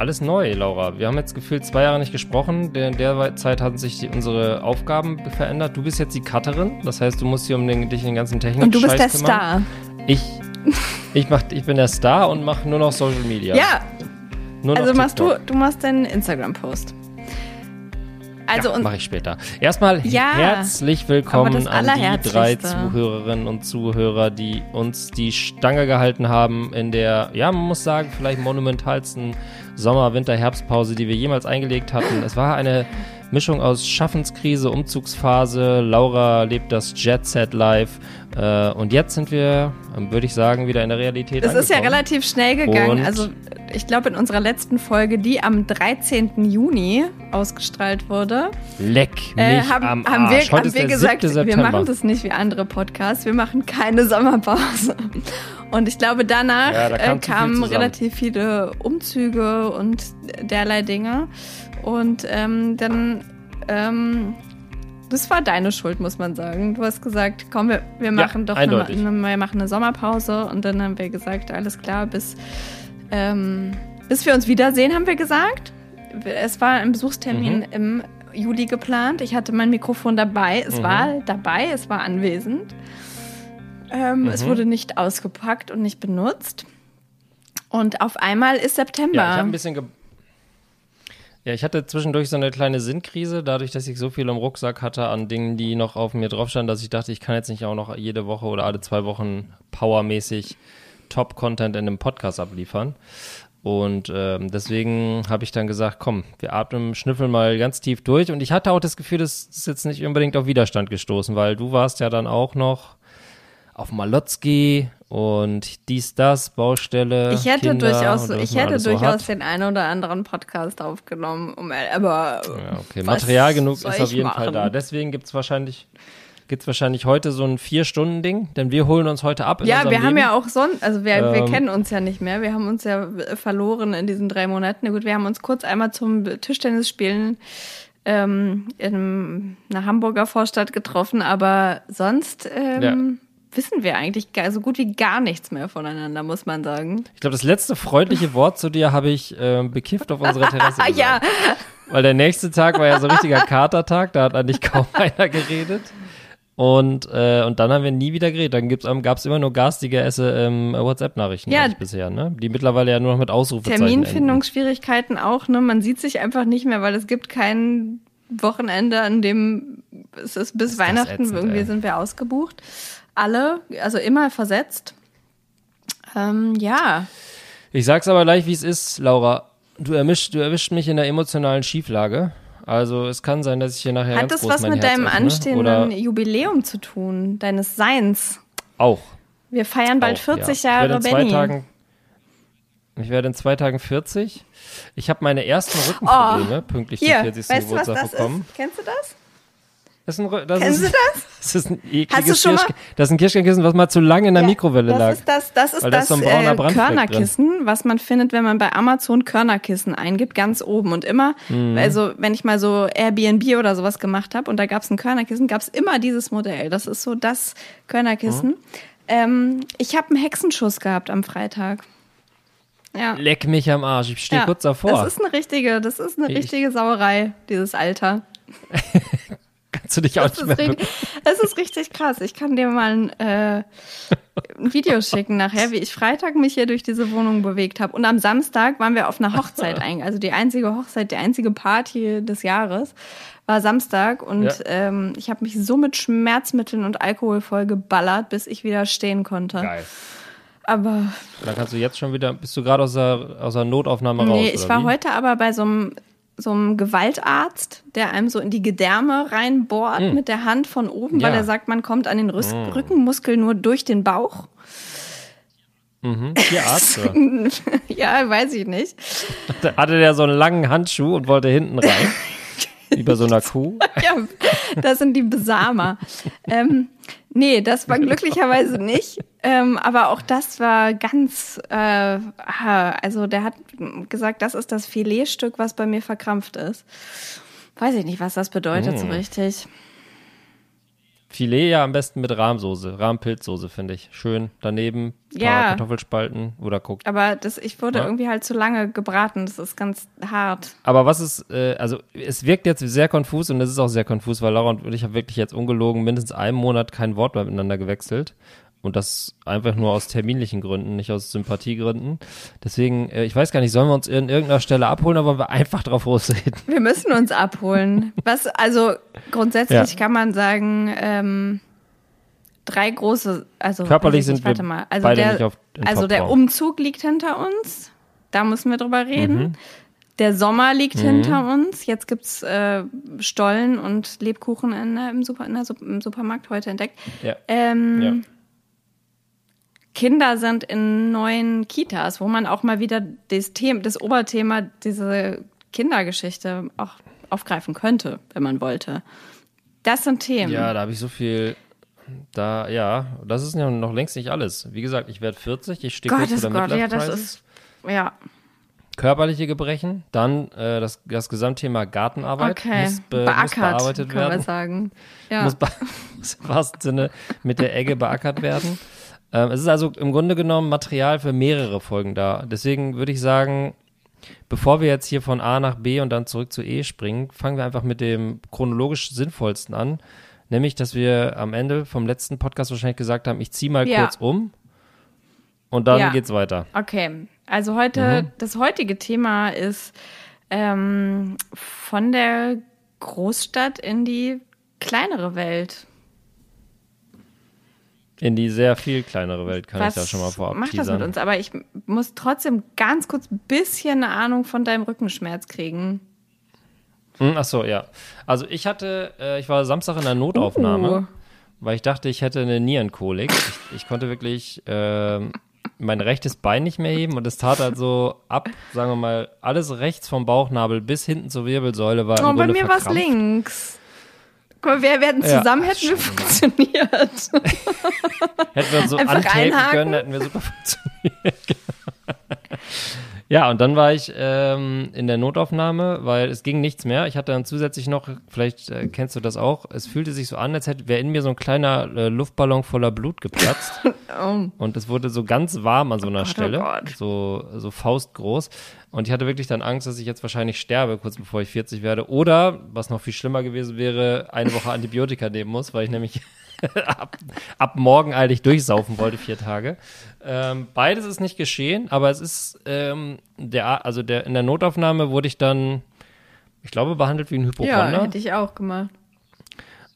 alles neu, Laura. Wir haben jetzt gefühlt zwei Jahre nicht gesprochen. In der Zeit haben sich die, unsere Aufgaben verändert. Du bist jetzt die Cutterin, das heißt, du musst hier um den, dich den ganzen Technik Und du bist der kümmern. Star. Ich, ich, mach, ich bin der Star und mache nur noch Social Media. Ja, Nur noch also machst du, du machst deinen Instagram-Post. Also ja, mache ich später. Erstmal Ja, herzlich willkommen an die drei. Zuhörerinnen und Zuhörer, die uns die Stange gehalten haben in der, ja, man muss sagen, vielleicht monumentalsten Sommer-, Winter-, Herbstpause, die wir jemals eingelegt hatten. Es war eine Mischung aus Schaffenskrise, Umzugsphase, Laura lebt das Jet Set live äh, und jetzt sind wir, würde ich sagen, wieder in der Realität es ist ja relativ schnell gegangen. Und- Also ich glaube in unserer letzten Folge, die am 13. Juni ausgestrahlt wurde, Leck mich äh, haben, am haben Arsch. wir, Heute haben wir gesagt, 7. wir machen das nicht wie andere Podcasts, wir machen keine Sommerpause. Und ich glaube, danach Ja, da kam äh, kamen relativ viele Umzüge und derlei Dinge. Und ähm, dann, ähm, das war deine Schuld, muss man sagen. Du hast gesagt, komm, wir, wir machen doch eine, wir machen eine Sommerpause. Und dann haben wir gesagt, alles klar, bis, ähm, bis wir uns wiedersehen, haben wir gesagt. Es war ein Besuchstermin Mhm. im Juli geplant. Ich hatte mein Mikrofon dabei. Es Mhm. war dabei, es war anwesend. Ähm, Es Mhm. wurde nicht ausgepackt und nicht benutzt. Und auf einmal ist September. Ja, ich habe ein bisschen ja, ich hatte zwischendurch so eine kleine Sinnkrise, dadurch, dass ich so viel im Rucksack hatte an Dingen, die noch auf mir drauf standen, dass ich dachte, ich kann jetzt nicht auch noch jede Woche oder alle zwei Wochen powermäßig Top-Content in einem Podcast abliefern. Und ähm, deswegen habe ich dann gesagt, komm, wir atmen, schnüffeln mal ganz tief durch. Und ich hatte auch das Gefühl, das ist jetzt nicht unbedingt auf Widerstand gestoßen, weil du warst ja dann auch noch auf Malotzki und dies, das, Baustelle. ich hätte Kinder durchaus, ich hätte so durchaus hat. den einen oder anderen Podcast aufgenommen, um, aber Ja, okay. Material genug ist auf jeden Fall machen? da. Deswegen gibt's wahrscheinlich, gibt's wahrscheinlich heute so ein Vier-Stunden-Ding, denn wir holen uns heute ab. Ja, wir haben Leben. ja auch sonst, also wir, wir Ähm, kennen uns ja nicht mehr. Wir haben uns ja äh, verloren in diesen drei Monaten. Na gut, wir haben uns kurz einmal zum Tischtennisspielen ähm, in einer Hamburger Vorstadt getroffen, aber sonst ähm, wissen wir eigentlich gar, so gut wie gar nichts mehr voneinander, muss man sagen. Ich glaube, das letzte freundliche Wort zu dir habe ich ähm, bekifft auf unserer Terrasse. Ah ja, gesagt. Weil der nächste Tag war ja so ein richtiger Katertag, da hat eigentlich kaum einer geredet. Und, äh, und dann haben wir nie wieder geredet. Dann ähm, gab's immer nur garstige Esse, ähm, WhatsApp-Nachrichten Ja. bisher, ne? Die mittlerweile ja nur noch mit Ausrufezeichen enden. Terminfindungsschwierigkeiten auch, ne? Man sieht sich einfach nicht mehr, weil es gibt kein Wochenende, an dem es ist bis Ist Weihnachten ätzend, irgendwie ey. sind wir ausgebucht. Alle, also immer versetzt. Ähm, ja, Ich sag's aber gleich, wie es ist, Laura. Du erwischt, du erwischt mich in der emotionalen Schieflage. Also es kann sein, dass ich hier nachher hat ganz das was mit Herz deinem öffne. anstehenden Oder Jubiläum zu tun, deines Seins? auch. Wir feiern bald auch, 40 ja. Jahre Benny. Tagen, Ich werde in zwei Tagen 40. Ich habe meine ersten Rückenprobleme pünktlich Oh, Hier, zum 40. weißt du, was Geburtstag das bekommen. ist? Kennst du das? Das ist ein, das Kennst ist, du das? Das ist ein ekliges Hast du schon mal- Kirsch, Das ist ein Kirschkernkissen, was mal zu lange in der Mikrowelle das lag. Ist das das ist das, ist so äh, Brandfleck drin. Körnerkissen, was man findet, wenn man bei Amazon Körnerkissen eingibt, ganz oben. Und immer, Mhm. also wenn ich mal so Airbnb oder sowas gemacht habe und da gab es ein Körnerkissen, gab es immer dieses Modell. Das ist so das Körnerkissen. Mhm. Ähm, ich habe einen Hexenschuss gehabt am Freitag. Ja. Leck mich am Arsch. Ich stehe ja. kurz davor. Das ist eine richtige, das ist eine Ich- richtige Sauerei, dieses Alter. Kannst du dich auch Das nicht mehr ist, richtig, das ist richtig krass. Ich kann dir mal ein, äh, ein Video schicken nachher, wie ich Freitag mich hier durch diese Wohnung bewegt habe. Und am Samstag waren wir auf einer Hochzeit eigentlich. Also die einzige Hochzeit, die einzige Party des Jahres war Samstag. Und Ja. ähm, ich habe mich so mit Schmerzmitteln und Alkohol voll geballert, bis ich wieder stehen konnte. Geil. Aber Dann kannst du jetzt schon wieder, bist du gerade aus der, aus der Notaufnahme raus? nee, ich war wie? heute aber bei so einem so einem Gewaltarzt, der einem so in die Gedärme reinbohrt mit der Hand von oben, weil. Ja. er sagt, man kommt an den Rüs Rückenmuskel nur durch den Bauch. Mhm. Tierarzt, ja, weiß ich nicht. Hatte der so einen langen Handschuh und wollte hinten rein? Wie bei so einer Kuh? Ja, das sind die Besamer. ähm, nee, das war glücklicherweise nicht. Ähm, aber auch das war ganz, äh, ah, also der hat gesagt, das ist das Filetstück, was bei mir verkrampft ist. Weiß ich nicht, was das bedeutet so Hm. richtig. Filet ja am besten mit Rahmsoße, Rahmpilzsoße, finde ich. Schön daneben, paar Ja. Kartoffelspalten oder guckt. Aber das, ich wurde Ja. irgendwie halt zu lange gebraten. Das ist ganz hart. Aber was ist, äh, also es wirkt jetzt sehr konfus und es ist auch sehr konfus, weil Laura und ich haben wirklich jetzt ungelogen mindestens einen Monat kein Wort mehr miteinander gewechselt. Und das einfach nur aus terminlichen Gründen, nicht aus Sympathiegründen. Deswegen, äh, ich weiß gar nicht, sollen wir uns in irgendeiner Stelle abholen oder wollen wir einfach drauf losreden? Wir müssen uns abholen. Was, also grundsätzlich Ja. kann man sagen, ähm, drei große, also Körperlich sind nicht, wir warte mal. Also beide der, nicht auf Also der. Umzug liegt hinter uns. Da müssen wir drüber reden. Mhm. Der Sommer liegt hinter uns. Jetzt gibt's äh, Stollen und Lebkuchen in, im, Super, in der, im Supermarkt heute entdeckt. Ja. Ähm, Ja. Kinder sind in neuen Kitas, wo man auch mal wieder das, Thema, das Oberthema, diese Kindergeschichte auch aufgreifen könnte, wenn man wollte. Das sind Themen. Ja, da habe ich so viel. Da, ja, das ist ja noch längst nicht alles. Wie gesagt, ich werde 40, ich stehe kurz vor der Gott, ja, das ist, ja, Körperliche Gebrechen, dann äh, das, das Gesamtthema Gartenarbeit okay. muss, be, muss Beackert, bearbeitet können wir werden. sagen. Ja. Muss, muss im wahrsten Sinne mit der Egge beackert werden. Ähm, es ist also im Grunde genommen Material für mehrere Folgen da. Deswegen würde ich sagen, bevor wir jetzt hier von A nach B und dann zurück zu E springen, fangen wir einfach mit dem chronologisch sinnvollsten an. Nämlich, dass wir am Ende vom letzten Podcast wahrscheinlich gesagt haben, ich ziehe mal Ja. kurz um und dann Ja. geht's weiter. Okay, also heute, Mhm. das heutige Thema ist ähm, von der Großstadt in die kleinere Welt. In die sehr viel kleinere Welt kann Was ich da schon mal vorab macht das teasern. mit uns? Aber ich muss trotzdem ganz kurz ein bisschen eine Ahnung von deinem Rückenschmerz kriegen. Hm, ach so, ja. Also ich hatte, äh, ich war Samstag in der Notaufnahme, Uh. weil ich dachte, ich hätte eine Nierenkolik. Ich, ich konnte wirklich ähm, mein rechtes Bein nicht mehr heben und es tat halt so ab, sagen wir mal, alles rechts vom Bauchnabel bis hinten zur Wirbelsäule war Oh, im bei Grunde mir war es links. Guck mal, wir werden Ja. zusammen, hätten wir funktioniert. Hätten wir so Einfach antapen einhaken. können, hätten wir super funktioniert. ja, und dann war ich ähm, in der Notaufnahme, weil es ging nichts mehr. Ich hatte dann zusätzlich noch, vielleicht äh, kennst du das auch, es fühlte sich so an, als hätte wäre in mir so ein kleiner äh, Luftballon voller Blut geplatzt. Oh. Und es wurde so ganz warm an so einer Gott, oh Stelle, Gott. so, so faustgroß. Und ich hatte wirklich dann Angst, dass ich jetzt wahrscheinlich sterbe, kurz bevor ich 40 werde. Oder, was noch viel schlimmer gewesen wäre, eine Woche Antibiotika nehmen muss, weil ich nämlich ab, ab morgen eigentlich durchsaufen wollte, vier Tage. Ähm, beides ist nicht geschehen, aber es ist ähm, der, also der, in der Notaufnahme wurde ich dann, ich glaube, behandelt wie ein Ja, Hypochonder. hätte ich auch gemacht.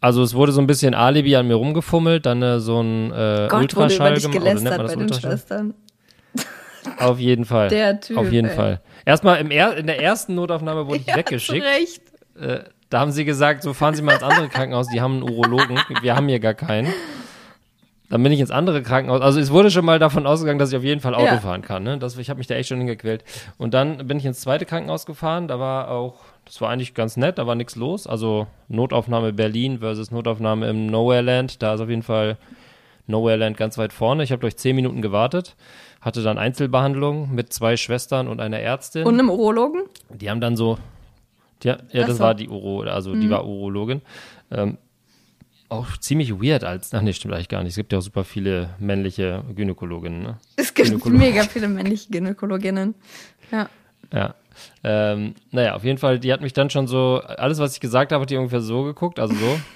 Also es wurde so ein bisschen Alibi an mir rumgefummelt, dann äh, so ein äh, Gott, wurde Ultraschall über dich gemacht. Oder nennt gelästert man das bei den? Schwestern. Auf jeden Fall. Der Typ, Auf jeden ey. Fall. Erstmal im er in der ersten Notaufnahme wurde ich Ja, weggeschickt. Recht. Äh, da haben sie gesagt, so fahren Sie mal ins andere Krankenhaus, die haben einen Urologen. Wir haben hier gar keinen. Dann bin ich ins andere Krankenhaus. Also es wurde schon mal davon ausgegangen, dass ich auf jeden Fall Auto Ja. fahren kann. Ne? Das, ich habe mich da echt schon hingequält. Und dann bin ich ins zweite Krankenhaus gefahren. Da war auch, das war eigentlich ganz nett, da war nichts los. Also Notaufnahme Berlin versus Notaufnahme im Nowhere Land. Da ist auf jeden Fall Nowhere Land ganz weit vorne. Ich habe durch zehn Minuten gewartet, hatte dann Einzelbehandlung mit zwei Schwestern und einer Ärztin. Und einem Urologen? Die haben dann so, die, ja, Ach das so. war die Uro, also die war Urologin. Ähm, auch ziemlich weird als, ach nee, stimmt eigentlich gar nicht. Es gibt ja auch super viele männliche Gynäkologinnen, ne? Es gibt Gynäkologen. mega viele männliche Gynäkologinnen. Ja. Ja. Ähm, naja, auf jeden Fall, die hat mich dann schon so, alles, was ich gesagt habe, hat die ungefähr so geguckt, also so.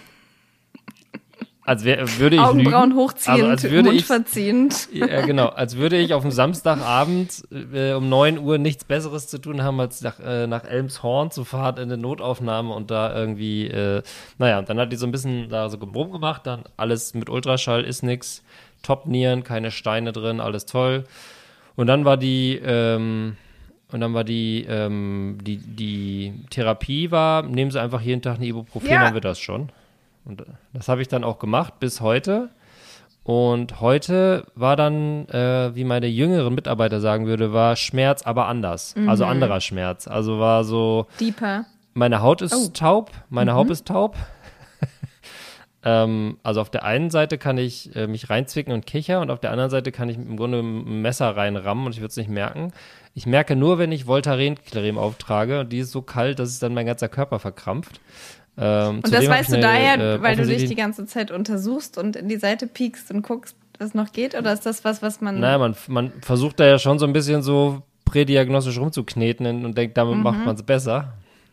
Als wär, würde ich Augenbrauen lügen. hochziehend, als würde Mund ich, verziehend. Ja, genau. Als würde ich auf dem Samstagabend äh, um 9 Uhr nichts Besseres zu tun haben, als nach, äh, nach Elmshorn zu fahren in eine Notaufnahme und da irgendwie, äh, naja, dann hat die so ein bisschen da so Gebrumm gemacht, dann alles mit Ultraschall ist nix, Top-Nieren, keine Steine drin, alles toll. Und dann war die, ähm, und dann war die, ähm, die, die Therapie war, nehmen Sie einfach jeden Tag eine Ibuprofen, Ja. dann wird das schon. Und das habe ich dann auch gemacht bis heute. Und heute war dann, äh, wie meine jüngeren Mitarbeiter sagen würde, war Schmerz, aber anders. Also anderer Schmerz. Also war so, Deeper. meine Haut ist Oh. taub, meine Haut ist taub. ähm, also auf der einen Seite kann ich äh, mich reinzwicken und kicher und auf der anderen Seite kann ich im Grunde ein Messer reinrammen und ich würde es nicht merken. Ich merke nur, wenn ich Voltaren-Creme auftrage und die ist so kalt, dass es dann mein ganzer Körper verkrampft. Ähm, Und das weißt du daher, äh, weil du dich die ganze Zeit untersuchst und in die Seite piekst und guckst, was noch geht? Oder ist das was, was man. Naja, man, man versucht da ja schon so ein bisschen so prädiagnostisch rumzukneten und denkt, damit Mhm. macht man es besser.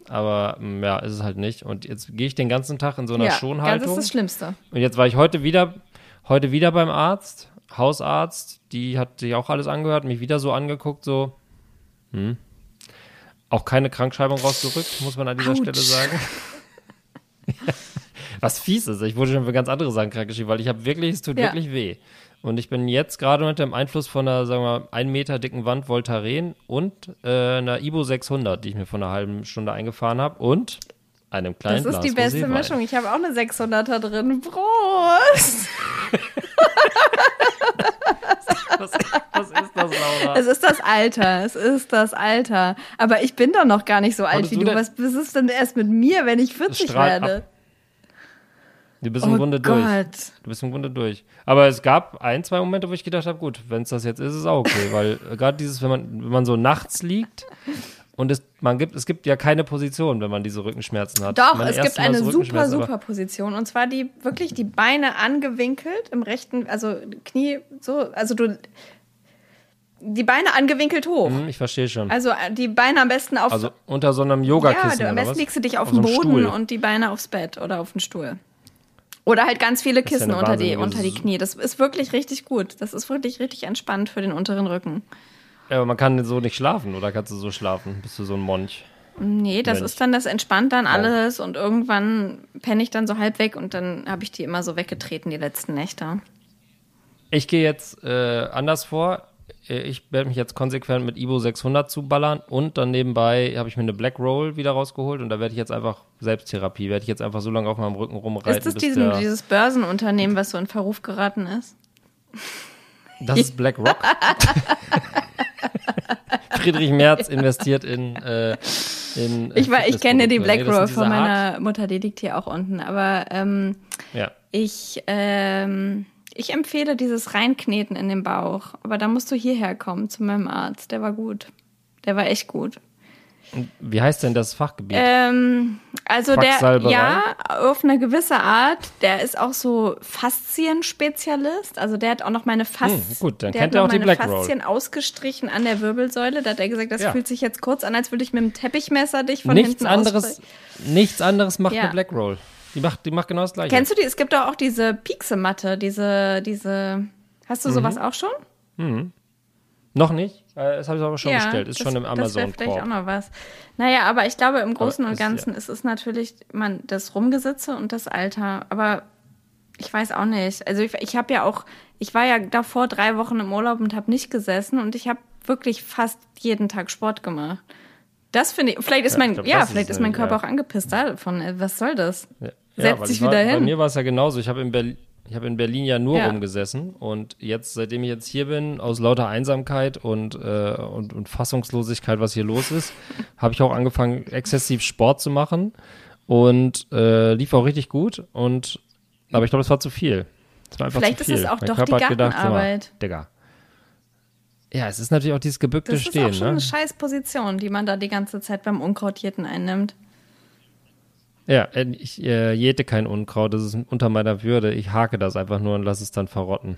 Aber mm, ja, ist es halt nicht. Und jetzt gehe ich den ganzen Tag in so einer ja, das Schonhaltung. ist das Schlimmste. Und jetzt war ich heute wieder, heute wieder beim Arzt, Hausarzt, die hat sich auch alles angehört, mich wieder so angeguckt, so, hm. Auch keine Krankschreibung rausgerückt, muss man an dieser Autsch. Stelle sagen. Was fies ist, ich wurde schon für ganz andere Sachen krankgeschrieben, weil ich habe wirklich, es tut Ja. wirklich weh. Und ich bin jetzt gerade unter dem Einfluss von einer, sagen wir mal, ein Meter dicken Wand Voltaren und äh, einer Ibo 600, die ich mir vor einer halben Stunde eingefahren habe und einem kleinen Das ist Glas die beste. Mischung. Ich habe auch eine 600er drin. Prost! Was, was ist das, Laura? Es ist das Alter. Es ist das Alter. Aber ich bin doch noch gar nicht so alt Konntest wie du du. Was, was ist denn erst mit mir, wenn ich 40 strahlt werde? ab. Du bist im Oh Grunde durch. Gott. Du bist im Grunde durch. Aber es gab ein, zwei Momente, wo ich gedacht habe, gut, wenn es das jetzt ist, ist es auch okay. weil äh, gerade dieses, wenn man, wenn man so nachts liegt und es, man gibt, es gibt ja keine Position, wenn man diese Rückenschmerzen hat. Doch, Meine es gibt eine super, super Position. Und zwar die wirklich die Beine angewinkelt im rechten, also Knie so, also du die Beine angewinkelt hoch. Hm, ich verstehe schon. Also äh, die Beine am besten auf Also unter so einem Ja, Yogakissen du, am besten legst du dich auf, so den Boden Stuhl. und die Beine aufs Bett oder auf den Stuhl. Oder halt ganz viele ja Kissen eine unter, die, unter die Knie. Das ist wirklich richtig gut. Das ist wirklich richtig entspannt für den unteren Rücken. Ja, aber man kann so nicht schlafen, oder kannst du so schlafen? Bist du so ein Monch? Nee, das Mensch. ist dann, das entspannt dann alles und irgendwann penne ich dann so halb weg und dann habe ich die immer so weggetreten, die letzten Nächte. Ich gehe jetzt äh, anders vor. Äh, Ich werde mich jetzt konsequent mit Ibo 600 zuballern und dann nebenbei habe ich mir eine Black Roll wieder rausgeholt und da werde ich jetzt einfach Selbsttherapie, werde ich jetzt einfach so lange auf meinem Rücken rumreiten. Ist das diesen, dieses Börsenunternehmen, was so in Verruf geraten ist? das ist Black Rock. Friedrich Merz investiert in, äh, in Ich, war, ich kenne die. Black Roll von meiner Mutter, die liegt hier auch unten. Aber ähm, Ja. Ich, ähm, ich empfehle dieses Reinkneten in den Bauch. Aber da musst du hierher kommen zu meinem Arzt. Der war gut. Der war echt gut. Wie heißt denn das Fachgebiet? Ähm, also der, ja, auf eine gewisse Art. Der ist auch so Faszienspezialist. Also der hat auch noch meine Faszien. Hm, gut, dann der kennt hat auch die meine Black Roll. Faszien ausgestrichen an der Wirbelsäule. Da hat er gesagt, das Ja. fühlt sich jetzt kurz an, als würde ich mit dem Teppichmesser dich von nichts hinten anderes, nichts anderes macht Ja. eine Black Roll. Die macht, die macht genau das gleiche. Kennst du die? Es gibt doch auch diese Piekse-Matte, diese, diese. Hast Mhm. du sowas auch schon? Noch nicht? Äh, Das habe ich aber schon bestellt. Ist das- schon im Das wäre Amazon vielleicht auch noch was. Naja, aber ich glaube, im Großen Aber und ist ja- Ganzen ist es natürlich man, das Rumgesitze und das Alter. Aber ich weiß auch nicht. Also ich, ich habe ja auch, ich war ja davor drei Wochen im Urlaub und habe nicht gesessen und ich habe wirklich fast jeden Tag Sport gemacht. Das finde ich, vielleicht ist Ja, mein, ich glaub, ja, das ist vielleicht ist es mein Körper ja. auch angepisst davon. Äh, Was soll das? Ja. Setzt sich ich war, wieder Bei hin. mir war es ja genauso. Ich habe in, Berlin, ich habe in Berlin ja nur Ja. rumgesessen und jetzt, seitdem ich jetzt hier bin, aus lauter Einsamkeit und, äh, und, und Fassungslosigkeit, was hier los ist, habe ich auch angefangen, exzessiv Sport zu machen und äh, lief auch richtig gut. Und aber ich glaube, es war zu viel. Es war einfach Vielleicht zu ist viel. es auch mein doch Körper die gedacht, Gartenarbeit. Digga. Ja, es ist natürlich auch dieses gebückte Das ist Stehen, auch schon ne? eine scheiß Position, die man da die ganze Zeit beim Unkrautjäten einnimmt. Ja, äh, ich äh, jäte kein Unkraut, das ist unter meiner Würde. Ich hake das einfach nur und lasse es dann verrotten.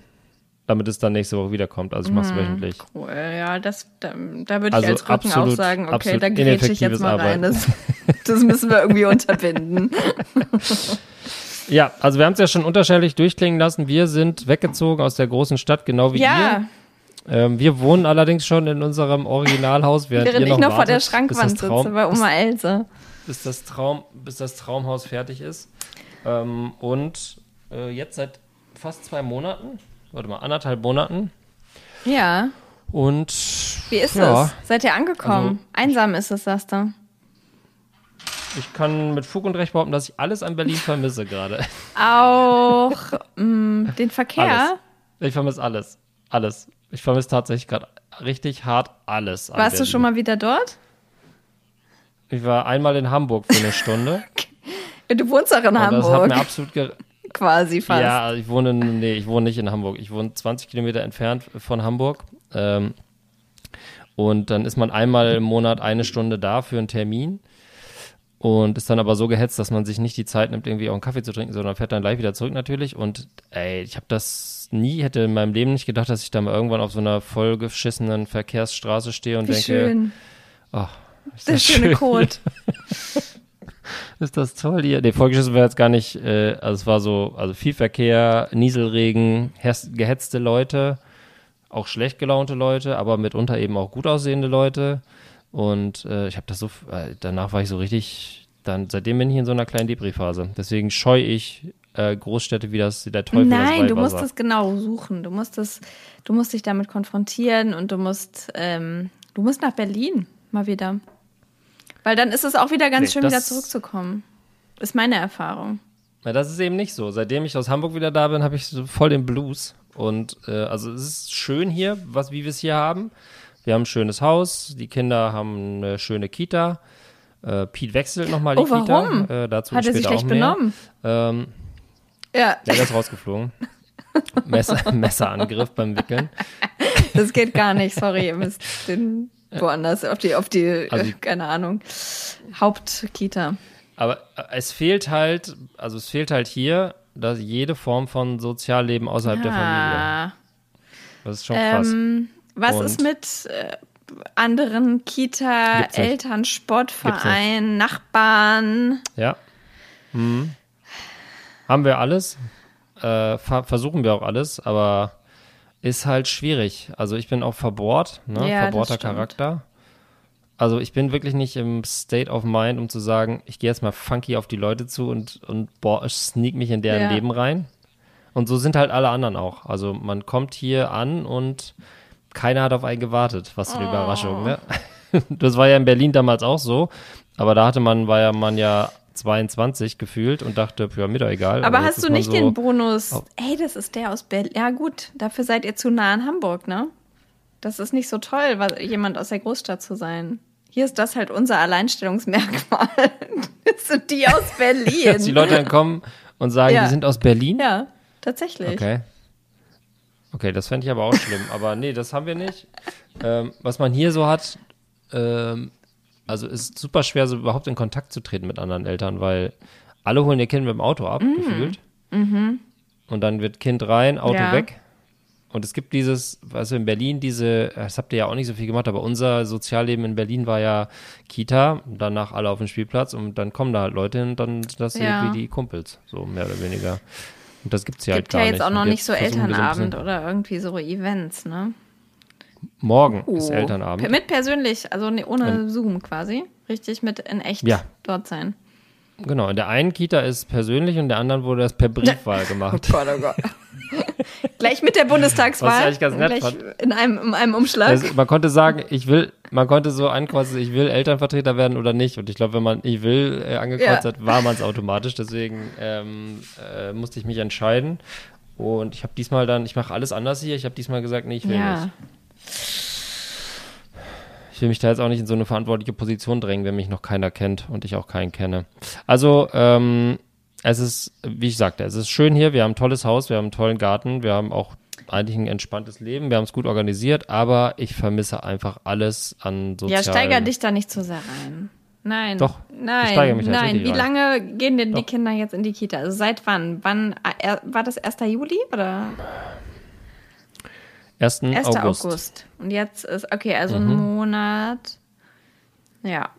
Damit es dann nächste Woche wiederkommt. Also ich mache es wöchentlich. Cool, ja, das, da, da würde ich Also als Rücken auch absolut- sagen, okay, da grätsche ich jetzt mal rein. Arbeiten. Das, das müssen wir irgendwie unterbinden. Ja, also wir haben es ja schon unterschiedlich durchklingen lassen. Wir sind weggezogen aus der großen Stadt, genau wie ja, ihr. Ähm, wir wohnen allerdings schon in unserem Originalhaus, während, während ihr ich noch vor der wartet, Schrankwand sitze bei Oma Else. Bis das Traum, bis das Traumhaus fertig ist. Ähm, und äh, jetzt seit fast zwei Monaten, warte mal, anderthalb Monaten. Ja, Und wie ist ja, es? Seid ihr angekommen? Also- Einsam ist es, sagst du. Ich kann mit Fug und Recht behaupten, dass ich alles an Berlin vermisse gerade. Auch mh, den Verkehr. Alles. Ich vermisse alles. Alles. Ich vermisse tatsächlich gerade richtig hart alles. Warst du Berlin. schon mal wieder dort? Ich war einmal in Hamburg für eine Stunde. Du wohnst auch in und das hat Hamburg, mir absolut quasi fast. Ja, ich wohne, nee, ich wohne nicht in Hamburg. Ich wohne 20 Kilometer entfernt von Hamburg. Ähm, und dann ist man einmal im Monat eine Stunde da für einen Termin. und ist dann aber so gehetzt, dass man sich nicht die Zeit nimmt, irgendwie auch einen Kaffee zu trinken, sondern fährt dann gleich wieder zurück natürlich. Und ey, ich habe das nie, hätte in meinem Leben nicht gedacht, dass ich da mal irgendwann auf so einer vollgeschissenen Verkehrsstraße stehe und Wie denke, schön. oh, ist Der das schöne schön Code. ist das toll hier. Nee, vollgeschissen war jetzt gar nicht, äh, also es war so, also viel Verkehr, Nieselregen, gehetzte Leute, auch schlecht gelaunte Leute, aber mitunter eben auch gut aussehende Leute. Und äh, ich habe das so, äh, danach war ich so richtig, dann seitdem bin ich in so einer kleinen Depri-Phase. Deswegen scheue ich äh, Großstädte wie das der Teufel das Nein, du musst es genau suchen. Du musst es, du musst dich damit konfrontieren und du musst, ähm, du musst nach Berlin mal wieder. Weil dann ist es auch wieder ganz Nee, schön, wieder zurückzukommen. Ist meine Erfahrung. Ja, das ist eben nicht so. Seitdem ich aus Hamburg wieder da bin, habe ich so voll den Blues. Und äh, also es ist schön hier, was wie wir es hier haben. Wir haben ein schönes Haus, die Kinder haben eine schöne Kita. Äh, Pete wechselt nochmal die Oh, warum? Kita. Äh, dazu Hat er sich schlecht benommen? Ähm, Ja, ja, der ist rausgeflogen. Messer, Messerangriff beim Wickeln. das geht gar nicht. Sorry, ihr müsst den woanders auf die, auf die, Also- keine Ahnung, Hauptkita. Aber äh, es fehlt halt, also es fehlt halt hier, dass jede Form von Sozialleben außerhalb der Familie. Ah. Das ist schon krass. Ähm, was Und- ist mit äh, anderen Kita. Eltern, Sportverein, Nachbarn? Ja. Mhm. Haben wir alles. Äh, ver versuchen wir auch alles, aber ist halt schwierig. Also ich bin auch verbohrt, ne? Ja, verbohrter. Charakter. Also ich bin wirklich nicht im State of Mind, um zu sagen, ich gehe jetzt mal funky auf die Leute zu und, und boah, sneak mich in deren Ja. Leben rein. Und so sind halt alle anderen auch. Also man kommt hier an und keiner hat auf einen gewartet. Was für eine Oh. Überraschung, ne? Das war ja in Berlin damals auch so. Aber da hatte man, war ja man ja 22 gefühlt und dachte, ja, mir doch egal. Aber jetzt hast ist du nicht so, den Bonus? Oh. Ey, das ist der aus Berlin. Ja gut, dafür seid ihr zu nah an Hamburg, ne? Das ist nicht so toll, was, jemand aus der Großstadt zu sein. Hier ist das halt unser Alleinstellungsmerkmal. Das sind die aus Berlin. Dass die Leute dann kommen und sagen, Ja. die sind aus Berlin? ja, tatsächlich. Okay. Okay, das fände ich aber auch schlimm. Aber nee, das haben wir nicht. Ähm, was man hier so hat, ähm, also ist super schwer, so überhaupt in Kontakt zu treten mit anderen Eltern, weil alle holen ihr Kind mit dem Auto ab, gefühlt. Und dann wird Kind rein, Auto Mhm. Ja. weg. Und es gibt dieses, also in Berlin diese, das habt ihr ja auch nicht so viel gemacht, aber unser Sozialleben in Berlin war ja Kita, danach alle auf den Spielplatz und dann kommen da halt Leute hin und dann sind das Ja. irgendwie die Kumpels, so mehr oder weniger. Und das gibt's hier Gibt halt ja gar jetzt nicht. auch noch nicht so Elternabend oder irgendwie so Events, ne? Morgen ist Oh. Elternabend. Mit persönlich, also ne- ohne Zoom quasi. Richtig mit in echt Ja. dort sein. Genau, in der einen Kita ist persönlich und in der anderen wurde das per Briefwahl gemacht. Gott, oh Gott. Gleich mit der Bundestagswahl. Was ganz nett fand. in einem, in einem Umschlag. Also, man konnte sagen, ich will, man konnte so ankreuzen, ich will Elternvertreter werden oder nicht. Und ich glaube, wenn man ich will äh, angekreuzt Ja. hat, war man es automatisch. Deswegen ähm, äh, musste ich mich entscheiden. Und ich habe diesmal dann, ich mache alles anders hier. Ich habe diesmal gesagt, nee, ich will ja. nicht. Ich will mich da jetzt auch nicht in so eine verantwortliche Position drängen, wenn mich noch keiner kennt und ich auch keinen kenne. Also, ähm, es ist, wie ich sagte, es ist schön hier. Wir haben ein tolles Haus, wir haben einen tollen Garten, wir haben auch eigentlich ein entspanntes Leben, wir haben es gut organisiert, aber ich vermisse einfach alles an Ja, sozialen... steiger dich da nicht zu sehr rein. Nein. Doch, Nein. nein. Wie rein. lange gehen denn die Doch. Kinder jetzt in die Kita? Also seit wann? Wann äh, war das 1. Juli oder 1. 1. August. August? Und jetzt ist, okay, also Mhm. ein Monat. Ja.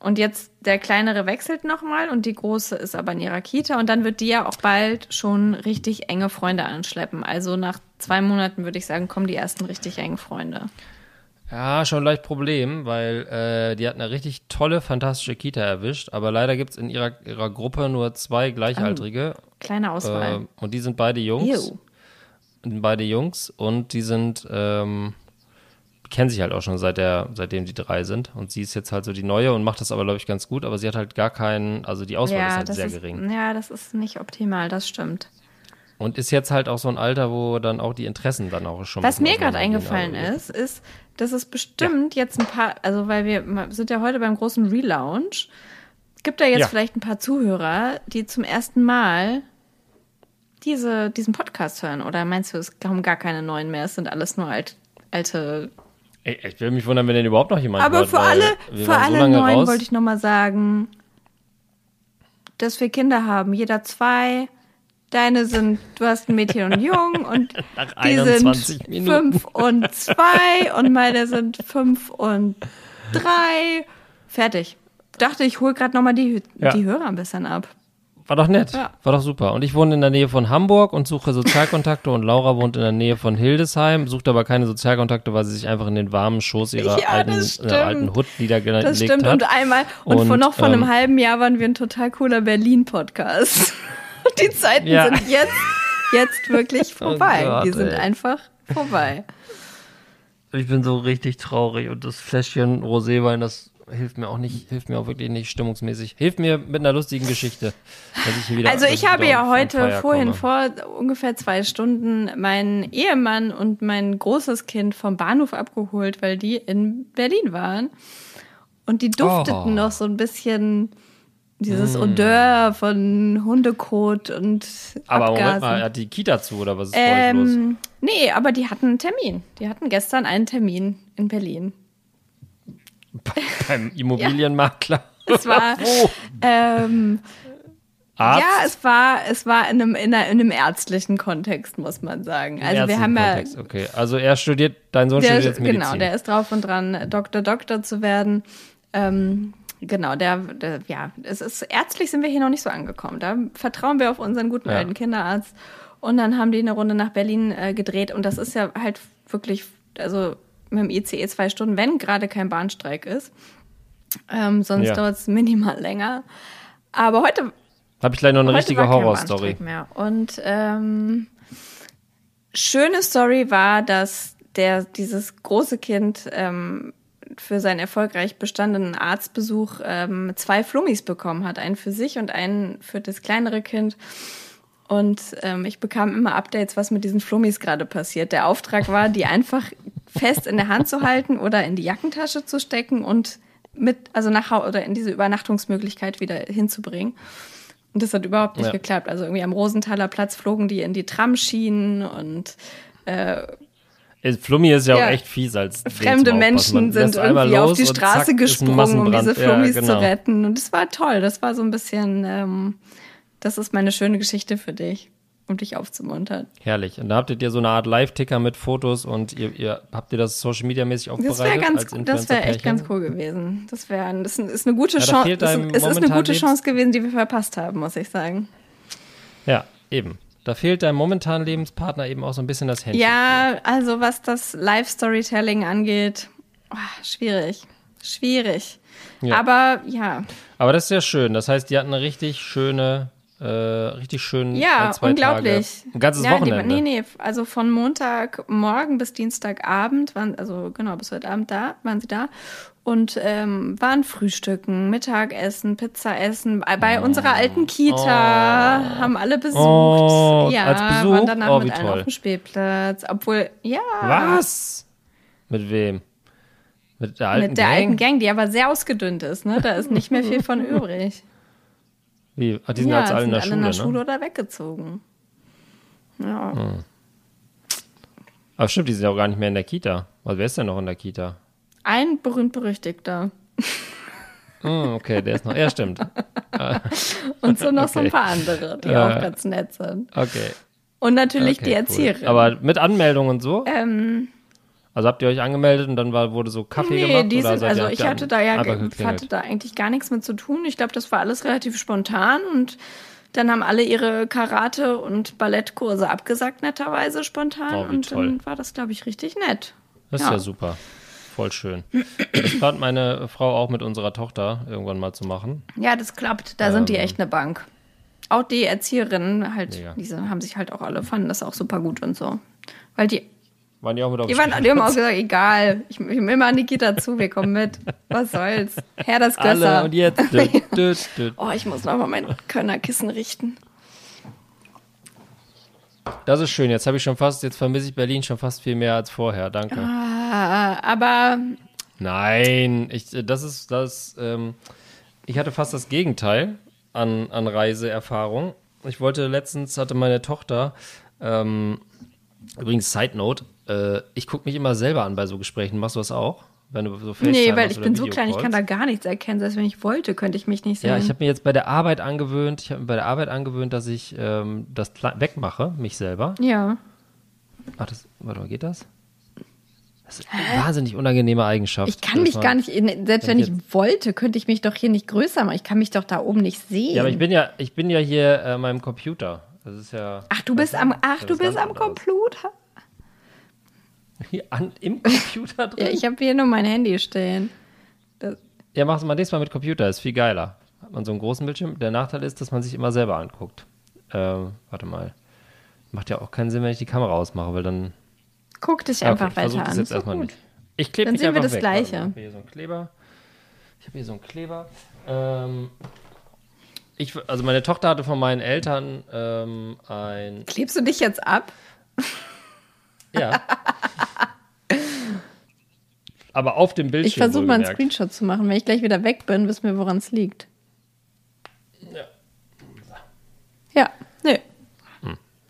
Und jetzt der kleinere wechselt nochmal und die große ist aber in ihrer Kita und dann wird die ja auch bald schon richtig enge Freunde anschleppen. Also nach zwei Monaten würde ich sagen, kommen die ersten richtig engen Freunde. Ja, schon leicht Problem, weil äh, die hat eine richtig tolle, fantastische Kita erwischt, aber leider gibt es in ihrer, ihrer Gruppe nur zwei Gleichaltrige Kleine Auswahl. äh, und die sind beide Jungs. Ew. Beide Jungs und die sind, ähm, kennen sich halt auch schon seit der, seitdem die drei sind. Und sie ist jetzt halt so die neue und macht das aber, glaube ich, ganz gut, aber sie hat halt gar keinen, also die Auswahl ist halt sehr ist, gering. Ja, das ist nicht optimal, das stimmt. Und ist jetzt halt auch so ein Alter, wo dann auch die Interessen dann auch schon. Was mir gerade eingefallen ist, ist, dass es bestimmt jetzt ein paar, also weil wir wir sind ja heute beim großen Relaunch, gibt da jetzt Ja. vielleicht ein paar Zuhörer, die zum ersten Mal diese, diesen Podcast hören. Oder meinst du, es kommen gar keine neuen mehr, es sind alles nur alt, alte. Ey, ich will mich wundern, wenn denn überhaupt noch jemand Aber hört, für alle, für so alle neuen raus. wollte ich nochmal sagen, dass wir Kinder haben. Jeder zwei. Deine sind, du hast ein Mädchen und einen Jungen und die 21 sind Minuten. fünf und zwei und meine sind fünf und drei. Fertig. Dachte, ich hole gerade nochmal die, Ja. die Hörer ein bisschen ab. War doch nett. Ja. War doch super. Und ich wohne in der Nähe von Hamburg und suche Sozialkontakte und Laura wohnt in der Nähe von Hildesheim, sucht aber keine Sozialkontakte, weil sie sich einfach in den warmen Schoß ihrer Ja, alten, äh, alten. Hut niedergelegt Das stimmt. hat. Und einmal, und, Und, vor noch vor einem ähm, halben Jahr waren wir ein total cooler Berlin-Podcast. Die Zeiten Ja. sind jetzt, jetzt wirklich Oh vorbei. Gott, die sind ey. einfach vorbei. Ich bin so richtig traurig und das Fläschchen Roséwein, das hilft mir auch nicht, hilft mir auch wirklich nicht stimmungsmäßig. Hilft mir mit einer lustigen Geschichte. Dass ich hier wieder, Also ich habe ja heute vorhin komme. vor ungefähr zwei Stunden meinen Ehemann und mein großes Kind vom Bahnhof abgeholt, weil die in Berlin waren. Und die dufteten Oh. noch so ein bisschen dieses Odeur von Hundekot und Aber Moment Abgasen. mal, er hat die Kita zu oder was ist euch los? Ähm, nee, aber die hatten einen Termin. Die hatten gestern einen Termin in Berlin. Beim Immobilienmakler. Es war, ähm, Arzt? ja, es war, es war in einem, in, einem ärztlichen Kontext, muss man sagen. Also wir ärztlichen haben ja, Kontext, Okay, also er studiert, dein Sohn der, studiert jetzt Medizin. genau, der ist drauf und dran, Doktor, Doktor zu werden. Ähm, genau, der, der, ja, es ist, ärztlich sind wir hier noch nicht so angekommen. Da vertrauen wir auf unseren guten Ja. alten Kinderarzt. Und dann haben die eine Runde nach Berlin äh, gedreht und das ist ja halt wirklich, also mit dem ICE zwei Stunden, wenn gerade kein Bahnstreik ist. Ähm, sonst Ja. dauert es minimal länger. Aber heute Habe ich gleich noch eine richtige Horrorstory. Und ähm, schöne Story war, dass der dieses große Kind ähm, für seinen erfolgreich bestandenen Arztbesuch ähm, zwei Flummis bekommen hat, einen für sich und einen für das kleinere Kind. Und ähm, ich bekam immer Updates, was mit diesen Flummis gerade passiert. Der Auftrag war, die einfach fest in der Hand zu halten oder in die Jackentasche zu stecken und mit, also nach oder in diese Übernachtungsmöglichkeit wieder hinzubringen. Und das hat überhaupt nicht Ja. geklappt. Also irgendwie am Rosenthaler Platz flogen die in die Tramschienen und Äh, Flummi ist ja, Ja. auch echt fies als fremde. Menschen sind irgendwie auf die Straße zack, gesprungen, um diese Flummis ja, zu genau. retten. Und es war toll. Das war so ein bisschen, ähm, das ist meine schöne Geschichte für dich, um dich aufzumuntern. Herrlich. Und da habt ihr so eine Art Live-Ticker mit Fotos und ihr, ihr habt ihr das Social Media mäßig Das aufbereitet? wäre ganz, das wäre echt ganz cool gewesen. Das wäre, das ist eine gute Ja, Chance. Es ist, eine gute Chance gewesen, die wir verpasst haben, muss ich sagen. Ja, eben. Da fehlt deinem momentanen Lebenspartner eben auch so ein bisschen das Händchen. Ja, also was das Live-Storytelling angeht, ah, schwierig. Schwierig. Ja. Aber ja, Aber das ist ja schön. Das heißt, die hatten eine richtig schöne, äh, richtig schönen ja, ein, zwei unglaublich. Tage. Ein ganzes ja, Wochenende. Die, nee, nee, also von Montagmorgen bis Dienstagabend waren, also genau, bis heute Abend da, waren sie da. Und ähm, waren Frühstücken, Mittagessen, Pizza essen. Bei, bei unserer alten Kita haben alle besucht. Oh, ja, als Besuch? waren danach Oh, mit allen toll. auf dem Spielplatz. Obwohl, ja. Was? Mit wem? Mit der alten Mit der Gang? alten Gang, die aber sehr ausgedünnt ist, ne? Da ist nicht mehr viel von übrig. Wie? Ach, die sind ja, jetzt alle in der sind Schule, alle in der ne? Schule oder weggezogen. Ja. Aber stimmt, die sind ja auch gar nicht mehr in der Kita. Also wer ist denn noch in der Kita? Ein berühmt-berüchtigter. Hm, okay, der ist noch. Ja, stimmt. Und so noch so ein Okay. paar andere, die Ja. auch ganz nett sind. Okay. Und natürlich okay die cool. Erzieherin. Aber mit Anmeldung und so? ähm, Also habt ihr euch angemeldet und dann war, wurde so Kaffee nee, gemacht? die oder sind, also ich hatte da ja geklingelt? hatte da eigentlich gar nichts mit zu tun. Ich glaube, das war alles relativ spontan und dann haben alle ihre Karate- und Ballettkurse abgesagt, netterweise spontan. Oh, wie und toll. dann war das, glaube ich, richtig nett. Das ist ja super. Voll schön. Das plant meine Frau auch mit unserer Tochter irgendwann mal zu machen. Ja, das klappt. Da sind die Ähm. echt eine Bank. Auch die Erzieherinnen halt, Mega. diese haben sich halt auch alle, fanden das auch super gut und so. Weil die, Waren die auch mit auf die, waren, die haben auch gesagt, egal, ich, ich will mal an die Kita zu, wir kommen mit. Was soll's? Herr das Alle Gösser. und jetzt. Düt, düt, düt. Oh, ich muss noch mal mein Kölner Kissen richten. Das ist schön. Jetzt habe ich schon fast, jetzt vermisse ich Berlin schon fast viel mehr als vorher. Danke. Ah, aber Nein, ich, das ist das. Ähm, ich hatte fast das Gegenteil an, an Reiseerfahrung. Ich wollte letztens hatte meine Tochter. Ähm, übrigens Side Note. Äh, ich gucke mich immer selber an bei so Gesprächen. Machst du das auch? wenn du so Nee, weil ich bin so klein, ich kann da gar nichts erkennen. Selbst wenn ich wollte, könnte ich mich nicht sehen. Ja, ich habe mir jetzt bei der Arbeit angewöhnt, ich habe mir bei der Arbeit angewöhnt, dass ich ähm, das wegmache, mich selber. ja. Ach, das, warte mal, geht das? Das ist eine wahnsinnig unangenehme Eigenschaft. Ich kann mich man- gar nicht, selbst wenn ich ich wollte, könnte ich mich doch hier nicht größer machen. Ich kann mich doch da oben nicht sehen. Ja, aber ich bin ja, ich bin ja hier äh, meinem Computer. Das ist ja. ach, du bist am, ach, du ist bist am anderes. Computer? An, Im Computer drin? Ja, ich habe hier nur mein Handy stehen. Das, Ja, mach's mal nächstes Mal mit Computer, ist viel geiler. Hat man so einen großen Bildschirm. Der Nachteil ist, dass man sich immer selber anguckt. Ähm, warte mal. Macht ja auch keinen Sinn, wenn ich die Kamera ausmache, weil dann. guck dich Ja, einfach okay, weiter an. jetzt doch erstmal gut. nicht. Ich klebe Dann sehen wir das weg. Gleiche. Warte Ich habe hier so einen Kleber. Ich habe hier so einen Kleber. Ähm, ich, also meine Tochter hatte von meinen Eltern ähm, ein. Klebst du dich jetzt ab? Ja. Aber auf dem Bildschirm. Ich versuche mal einen. Screenshot zu machen. Wenn ich gleich wieder weg bin, wissen wir, woran es liegt. Ja. Ja, nö.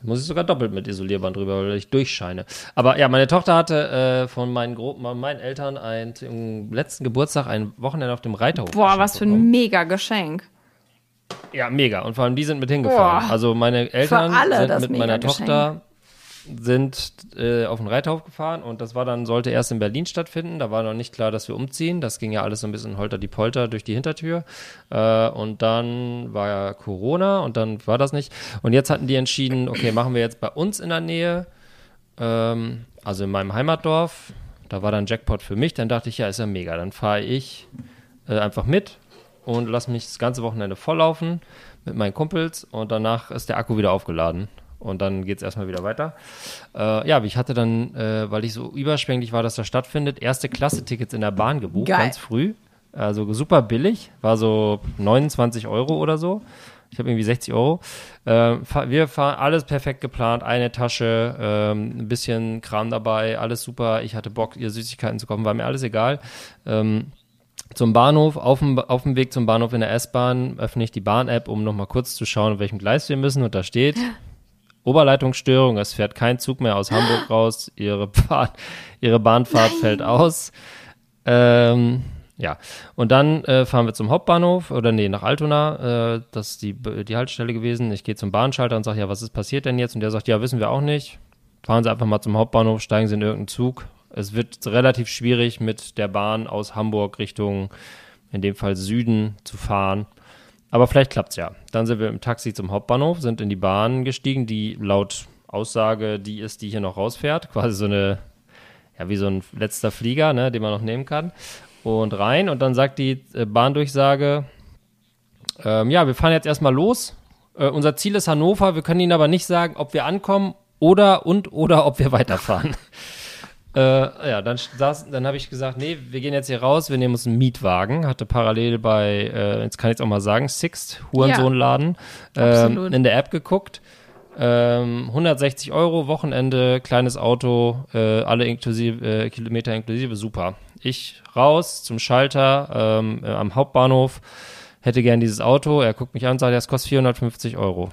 Muss ich sogar doppelt mit Isolierband drüber, weil ich durchscheine. Aber ja, meine Tochter hatte äh, von meinen, Gro meinen Eltern ein, zum letzten Geburtstag ein Wochenende auf dem Reiterhof. Boah, was für bekommen. ein mega Geschenk. Ja, mega. Und vor allem die sind mit hingefahren. Boah. Also meine Eltern alle sind mit meiner Geschenk. Tochter sind äh, auf den Reiterhof gefahren und das war dann, sollte erst in Berlin stattfinden. Da war noch nicht klar, dass wir umziehen. Das ging ja alles so ein bisschen holter die Polter durch die Hintertür. Äh, und dann war ja Corona und dann war das nicht. Und jetzt hatten die entschieden, okay, machen wir jetzt bei uns in der Nähe, ähm, also in meinem Heimatdorf. Da war dann Jackpot für mich. Dann dachte ich, ja, ist ja mega. Dann fahre ich äh, einfach mit und lass mich das ganze Wochenende volllaufen mit meinen Kumpels und danach ist der Akku wieder aufgeladen. Und dann geht es erstmal wieder weiter. Äh, ja, ich hatte dann, äh, weil ich so überschwänglich war, dass das stattfindet, erste Klasse-Tickets in der Bahn gebucht, Geil. ganz früh. Also super billig, war so 29 Euro oder so. Ich habe irgendwie 60 Euro. Fahr- wir fahren alles perfekt geplant, eine Tasche, ähm, ein bisschen Kram dabei, alles super. Ich hatte Bock, ihr Süßigkeiten zu kaufen, war mir alles egal. Ähm, zum Bahnhof, auf dem, auf dem Weg zum Bahnhof in der S-Bahn öffne ich die Bahn-App, um nochmal kurz zu schauen, auf welchem Gleis wir müssen. Und da steht Oberleitungsstörung, es fährt kein Zug mehr aus Hamburg raus, ihre, Bahn, ihre Bahnfahrt fällt aus. Ähm, ja, und dann äh, fahren wir zum Hauptbahnhof oder nee, nach Altona. Äh, das ist die, die Haltestelle gewesen. Ich gehe zum Bahnschalter und sage, ja, was ist passiert denn jetzt? Und der sagt, ja, wissen wir auch nicht. Fahren Sie einfach mal zum Hauptbahnhof, steigen Sie in irgendeinen Zug. Es wird relativ schwierig, mit der Bahn aus Hamburg Richtung, in dem Fall Süden, zu fahren. Aber vielleicht klappt's ja. Dann sind wir im Taxi zum Hauptbahnhof, sind in die Bahn gestiegen, die laut Aussage die ist, die hier noch rausfährt. Quasi so eine, ja, wie so ein letzter Flieger, ne, den man noch nehmen kann. Und rein und dann sagt die äh, Bahndurchsage, ähm, ja, wir fahren jetzt erstmal los. Äh, unser Ziel ist Hannover. Wir können Ihnen aber nicht sagen, ob wir ankommen oder und oder ob wir weiterfahren. Äh, ja, dann, saß- dann habe ich gesagt, nee, wir gehen jetzt hier raus, wir nehmen uns einen Mietwagen. Hatte parallel bei, äh, jetzt kann ich es auch mal sagen, Sixt, Hurensohnladen, ähm, Absolut. in der App geguckt. Ähm, 160 Euro, Wochenende, kleines Auto, äh, alle inklusive, äh, Kilometer inklusive, super. Ich raus zum Schalter ähm, äh, am Hauptbahnhof, hätte gern dieses Auto. Er guckt mich an und sagt, das kostet 450 Euro.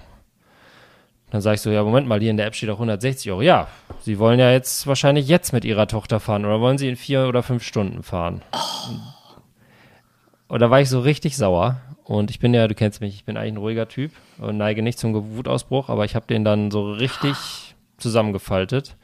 Dann sage ich so, ja, Moment mal, hier in der App steht auch 160 Euro. Ja, Sie wollen ja jetzt wahrscheinlich jetzt mit Ihrer Tochter fahren oder wollen Sie in vier oder fünf Stunden fahren? Und da war ich so richtig sauer. Und ich bin ja, du kennst mich, ich bin eigentlich ein ruhiger Typ und neige nicht zum Wutausbruch, aber ich habe den dann so richtig zusammengefaltet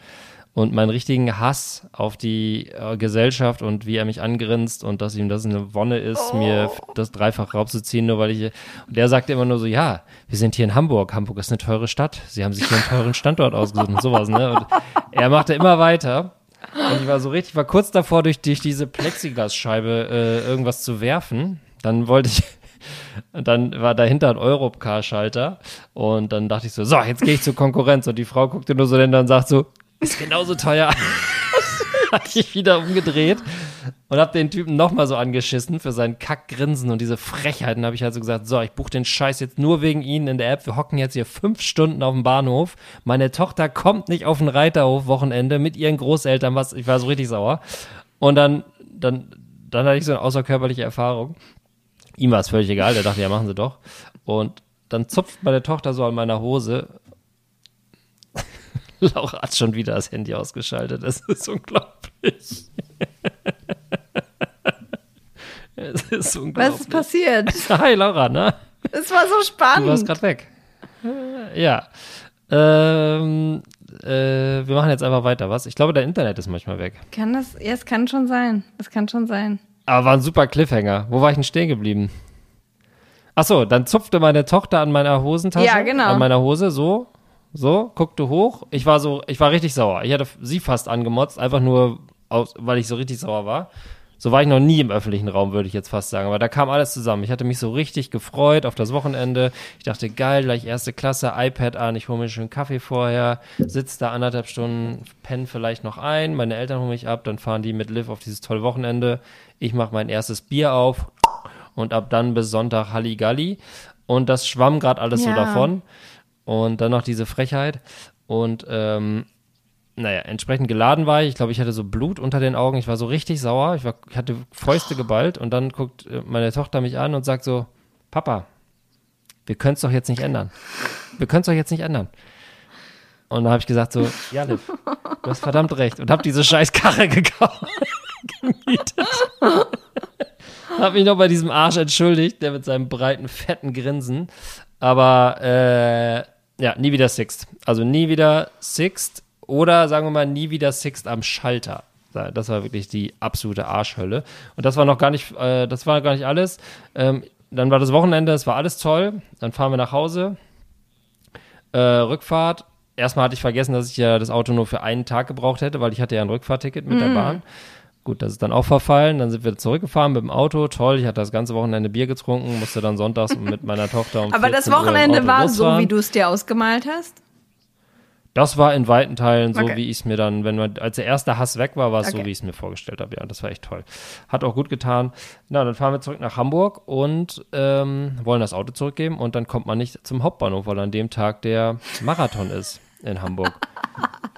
und meinen richtigen Hass auf die äh, Gesellschaft und wie er mich angrinst und dass ihm das eine Wonne ist, mir f- das dreifach rauszuziehen, nur weil ich. Und der sagte immer nur so: Ja, wir sind hier in Hamburg. Hamburg ist eine teure Stadt. Sie haben sich hier einen teuren Standort ausgesucht und sowas, ne? Und er machte immer weiter. Und ich war so richtig, war kurz davor, durch, durch diese Plexiglasscheibe äh, irgendwas zu werfen. Dann wollte ich. Und dann war dahinter ein Europcar-Schalter. Und dann dachte ich so, so, jetzt gehe ich zur Konkurrenz. Und die Frau guckte nur so hin und sagt so, ist genauso teuer. Hat ich wieder umgedreht und habe den Typen nochmal so angeschissen für sein Kackgrinsen und diese Frechheiten. habe ich also gesagt, so, ich buche den Scheiß jetzt nur wegen Ihnen in der App. Wir hocken jetzt hier fünf Stunden auf dem Bahnhof. Meine Tochter kommt nicht auf den Reiterhof Wochenende mit ihren Großeltern. Was, ich war so richtig sauer. Und dann, dann, dann hatte ich so eine außerkörperliche Erfahrung. Ihm war es völlig egal, der dachte, ja, machen Sie doch. Und dann zupft meine Tochter so an meiner Hose. Laura hat schon wieder das Handy ausgeschaltet. Das ist unglaublich. Es ist Was unglaublich. ist passiert? Hi Laura, ne? Es war so Du warst spannend. gerade weg. Äh, Ja. Ähm, äh, wir machen jetzt einfach weiter, was? Ich glaube, dein Internet ist manchmal weg. Kann das? Ja, es kann schon sein. Es kann schon sein. Aber war ein super Cliffhanger. Wo war ich denn stehen geblieben? Ach so, dann zupfte meine Tochter an meiner Hosentasche. Ja, genau. An meiner Hose, so, so, guckte hoch. Ich war so, ich war richtig sauer. Ich hatte sie fast angemotzt, einfach nur, aus, weil ich so richtig sauer war. So war ich noch nie im öffentlichen Raum, würde ich jetzt fast sagen. Aber da kam alles zusammen. Ich hatte mich so richtig gefreut auf das Wochenende. Ich dachte, geil, gleich erste Klasse, iPad an, ich hole mir schön Kaffee vorher, sitze da anderthalb Stunden, penne vielleicht noch ein, meine Eltern holen mich ab, dann fahren die mit Liv auf dieses tolle Wochenende. Ich mache mein erstes Bier auf und ab dann bis Sonntag Halligalli. Und das schwamm gerade alles so Ja. davon. Und dann noch diese Frechheit. Und ähm, naja, entsprechend geladen war ich. Ich glaube, ich hatte so Blut unter den Augen. Ich war so richtig sauer. Ich, war, ich hatte Fäuste geballt. Und dann guckt äh, meine Tochter mich an und sagt so, Papa, wir können es doch jetzt nicht ändern. Wir können es doch jetzt nicht ändern. Und dann habe ich gesagt so, ja, Liv, du hast verdammt recht. Und habe diese scheiß Karre gekauft. gemietet. habe mich noch bei diesem Arsch entschuldigt, der mit seinem breiten, fetten Grinsen. Aber äh, ja, nie wieder Sixt. Also nie wieder Sixt oder sagen wir mal nie wieder Sixt am Schalter. Das war wirklich die absolute Arschhölle. Und das war noch gar nicht, äh, das war gar nicht alles. Ähm, dann war das Wochenende, es war alles toll. Dann fahren wir nach Hause. Äh, Rückfahrt. Erstmal hatte ich vergessen, dass ich ja das Auto nur für einen Tag gebraucht hätte, weil ich hatte ja ein Rückfahrticket mit der Bahn. Gut, das ist dann auch verfallen. Dann sind wir zurückgefahren mit dem Auto. Toll, ich hatte das ganze Wochenende Bier getrunken, musste dann sonntags mit meiner Tochter um Aber das 14 Uhr im Wochenende war so, wie du es dir ausgemalt hast. Das war in weiten Teilen so, Okay. wie ich es mir dann, wenn man, als der erste Hass weg war, war es so, Okay. wie ich es mir vorgestellt habe. Ja, das war echt toll. Hat auch gut getan. Na, dann fahren wir zurück nach Hamburg und ähm, wollen das Auto zurückgeben und dann kommt man nicht zum Hauptbahnhof, weil an dem Tag der Marathon ist in Hamburg.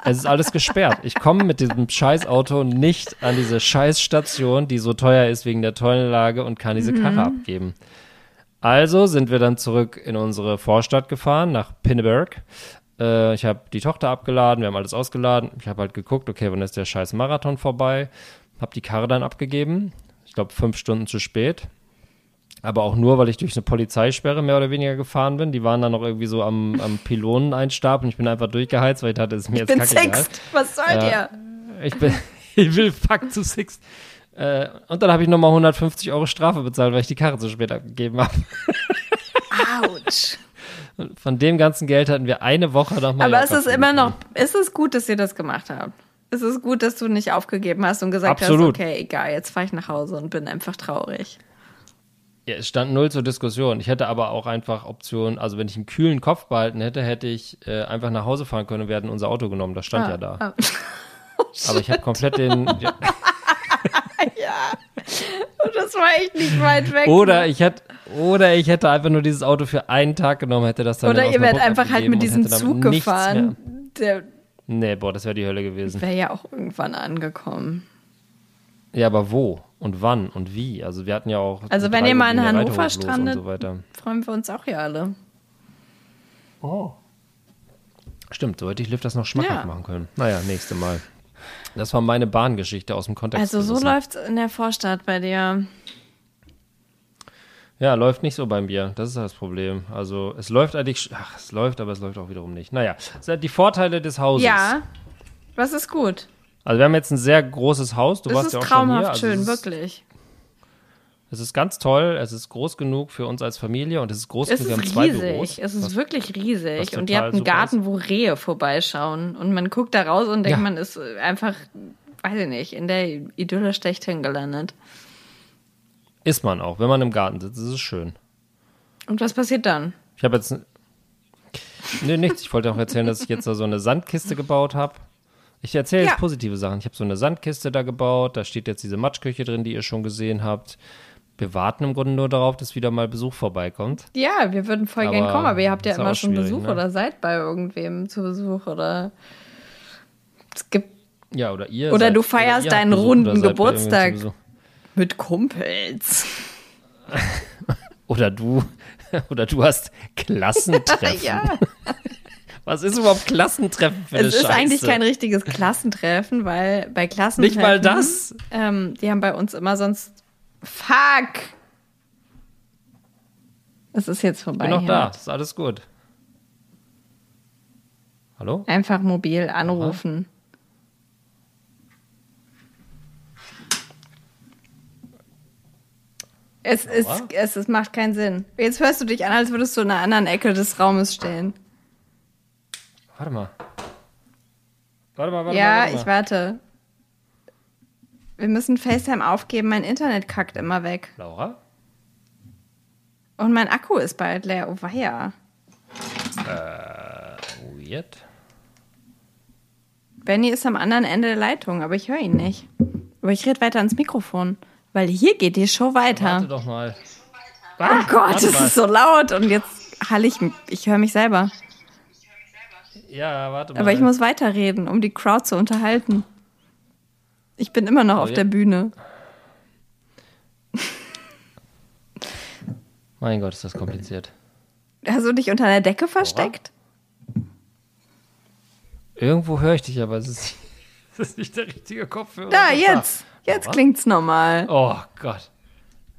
Es ist alles gesperrt. Ich komme mit diesem Scheißauto nicht an diese Scheißstation, die so teuer ist wegen der tollen Lage und kann diese Karre abgeben. Also sind wir dann zurück in unsere Vorstadt gefahren, nach Pinneberg. Äh, ich habe die Tochter abgeladen, wir haben alles ausgeladen. Ich habe halt geguckt, okay, wann ist der scheiß Marathon vorbei? Habe die Karre dann abgegeben. Ich glaube, fünf Stunden zu spät. Aber auch nur, weil ich durch eine Polizeisperre mehr oder weniger gefahren bin. Die waren dann noch irgendwie so am, am Pyloneneinstab und ich bin einfach durchgeheizt, weil ich dachte, es ist mir Ich jetzt bin kackegal. Sixt. Was soll Ja. dir? Ich, bin, ich will fuck zu Sixt. Äh, und dann habe ich nochmal 150 Euro Strafe bezahlt, weil ich die Karre zu spät abgegeben habe. Autsch. Von dem ganzen Geld hatten wir eine Woche nach Aber Mallorca es ist immer noch, ist es gut, dass ihr das gemacht habt? Es ist gut, dass du nicht aufgegeben hast und gesagt Absolut. hast, okay, egal, jetzt fahre ich nach Hause und bin einfach traurig. Ja, es stand null zur Diskussion. Ich hätte aber auch einfach Optionen, also wenn ich einen kühlen Kopf behalten hätte, hätte ich äh, einfach nach Hause fahren können und wir hätten unser Auto genommen. Das stand ja da. Ah. Aber ich habe komplett den. Ja. ja. Und das war echt nicht weit weg. Oder ich hätte. Oder ich hätte einfach nur dieses Auto für einen Tag genommen, hätte das dann Oder ihr wärt einfach halt mit diesem Zug gefahren. Der. Nee, boah, das wäre die Hölle gewesen. wäre ja auch irgendwann angekommen. Ja, aber wo und wann und wie? Also wir hatten ja auch. Also wenn ihr mal in Hannover strandet- Und so weiter. Freuen wir uns auch hier alle. Stimmt, so hätte ich Liv das noch schmackhaft Ja. machen können. Naja, nächste Mal. Das war meine Bahngeschichte aus dem Kontext. Also so gerissen. läuft's in der Vorstadt bei dir. Ja, läuft nicht so beim Bier. Das ist das Problem. Also es läuft eigentlich, sch- ach, es läuft, aber es läuft auch wiederum nicht. Naja, die Vorteile des Hauses. Ja, was ist gut. Also wir haben jetzt ein sehr großes Haus. Du Das warst ist ja auch schon traumhaft hier. Also schön, es ist, wirklich. Es ist ganz toll. Es ist groß genug für uns als Familie und es ist groß Es genug. Wir ist riesig. Büros. Es ist was- wirklich riesig. Und ihr habt einen Garten, wo Rehe vorbeischauen. Und man guckt da raus und denkt, Ja. man ist einfach, weiß ich nicht, in der Idylle schlechthin gelandet. ist man auch. Wenn man im Garten sitzt, ist es schön. Und was passiert dann? Ich habe jetzt. Nee, nichts. Ich wollte auch erzählen, dass ich jetzt da so eine Sandkiste gebaut habe. Ich erzähle Ja. jetzt positive Sachen. Ich habe so eine Sandkiste da gebaut. Da steht jetzt diese Matschküche drin, die ihr schon gesehen habt. Wir warten im Grunde nur darauf, dass wieder mal Besuch vorbeikommt. Ja, wir würden voll gern Aber kommen, aber ihr habt ja immer schon Besuch ne? oder seid bei irgendwem zu Besuch oder es gibt Ja, oder ihr. Oder seid- du feierst habt deinen Besuch runden oder Geburtstag. mit Kumpels. Oder du. Oder du hast Klassentreffen. ja. Was ist überhaupt Klassentreffen für eine Es ist Scheiße? eigentlich kein richtiges Klassentreffen, weil bei Klassentreffen. Nicht mal das? Ähm, die haben bei uns immer sonst Fuck! Es ist jetzt vorbei. Bin noch da, ist alles gut. Hallo? Einfach mobil anrufen. Es, ist, es, es macht keinen Sinn. Jetzt hörst du dich an, als würdest du in einer anderen Ecke des Raumes stehen. Warte mal. Warte mal, warte ja, mal. Warte ich warte. Wir müssen FaceTime aufgeben, mein Internet kackt immer weg. Laura? Und mein Akku ist bald leer. Oh weia. Weird. Benny ist am anderen Ende der Leitung, aber ich höre ihn nicht. Aber ich rede weiter ans Mikrofon, weil hier geht die Show weiter. Warte doch mal. Oh Gott, es ist so laut und jetzt hall ich, ich höre mich selber. Ja, warte mal. Aber ich muss weiterreden, um die Crowd zu unterhalten. Ich bin immer noch Oh, auf ja. der Bühne. Mein Gott, ist das kompliziert. Hast du dich unter der Decke versteckt? Irgendwo höre ich dich, aber es ist, es ist nicht der richtige Kopfhörer. Da, jetzt. Jetzt Laura? klingt's normal. Oh Gott.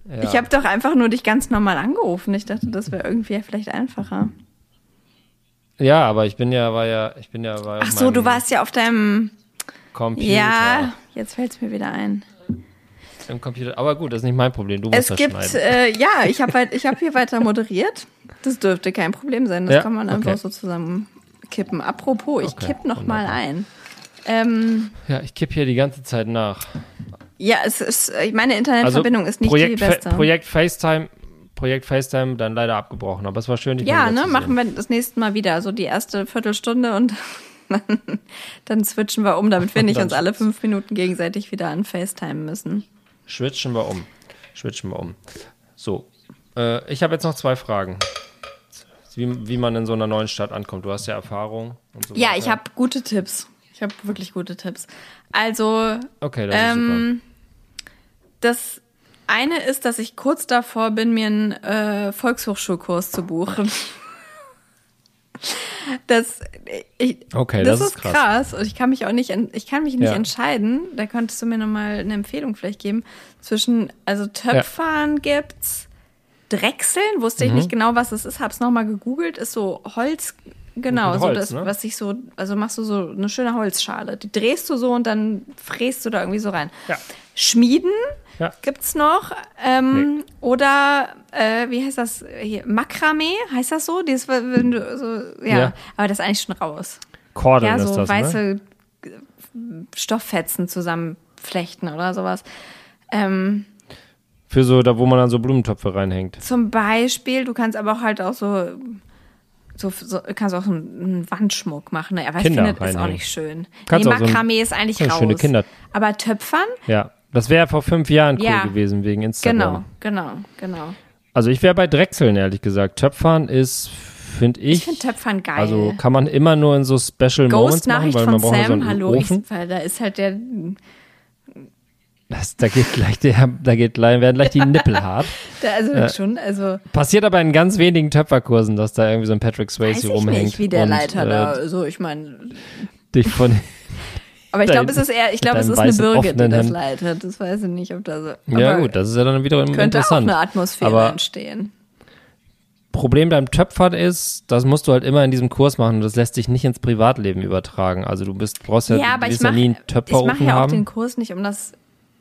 Ja. Ich habe doch einfach nur dich ganz normal angerufen. Ich dachte, das wäre irgendwie vielleicht einfacher. Ja, aber ich bin ja, war ja, ich bin ja, war Ach so, du warst ja auf deinem. Computer. Ja, jetzt fällt's mir wieder ein. Im Computer. Aber gut, das ist nicht mein Problem. Du musst Es das gibt, äh, ja, ich habe halt, ich habe hier weiter moderiert. Das dürfte kein Problem sein. Das Ja, kann man okay. einfach so zusammen kippen. Apropos, ich Okay, kipp noch mal wunderbar. ein. Ähm, Ja, ich kipp hier die ganze Zeit nach. ja, es ist, meine Internetverbindung ist nicht Also Projekt, die beste. Fa Projekt FaceTime, Projekt FaceTime dann leider abgebrochen, aber es war schön, ja, ne, machen wir das nächste Mal wieder. So die erste Viertelstunde und dann, dann switchen wir um, damit wir nicht uns alle fünf Minuten gegenseitig wieder an FaceTime müssen. Switchen wir um. Switchen wir um. So, äh, ich habe jetzt noch zwei Fragen. Wie, wie man in so einer neuen Stadt ankommt. Du hast ja Erfahrung und so Ja, weiter. ich habe gute Tipps. Ich habe wirklich gute Tipps. Also, Okay, das ist ähm, das eine ist, dass ich kurz davor bin, mir einen äh, Volkshochschulkurs zu buchen. Das, ich, Okay, das, das ist krass. krass. Und ich kann mich auch nicht, ich kann mich nicht Ja. entscheiden. Da könntest du mir nochmal eine Empfehlung vielleicht geben. Zwischen, also Töpfern gibt's, Drechseln, wusste Mhm. ich nicht genau, was es ist, hab's nochmal gegoogelt, ist so Holz, genau, Mit so Holz, das, ne? was ich so, also machst du so eine schöne Holzschale. Die drehst du so und dann fräst du da irgendwie so rein. Ja. Schmieden Ja. gibt's noch. Ähm, Oder äh, wie heißt das hier? Makramee, heißt das so? Dieses, wenn du so, ja, Ja. aber das ist eigentlich schon raus. Kordeln ja, ist so das, weiße ne? Stofffetzen zusammenflechten oder sowas. Ähm, Für so, da wo man dann so Blumentöpfe reinhängt. zum Beispiel, du kannst aber auch halt auch so, so, so kannst auch so einen Wandschmuck machen. Ne? Aber Kinder ich finde, das ist auch nicht schön. Kannst nee, auch so Makramee ist eigentlich raus. schöne Kinder- Aber Töpfern? Ja. Das wäre vor fünf Jahren cool Ja. gewesen wegen Instagram. Genau, genau, genau. Also ich wäre bei Drechseln, ehrlich gesagt. Töpfern ist, finde ich, Ich finde Töpfern geil. also kann man immer nur in so Special Moments machen, weil man braucht ja so Sam, einen hallo, ich, Ofen. weil da ist halt der, Das, da geht gleich der, da geht gleich, werden gleich die Nippel hart. der also schon, also Passiert aber in ganz wenigen Töpferkursen, dass da irgendwie so ein Patrick weiß Swayze ich rumhängt. nicht, wie der und, Leiter da, äh, so ich meine, dich von, aber ich glaube, es ist eher, ich glaube, es ist eine Birgit, die das leitet. Das weiß ich nicht, ob da so. ja gut, das ist ja dann wiederum könnte auch interessant. eine Atmosphäre Aber- entstehen. Problem beim Töpfern ist, das musst du halt immer in diesem Kurs machen und das lässt sich nicht ins Privatleben übertragen. Also du bist, brauchst ja, Ja, aber ich willst ja mache nie einen ich Töpferofen mach ja auch haben. den Kurs nicht, um das,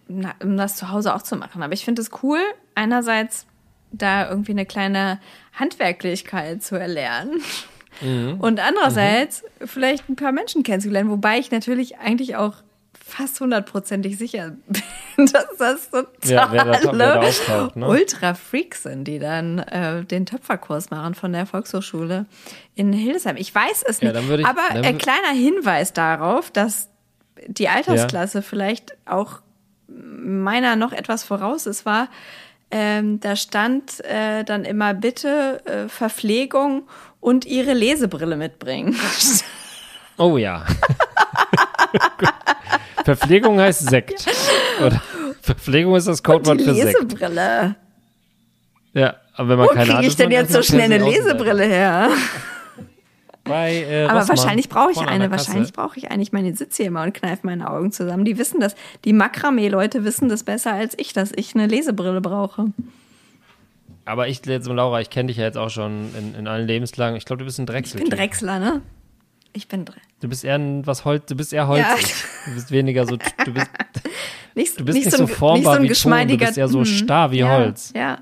na, um das zu Hause auch zu machen. Aber ich finde es cool, einerseits da irgendwie eine kleine Handwerklichkeit zu erlernen. Mhm. Und andererseits vielleicht ein paar Menschen kennenzulernen, wobei ich natürlich eigentlich auch fast hundertprozentig sicher bin, dass das Ja, da totale auftaucht, ne? Ultra-Freaks sind, die dann äh, den Töpferkurs machen von der Volkshochschule in Hildesheim. Ich weiß es Ja, nicht, ich- aber ein kleiner Hinweis darauf, dass die Altersklasse vielleicht auch meiner noch etwas voraus ist, war, ähm, da stand äh, dann immer bitte äh, Verpflegung und ihre Lesebrille mitbringen. Oh ja. Verpflegung heißt Sekt. Oder Verpflegung ist das Codewort für Sekt. Lesebrille. Ja, aber wenn man Wo keine kriege ich denn jetzt so schnell eine. Lesebrille her? bei äh, Aber Rossmann, wahrscheinlich brauche ich vorne eine. Wahrscheinlich brauche ich eine. Ich meine, ich sitze hier immer und kneife meine Augen zusammen. Die wissen das. Die Makramee-Leute wissen das besser als ich, dass ich eine Lesebrille brauche. Aber ich, jetzt, Laura, ich kenne dich ja jetzt auch schon in, in allen Lebenslagen. Ich glaube, du bist ein Ich Drechsel. bin Drechsler, ne? Ich bin Dre Du bist eher ein, was Holz, du bist eher holzig. Du bist weniger so, du bist, Nicht, du bist nicht, so, so formbar nicht so wie Ton, du bist eher so Mhm. starr wie ja, Holz. Ja.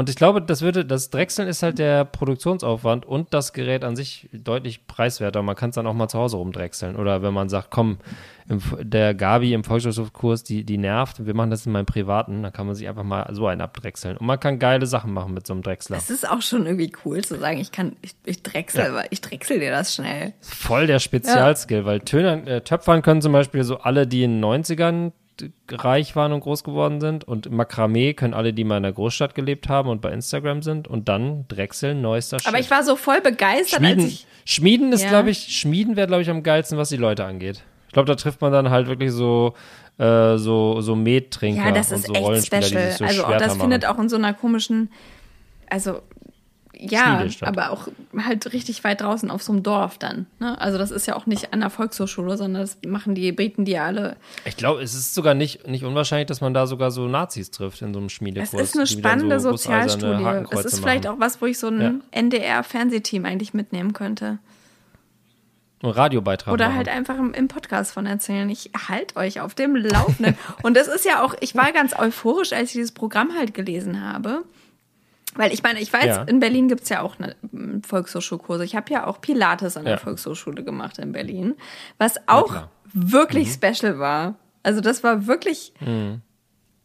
Und ich glaube, das würde, das Drechseln ist halt der Produktionsaufwand und das Gerät an sich deutlich preiswerter. Man kann es dann auch mal zu Hause rumdrechseln. Oder wenn man sagt, komm, im, der Gabi im Volkshochschulkurs, die, die nervt, wir machen das in meinem privaten, dann kann man sich einfach mal so einen abdrechseln. Und man kann geile Sachen machen mit so einem Drechsler. Es ist auch schon irgendwie cool zu sagen, ich kann, ich, ich drechsel, Ja. aber ich drechsel dir das schnell. Voll der Spezialskill, weil Tönern, äh, Töpfern können zum Beispiel so alle, die in den 90ern reich waren und groß geworden sind und Makramee können alle, die mal in der Großstadt gelebt haben und bei Instagram sind und dann Drechseln, neuester Shit. Aber ich war so voll begeistert, als Schmieden, ich. Schmieden ist, Ja. glaube ich, Schmieden wäre, glaube ich, am geilsten, was die Leute angeht. Ich glaube, da trifft man dann halt wirklich so, äh, so, so Mettrinker Ja, das und ist so echt Rollenspieler, special. die sich so also auch das findet machen. auch in so einer komischen, also ja, aber auch halt richtig weit draußen auf so einem Dorf dann. Ne? Also das ist ja auch nicht an der Volkshochschule, sondern das machen die Briten, die ja alle. Ich glaube, es ist sogar nicht, nicht unwahrscheinlich, dass man da sogar so Nazis trifft in so einem Es Schmiedekurs. ist eine spannende so gusseiserne Sozialstudie. Es ist vielleicht machen. auch was, wo ich so ein NDR-Fernsehteam eigentlich mitnehmen könnte. Ein Radiobeitrag Oder machen. halt einfach im, im Podcast von erzählen. Ich halte euch auf dem Laufenden. Und das ist ja auch, ich war ganz euphorisch, als ich dieses Programm halt gelesen habe. Weil ich meine, ich weiß, Ja. in Berlin gibt's ja auch eine mm, Volkshochschulkurse. Ich habe ja auch Pilates an der Ja. Volkshochschule gemacht in Berlin, was auch klar. wirklich Mhm. special war. Also das war wirklich,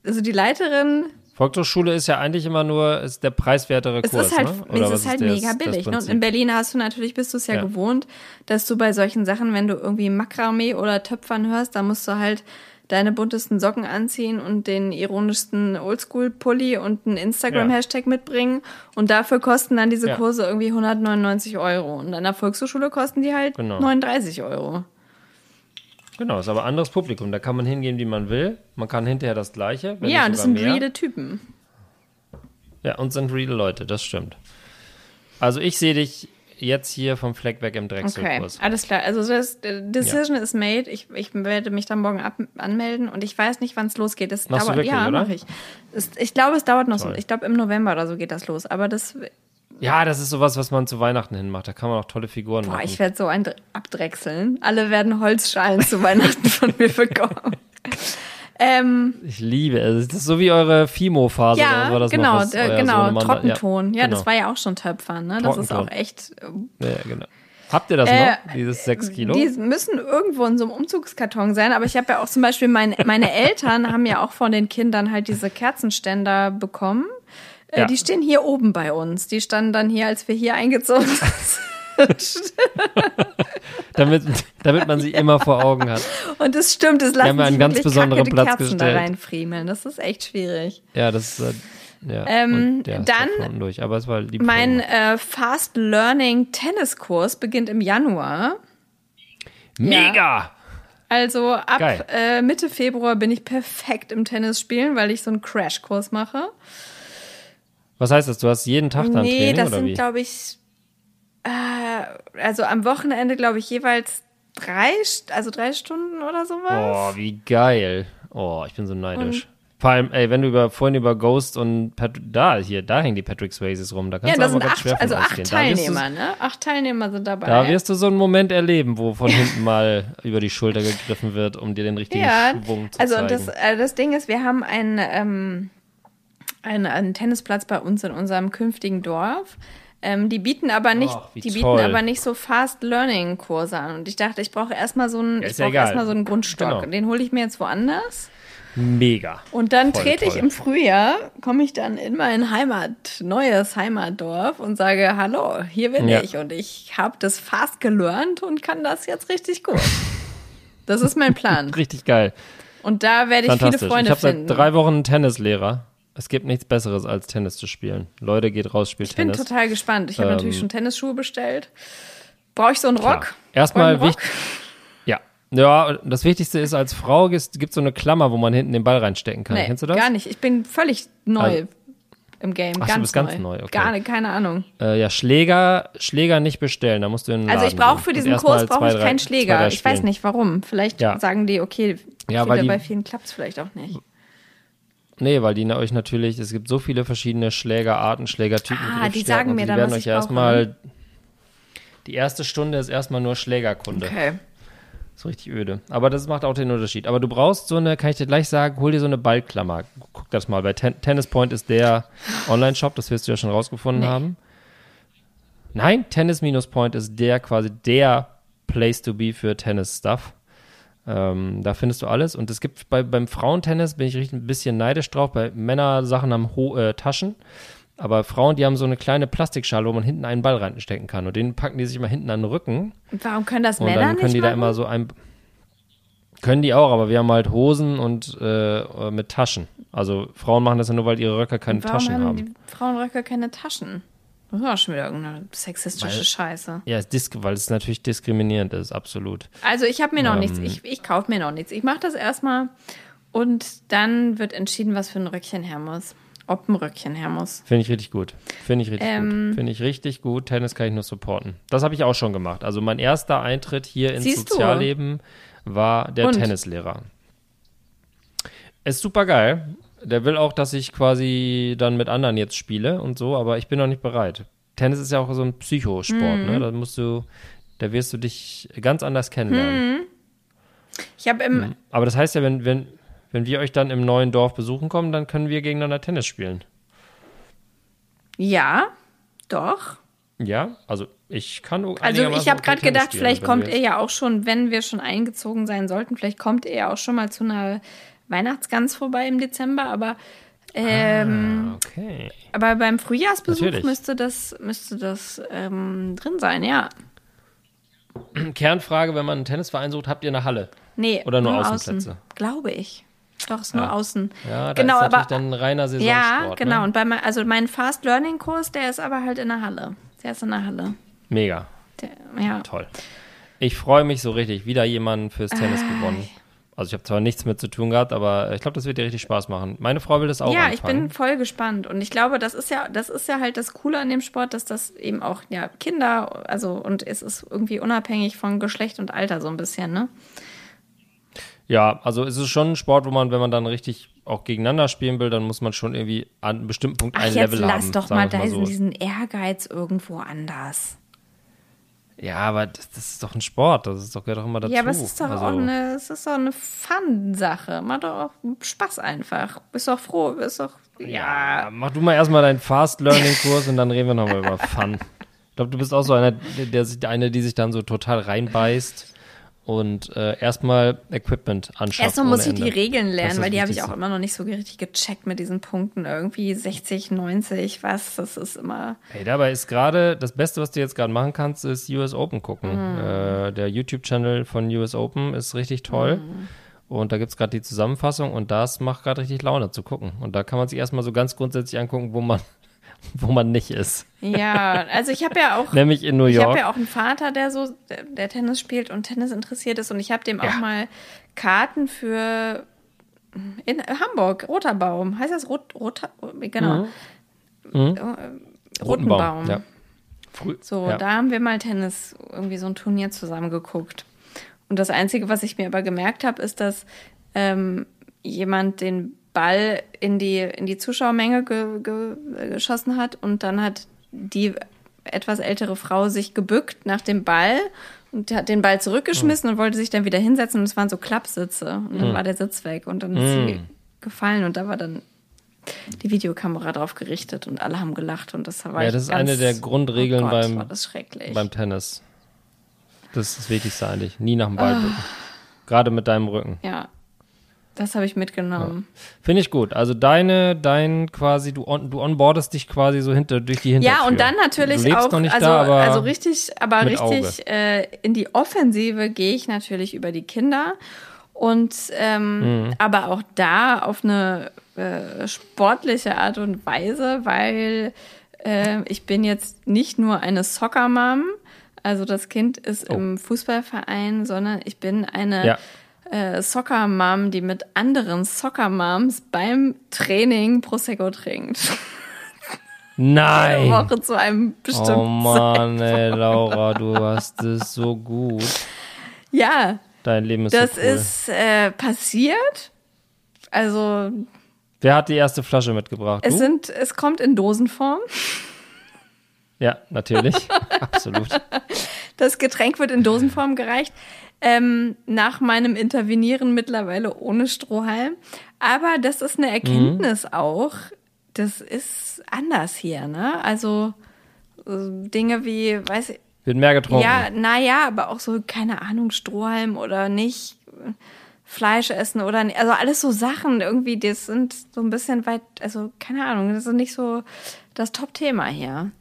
also die Leiterin, Volkshochschule ist ja eigentlich immer nur ist der preiswertere es Kurs, ist halt, ne? es was ist halt das- mega das billig. Ne? Und in Berlin hast du natürlich, bist du es ja, Ja. gewohnt, dass du bei solchen Sachen, wenn du irgendwie Makramee oder Töpfern hörst, dann musst du halt deine buntesten Socken anziehen und den ironischsten Oldschool-Pulli und einen Instagram-Hashtag mitbringen. Und dafür kosten dann diese Ja. Kurse irgendwie 199 Euro. Und an der Volkshochschule kosten die halt Genau. 39 Euro. Genau, ist aber anderes Publikum. Da kann man hingehen, wie man will. Man kann hinterher das Gleiche. ja, und das sind reale Typen. Ja, und sind reale Leute, das stimmt. Also ich sehe dich jetzt hier vom Fleck weg im Okay, Drechselkurs. alles klar. Also das äh, Decision is made. Ich, ich werde mich dann morgen ab, anmelden und ich weiß nicht, wann es losgeht. Es Machst du dauert, wirklich, ja, mache ich. Es, ich glaube, es dauert noch so. Toll. Ich glaube, im November oder so geht das los. Aber das, Ja, das ist sowas, was man zu Weihnachten hin macht. Da kann man auch tolle Figuren boah, machen. ich werde so ein Dr- abdrechseln. Alle werden Holzschalen zu Weihnachten von mir bekommen. Ähm, Ich liebe es. Das ist so wie eure Fimo-Phase. oder ja, war das genau, was äh, genau, Trockenton. Ja, genau. das war ja auch schon Töpfern. Ne? Das ist auch echt äh, Ja, ja, genau. Habt ihr das Äh, noch? Dieses 6 Kilo? Die müssen irgendwo in so einem Umzugskarton sein, aber ich habe ja auch zum Beispiel, mein, meine Eltern haben ja auch von den Kindern halt diese Kerzenständer bekommen. Äh, Ja. Die stehen hier oben bei uns. Die standen dann hier, als wir hier eingezogen sind. damit, damit man sie immer vor Augen hat. Und das stimmt, es lassen ja einen sich ganz besonderen Platz Kerzen gestellt. da reinfriemeln. Das ist echt schwierig. Ja, das ist. Äh, ja, Ähm, ist dann durch. Aber es war lieb. Mein äh, Fast Learning Tenniskurs beginnt im Januar. Mega! Also ab äh, Mitte Februar bin ich perfekt im Tennis spielen, weil ich so einen Crashkurs mache. Was heißt das? Du hast jeden Tag dann nee, Training das oder sind, glaube ich, äh, also am Wochenende, glaube ich, jeweils drei, also drei Stunden oder sowas. Oh, wie geil. Oh, ich bin so neidisch. Vor allem, ey, wenn du über, vorhin über Ghost und Pat da, hier, da hängen die Patrick Swayzes rum. Da ja, kannst da du aber sind ganz acht, schwer also acht Teilnehmer, ne? Acht Teilnehmer sind dabei. Da wirst du so einen Moment erleben, wo von hinten mal über die Schulter gegriffen wird, um dir den richtigen ja, Schwung zu also zeigen. und das, äh, das Ding ist, wir haben einen, ähm, einen, einen Tennisplatz bei uns in unserem künftigen Dorf. Ähm, die bieten aber nicht, wie die bieten toll. aber nicht so Fast Learning Kurse an. Und ich dachte, ich brauche erstmal so einen, Ja, ich ja erstmal so einen Grundstock. Genau. Den hole ich mir jetzt woanders. Mega. Und dann Voll trete ich toll. im Frühjahr, komme ich dann in mein Heimat, neues Heimatdorf und sage, hallo, hier bin Ja. ich und ich habe das fast gelernt und kann das jetzt richtig gut. Das ist mein Plan. Richtig geil. Und da werde ich viele. Freunde ich habe finden. seit drei Wochen einen Tennislehrer. Es gibt nichts Besseres, als Tennis zu spielen. Leute, geht raus, spielt ich bin Tennis. total gespannt. Ich habe Ähm, natürlich schon Tennisschuhe bestellt. Brauche ich so einen Rock? Klar. Erstmal Brauche ich wichtig. Ja. Ja, das Wichtigste ist, als Frau gibt es so eine Klammer, wo man hinten den Ball reinstecken kann. Nee, Kennst du das? gar nicht. Ich bin völlig neu Also- im Game. Ach, ganz du bist neu. ganz neu, okay. Gar nicht, keine Ahnung. Äh, ja, Schläger, Schläger nicht bestellen, da musst du in den Also ich Laden brauche gehen. für Und diesen Kurs brauche ich keinen Schläger. Ich weiß nicht warum. Vielleicht Ja. sagen die, okay, Ja, weil die- bei vielen klappt es vielleicht auch nicht. Nee, weil die euch natürlich, es gibt so viele verschiedene Schlägerarten, Schlägertypen. Ah, die sagen mir die dann, werden was euch ich erstmal. Die erste Stunde ist erstmal nur Schlägerkunde. Okay. So richtig öde. Aber das macht auch den Unterschied. Aber du brauchst so eine, kann ich dir gleich sagen, hol dir so eine Ballklammer. Guck das mal. Bei Ten Tennis Point ist der Online-Shop, das wirst du ja schon rausgefunden Nee. haben. Nein, Tennis-Point ist der quasi der Place to be für Tennis-Stuff. Ähm, da findest du alles. Und es gibt bei, beim Frauentennis, bin ich richtig ein bisschen neidisch drauf, bei Männersachen haben Ho äh, Taschen. Aber Frauen, die haben so eine kleine Plastikschale, wo man hinten einen Ball reinstecken kann. Und den packen die sich immer hinten an den Rücken. Und warum können das Und Männer dann können nicht die da machen? immer so ein. Können die auch, aber wir haben halt Hosen und äh, mit Taschen. Also Frauen machen das ja nur, weil ihre Röcke keine Warum Taschen haben haben. die Frauenröcke keine Taschen? Das ist auch schon wieder irgendeine sexistische Weil- Scheiße. Ja, weil es natürlich diskriminierend ist, absolut. Also ich habe mir noch Ähm. nichts, ich, ich kaufe mir noch nichts. Ich mache das erstmal und dann wird entschieden, was für ein Röckchen her muss. Ob ein Röckchen her muss. Finde ich richtig gut. Finde ich richtig Ähm. gut. Finde ich richtig gut. Tennis kann ich nur supporten. Das habe ich auch schon gemacht. Also mein erster Eintritt hier ins Siehst du? Sozialleben war der Und? Tennislehrer. Ist super geil. Der will auch, dass ich quasi dann mit anderen jetzt spiele und so, aber ich bin noch nicht bereit. Tennis ist ja auch so ein Psychosport, Mhm. ne? Da musst du, da wirst du dich ganz anders kennenlernen. Ich habe im, Aber das heißt ja, wenn, wenn, wenn wir euch dann im neuen Dorf besuchen kommen, dann können wir gegeneinander Tennis spielen. ja, doch. Ja, also ich kann Also einigermaßen ich habe gerade gedacht, vielleicht kommt ihr ja auch schon, wenn wir schon eingezogen sein sollten, vielleicht kommt ihr ja auch schon mal zu einer Weihnachtsgans vorbei im Dezember, aber ähm, Ah, okay. aber beim Frühjahrsbesuch Natürlich. müsste das müsste das ähm, drin sein, ja. Kernfrage, wenn man einen Tennisverein sucht, habt ihr eine Halle? Nee, Oder nur außen, Außenplätze? glaube ich. Doch, ist nur Ja. außen. Ja, da genau, ist aber dann ein reiner Saisonsport. ja, genau. Ne? Und bei mein, also mein Fast Learning Kurs, der ist aber halt in der Halle. Der ist in der Halle. Mega, Der, ja. toll. Ich freue mich so richtig, wieder jemanden fürs Tennis Ah. gewonnen. Also ich habe zwar nichts mit zu tun gehabt, aber ich glaube, das wird dir richtig Spaß machen. Meine Frau will das auch Ja, ich anfangen. bin voll gespannt und ich glaube, das ist ja, das ist ja halt das Coole an dem Sport, dass das eben auch ja Kinder, also und es ist irgendwie unabhängig von Geschlecht und Alter so ein bisschen, ne? Ja, also es ist schon ein Sport, wo man, wenn man dann richtig auch gegeneinander spielen will, dann muss man schon irgendwie an einem bestimmten Punkt Ach, ein jetzt Level lass haben. doch sagen mal diesen, so. diesen Ehrgeiz irgendwo anders. Ja, aber das, das ist doch ein Sport, das ist doch, gehört doch immer dazu. Ja, aber es ist doch also, auch eine, es ist doch eine Fun-Sache. Macht doch auch Spaß einfach. Bist doch froh, bist doch, Ja, ja. mach du mal erstmal deinen Fast Learning Kurs und dann reden wir nochmal über Fun. Ich glaube, du bist auch so einer, der, der sich, eine, die sich dann so total reinbeißt und äh, erstmal Equipment anschaut. Erstmal muss ich die Ende. Regeln Das lernen, weil die habe ich auch immer noch nicht so richtig gecheckt mit diesen Punkten. Irgendwie 60, 90, was, das ist immer. Hey, dabei ist gerade, das Beste, was du jetzt gerade machen kannst, ist US Open gucken. Mhm. Äh, der YouTube-Channel von US Open ist richtig toll. Mhm. Und da gibt es gerade die Zusammenfassung und das macht gerade richtig Laune zu gucken. Und da kann man sich erstmal so ganz grundsätzlich angucken, wo man, wo man nicht ist. Ja, also ich habe ja auch. Nämlich in New Ich habe York. ja auch einen Vater, der so, der, Tennis spielt und Tennis interessiert ist. Und ich habe dem Ja. auch mal Karten für in Hamburg, Roter Baum. Heißt das Rot, Roter? Genau. Mhm. Äh, Roten Baum. Ja. Früh, So, ja. da haben wir mal Tennis, irgendwie so ein Turnier zusammen geguckt. Und das Einzige, was ich mir aber gemerkt habe, ist, dass ähm, jemand den Ball in die, in die Zuschauermenge ge, ge, geschossen hat und dann hat die etwas ältere Frau sich gebückt nach dem Ball und hat den Ball zurückgeschmissen und wollte sich dann wieder hinsetzen und es waren so Klappsitze und dann war der Sitz weg und dann ist sie gefallen und da war dann die Videokamera drauf gerichtet und alle haben gelacht und das war Ja, das ist ganz, eine der Grundregeln oh Gott, beim- beim Tennis. Das ist das Wichtigste eigentlich. Nie nach dem. Ball bücken. Gerade mit deinem Rücken. Ja, das habe ich mitgenommen. Finde ich gut. Also deine, dein quasi, du, on, du onboardest dich quasi so hinter, durch die Hintertür. Ja, und dann natürlich du lebst auch, noch nicht also, da, aber also richtig, aber richtig äh, in die Offensive gehe ich natürlich über die Kinder. Und ähm, Mhm. aber auch da auf eine äh, sportliche Art und Weise, weil äh, ich bin jetzt nicht nur eine Soccer-Mom, also das Kind ist Oh. im Fußballverein, sondern ich bin eine Ja. Äh, Soccer-Mom, die mit anderen Soccer-Moms beim Training Prosecco trinkt. Nein! Woche zu einem bestimmten Oh Mann, ey, Laura, du hast es so gut. Ja, Dein Leben ist das so cool. ist äh, passiert. Also Wer hat die erste Flasche mitgebracht? es Du? sind, es kommt in Dosenform. Ja, natürlich. Absolut. Das Getränk wird in Dosenform gereicht. Ähm, nach meinem Intervenieren mittlerweile ohne Strohhalm. Aber das ist eine Erkenntnis auch. Das ist anders hier, ne? Also äh, Dinge wie, weiß ich, Wird mehr getrunken. ja, naja, aber auch so, keine Ahnung, Strohhalm oder nicht, äh, Fleisch essen oder nicht. Also alles so Sachen irgendwie, das sind so ein bisschen weit, also keine Ahnung, das ist nicht so das Top-Thema hier.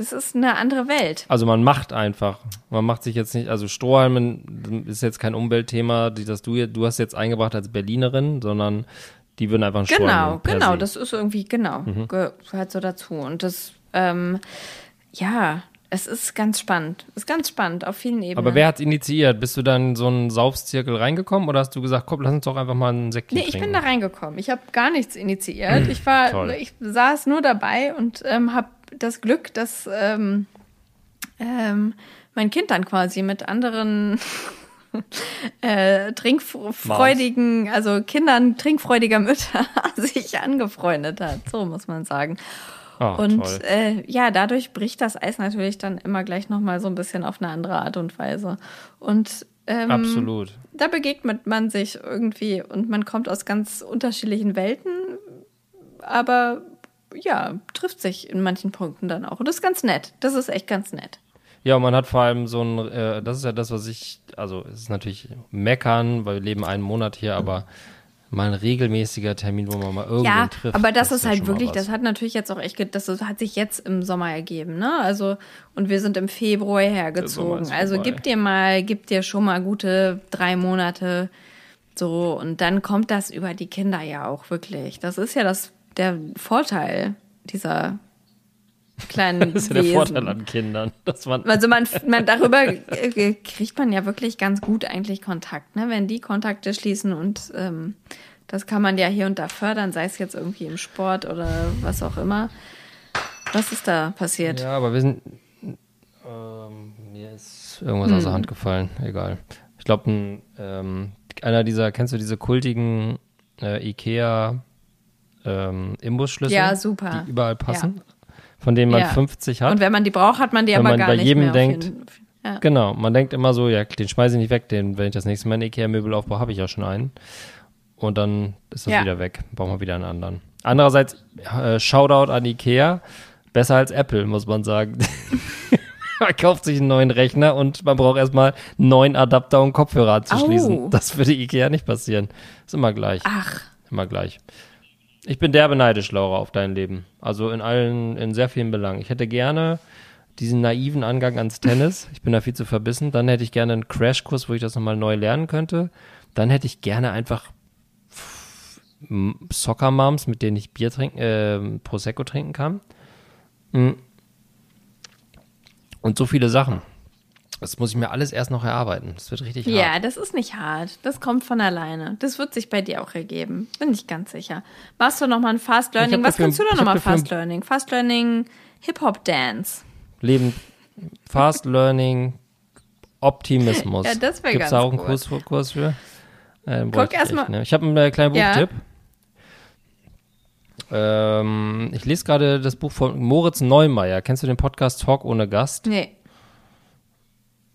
Das ist eine andere Welt. Also man macht einfach. Man macht sich jetzt nicht, also Strohhalmen ist jetzt kein Umweltthema, die das du, jetzt- du hast jetzt eingebracht als Berlinerin, sondern die würden einfach einen Strohhalm Genau, genau, se. das ist irgendwie, genau, gehört so dazu. Und das, ähm, ja, es ist ganz spannend. Ist ganz spannend auf vielen Ebenen. Aber wer hat's initiiert? Bist du dann in so einen Saufzirkel reingekommen oder hast du gesagt, komm, lass uns doch einfach mal einen Sekt Nee, ich trinken? bin da reingekommen. Ich habe gar nichts initiiert. Ich war, Toll. ich saß nur dabei und ähm, habe das Glück, dass ähm, ähm, mein Kind dann quasi mit anderen äh, trinkfreudigen, also Kindern trinkfreudiger Mütter sich angefreundet hat. So muss man sagen. Ah, Und äh, ja, dadurch bricht das Eis natürlich dann immer gleich nochmal so ein bisschen auf eine andere Art und Weise. Und ähm, Absolut. da begegnet man sich irgendwie und man kommt aus ganz unterschiedlichen Welten, aber ja, trifft sich in manchen Punkten dann auch. Und das ist ganz nett. Das ist echt ganz nett. Ja, und man hat vor allem so ein, äh, das ist ja das, was ich, also es ist natürlich meckern, weil wir leben einen Monat hier, aber mal ein regelmäßiger Termin, wo man mal irgendwen Ja, trifft. aber das, ist ja halt wirklich, das hat natürlich jetzt auch echt, das ist- hat sich jetzt im Sommer ergeben, ne? Also, und wir sind im Februar hergezogen. ist Also gib dir mal, gib dir schon mal gute drei Monate so und dann kommt das über die Kinder ja auch wirklich. Das ist ja das, der Vorteil dieser kleinen Das ist ja der Wesen. Vorteil an Kindern, dass man Also man, man darüber kriegt man ja wirklich ganz gut eigentlich Kontakt, ne? Wenn die Kontakte schließen und ähm, das kann man ja hier und da fördern, sei es jetzt irgendwie im Sport oder was auch immer. Was ist da passiert? Ja, aber wir sind. Ähm, mir ist irgendwas aus der Hand gefallen. Egal. Ich glaube, ähm, einer dieser, kennst du diese kultigen äh, IKEA ähm, Imbusschlüssel? Ja, super. Die überall passen. Von denen man Ja. 50 hat. Und wenn man die braucht, hat man die Wenn aber man gar bei nicht jedem mehr. denkt, jeden- ja. Genau, man denkt immer so, ja, den schmeiße ich nicht weg, den, wenn ich das nächste Mal ein Ikea-Möbel aufbaue, habe ich ja schon einen. Und dann ist das Ja. wieder weg. Brauchen wir wieder einen anderen. Andererseits, äh, Shoutout an Ikea. Besser als Apple, muss man sagen. man kauft sich einen neuen Rechner und man braucht erstmal einen neuen Adapter und Kopfhörer anzuschließen. Au. Das würde Ikea nicht passieren. Ist immer gleich. Ach, Immer gleich. Ich bin derbe neidisch, Laura, auf dein Leben. Also in allen, in sehr vielen Belangen. Ich hätte gerne diesen naiven Angang ans Tennis. Ich bin da viel zu verbissen. Dann hätte ich gerne einen Crashkurs, wo ich das nochmal neu lernen könnte. Dann hätte ich gerne einfach M- Soccer Moms, mit denen ich Bier trinken, äh, Prosecco trinken kann. Mm. Und so viele Sachen. Das muss ich mir alles erst noch erarbeiten. Das wird richtig ja, hart. das ist nicht hart. Das kommt von alleine. Das wird sich bei dir auch ergeben. Bin ich ganz sicher. Machst du noch mal ein Fast Learning? Was kannst du da noch mal Fast Learning? Fast Learning Hip Hop Dance. Leben, Fast Learning, Optimismus. Ja, das wär Gibt's ganz da auch einen gut. Kurs, für- Kurs für? Äh, Guck bräuchte ich erst echt, mal- Ne? Ich habe einen äh, kleinen Ja. Buchtipp. Ähm, ich lese gerade das Buch von Moritz Neumeier. Kennst du den Podcast Talk ohne Gast? Nee.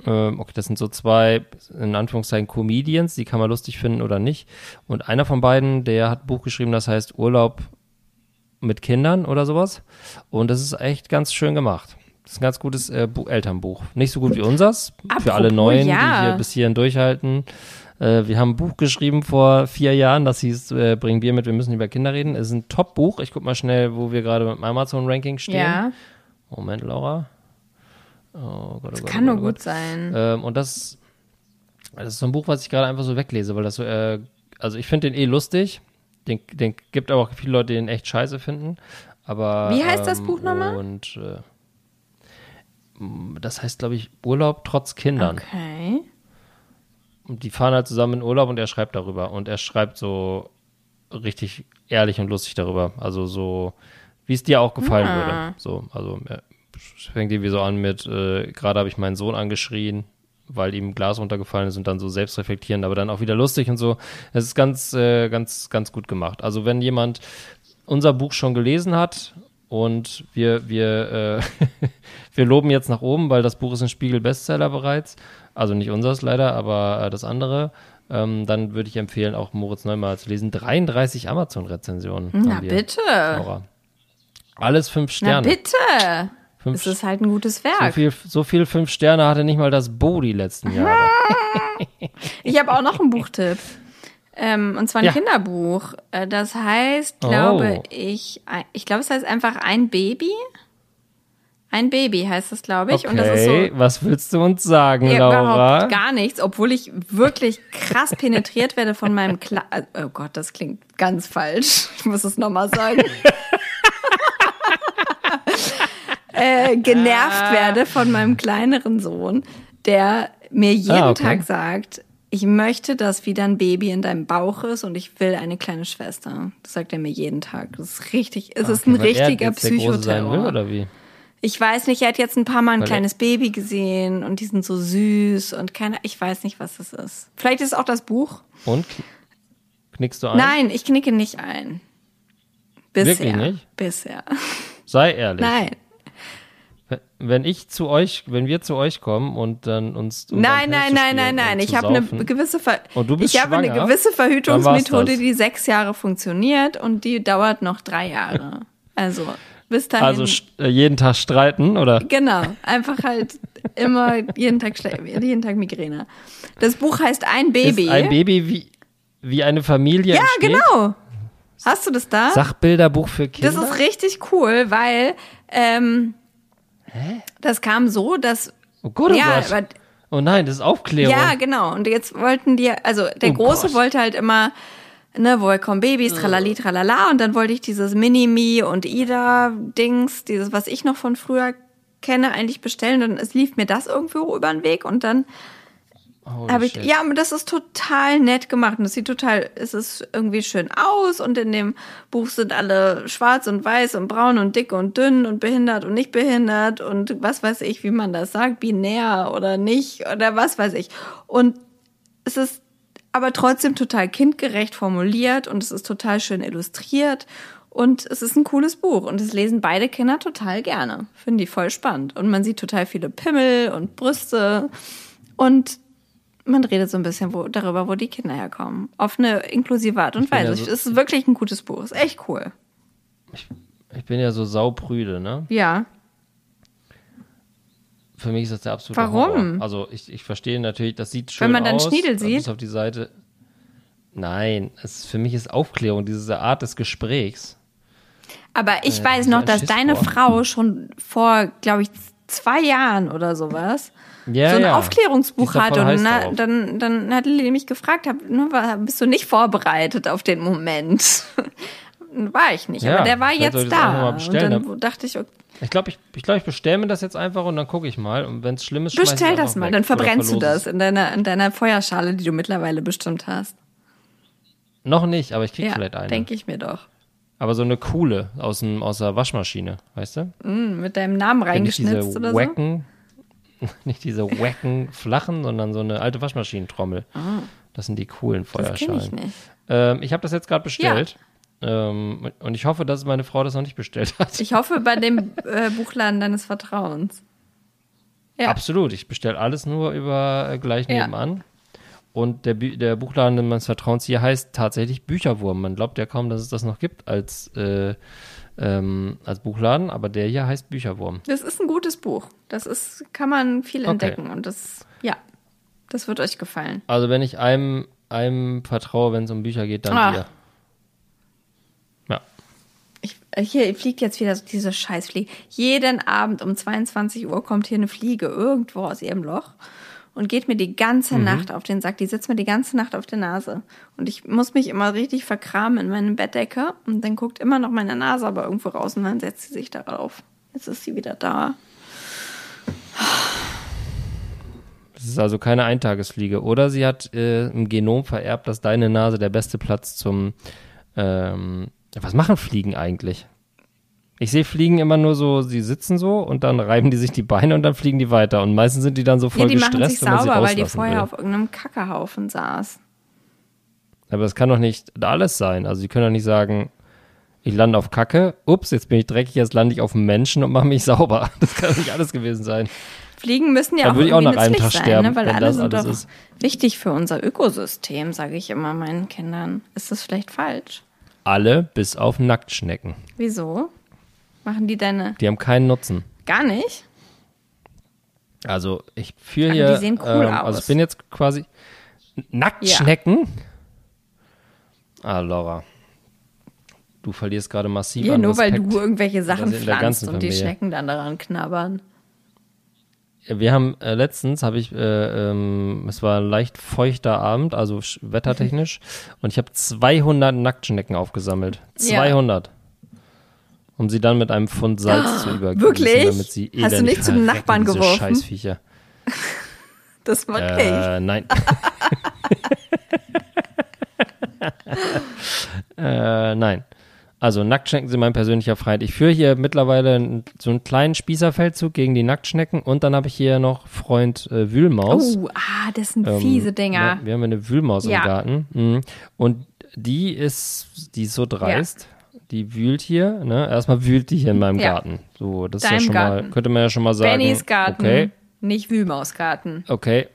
Ähm, okay, das sind so zwei, in Anführungszeichen, Comedians, die kann man lustig finden oder nicht. Und einer von beiden, der hat ein Buch geschrieben, das heißt Urlaub mit Kindern oder sowas. Und das ist echt ganz schön gemacht. Das ist ein ganz gutes äh, Bu Elternbuch. Nicht so gut wie unsers, für alle Apropos, Neuen, ja. die hier bis hierhin durchhalten. Äh, wir haben ein Buch geschrieben vor vier Jahren, das hieß äh, Bring Bier mit, wir müssen über Kinder reden. Es ist ein Top-Buch. Ich guck mal schnell, wo wir gerade mit dem Amazon-Ranking stehen. Ja, Moment, Laura. Oh Gott, oh Gott, kann oh nur Gott, oh Gott. gut sein. Ähm, und das, das ist so ein Buch, was ich gerade einfach so weglese, weil das so, äh, also ich finde den eh lustig. Den, den gibt aber auch viele Leute, die den echt scheiße finden. Aber, Wie heißt das ähm, Buch nochmal? Und äh, m, das heißt, glaube ich, Urlaub trotz Kindern. Okay. Und die fahren halt zusammen in Urlaub und er schreibt darüber. Und er schreibt so richtig ehrlich und lustig darüber. Also so wie es dir auch gefallen Ah. würde. So, also fängt irgendwie so an mit, äh, gerade habe ich meinen Sohn angeschrien, weil ihm Glas runtergefallen ist und dann so selbstreflektierend, aber dann auch wieder lustig und so. Es ist ganz, äh, ganz, ganz gut gemacht. Also wenn jemand unser Buch schon gelesen hat und wir, wir, äh, wir loben jetzt nach oben, weil das Buch ist ein Spiegel-Bestseller bereits. Also nicht unseres leider, aber äh, das andere. Ähm, dann würde ich empfehlen, auch Moritz Neumar zu lesen. 33 Amazon-Rezensionen. Na bitte. Laura. Alles fünf Na Sterne. bitte. Fünf, Es ist halt ein gutes so, Werk. viel, so viel fünf Sterne hatte nicht mal das Bo die letzten Jahre. Ich habe auch noch einen Buchtipp. Ähm, und zwar ein Ja. Kinderbuch. Äh, Das heißt, glaube Oh. ich, ich glaube, es heißt einfach ein Baby. Ein Baby heißt es, glaube ich. Okay, Und das ist so was willst du uns sagen, Ja, Laura? überhaupt gar nichts, obwohl ich wirklich krass penetriert werde von meinem Kle Oh Gott, das klingt ganz falsch. Ich muss es nochmal sagen. äh, genervt Ah. werde von meinem kleineren Sohn, der mir jeden Ah, okay. Tag sagt, ich möchte, dass wieder ein Baby in deinem Bauch ist und ich will eine kleine Schwester. Das sagt er mir jeden Tag. Das ist richtig, es ist ein er richtiger Psychoterror. oder wie? Ich weiß nicht, er hat jetzt ein paar Mal ein Weil er- kleines Baby gesehen und die sind so süß und keine, ich weiß nicht, was das ist. Vielleicht ist es auch das Buch. Und? Kn- Knickst du ein? Nein, ich knicke nicht ein. Bisher. Wirklich nicht? Bisher. Sei ehrlich. Nein. Wenn- ich zu euch, wenn wir zu euch kommen und dann uns. um Nein, dann nein, nein, nein, nein. und Ich habe eine gewisse Ver Und du bist ich habe eine gewisse Verhütungsmethode, die sechs Jahre funktioniert und die dauert noch drei Jahre. Also bis dahin. Also äh, jeden Tag streiten, oder? Genau, einfach halt immer jeden Tag jeden Tag Migräne. Das Buch heißt Ein Baby. Ist ein Baby wie, wie eine Familie ja, entsteht? genau. Hast du das da? Sachbilderbuch für Kinder? Das ist richtig cool, weil ähm, das kam so, dass oh Gott, oh ja, Gott. aber, Oh nein, das ist Aufklärung. ja, genau. Und jetzt wollten die, also der Oh Große Gott. wollte halt immer, ne, woher kommen Babys, tralali, tralala. Und dann wollte ich dieses Mini-Me und Ida-Dings, dieses, was ich noch von früher kenne, eigentlich bestellen. Und es lief mir das irgendwo über den Weg und dann Holy ich, ja, aber das ist total nett gemacht und es sieht total, es ist irgendwie schön aus und in dem Buch sind alle schwarz und weiß und braun und dick und dünn und behindert und nicht behindert und was weiß ich, wie man das sagt, binär oder nicht oder was weiß ich. Und es ist aber trotzdem total kindgerecht formuliert und es ist total schön illustriert und es ist ein cooles Buch und es lesen beide Kinder total gerne. Finden die voll spannend und man sieht total viele Pimmel und Brüste und man redet so ein bisschen wo, darüber, wo die Kinder herkommen. Auf eine inklusive Art und bin ja Weise. so- es ist wirklich ein gutes Buch. Ist echt cool. Ich bin ja so sauprüde, ne? Ja. Für mich ist das der absolute Warum? Horror. Also ich, ich verstehe natürlich, das sieht schön Wenn man dann aus. Schniedel sieht? Auf die Seite. Nein, es, für mich ist Aufklärung, diese Art des Gesprächs. Aber ich Äh, weiß noch, dass Schiss deine vor. Frau schon vor, glaube ich, zwei Jahren oder sowas Ja, so ein ja. Aufklärungsbuch Die ist da hat. voll Und na, drauf. dann, dann hat Lili mich gefragt, hab, ne, war, bist du nicht vorbereitet auf den Moment? war ich nicht, Ja, aber der war jetzt da. Und dann ne? dachte ich, okay, Ich glaube, ich, ich, glaub, ich bestelle mir das jetzt einfach und dann gucke ich mal. Und wenn es schlimm ist, bestell das mal, weg dann verbrennst du das in deiner, in deiner Feuerschale, die du mittlerweile bestimmt hast. Noch nicht, aber ich krieg Ja, vielleicht eine. denke ich mir doch. Aber so eine coole aus, dem, aus der Waschmaschine, weißt du? Mm, mit deinem Namen reingeschnitzt diese oder so. nicht diese wacken flachen, sondern so eine alte Waschmaschinentrommel. Das sind die coolen Ah. Das ich Feuerschalen. nicht. Ähm, ich habe das jetzt gerade bestellt. Ähm, und ich hoffe, dass meine Frau das noch nicht bestellt hat. Ich hoffe bei dem äh, Buchladen deines Vertrauens. Ja. Absolut. Ich bestelle alles nur über äh, gleich Ja. nebenan. Und der, der Buchladen meines Vertrauens hier heißt tatsächlich Bücherwurm. Man glaubt ja kaum, dass es das noch gibt als, äh, ähm, als Buchladen, aber der hier heißt Bücherwurm. Das ist ein gutes Buch. Das ist, kann man viel Okay. entdecken und das, ja, das wird euch gefallen. Also wenn ich einem, einem vertraue, wenn es um Bücher geht, dann Ah. dir. Ja. Ich, äh, hier fliegt jetzt wieder diese Scheißfliege. Jeden Abend um 22 Uhr kommt hier eine Fliege irgendwo aus ihrem Loch und geht mir die Mhm. ganze Nacht auf den Sack. Die sitzt mir die ganze Nacht auf der Nase. Und ich muss mich immer richtig verkramen in meine Bettdecke und dann guckt immer noch meine Nase aber irgendwo raus und dann setzt sie sich darauf. Jetzt ist sie wieder da. Das ist also keine Eintagesfliege. Oder sie hat äh, im Genom vererbt, dass deine Nase der beste Platz zum. Ähm, was machen Fliegen eigentlich? Ich sehe Fliegen immer nur so, sie sitzen so und dann reiben die sich die Beine und dann fliegen die weiter. Und meistens sind die dann so voll ja, die gestresst, machen sich wenn man sie sauber, weil die vorher will. auf irgendeinem Kackehaufen saß. Aber das kann doch nicht alles sein. Also, die können doch nicht sagen, ich lande auf Kacke, ups, jetzt bin ich dreckig, jetzt lande ich auf einen Menschen und mache mich sauber. Das kann doch nicht alles gewesen sein. Fliegen müssen ja Dann auch ich auch nach einem Tag sein, sterben, ne? weil alle das sind doch ist. wichtig für unser Ökosystem, sage ich immer meinen Kindern. Ist das vielleicht falsch? Alle bis auf Nacktschnecken. Wieso? Machen die deine Die haben keinen Nutzen. gar nicht? Also ich führe Aber hier. die sehen cool ähm, Also aus. ich bin jetzt quasi. Nacktschnecken? Ah, Laura. Du verlierst gerade massiv Ja, an nur weil du irgendwelche Sachen pflanzt und die Familie. Schnecken dann daran knabbern. Wir haben äh, letztens habe ich, äh, ähm, es war ein leicht feuchter Abend, also sch- wettertechnisch, und ich habe 200 Nacktschnecken aufgesammelt. Ja. 200. Um sie dann mit einem Pfund Salz zu übergießen, wirklich? damit sie Hast du nicht zu den Nachbarn geworfen? Scheißviecher. Das ich. Äh, nein. äh, nein. Also Nacktschnecken sind mein persönlicher Feind. Ich führe hier mittlerweile so einen kleinen Spießerfeldzug gegen die Nacktschnecken und dann habe ich hier noch Freund äh, Wühlmaus. Oh, ah, das sind Ähm, fiese Dinger. Ja, wir haben eine Wühlmaus Ja. im Garten. Mhm. Und die ist, die ist so dreist. Die wühlt hier, ne? Erstmal wühlt die hier in meinem Ja. Garten. So, das ist ja Deinem schon Garten. mal, könnte man ja schon mal sagen. Bennys Garten, Okay, nicht Wühlmausgarten. okay.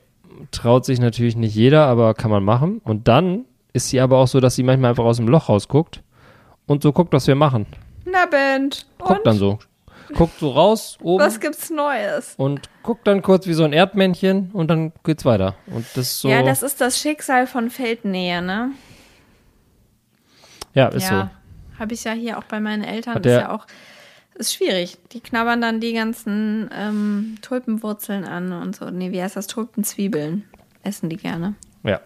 Traut sich natürlich nicht jeder, aber kann man machen. Und dann ist sie aber auch so, dass sie manchmal einfach aus dem Loch rausguckt und so guckt, was wir machen. Na, Bent. Guckt Und dann so. Guckt so raus, oben. was gibt's Neues? und guckt dann kurz wie so ein Erdmännchen und dann geht's weiter. Und das so. Ja, das ist das Schicksal von Feldnähe, ne? ja, ist ja. Habe ich ja hier auch bei meinen Eltern. Hat ist ja auch. Ist schwierig. Die knabbern dann die ganzen ähm, Tulpenwurzeln an und so. Nee, wie heißt das? Tulpenzwiebeln. Essen die gerne. Ja.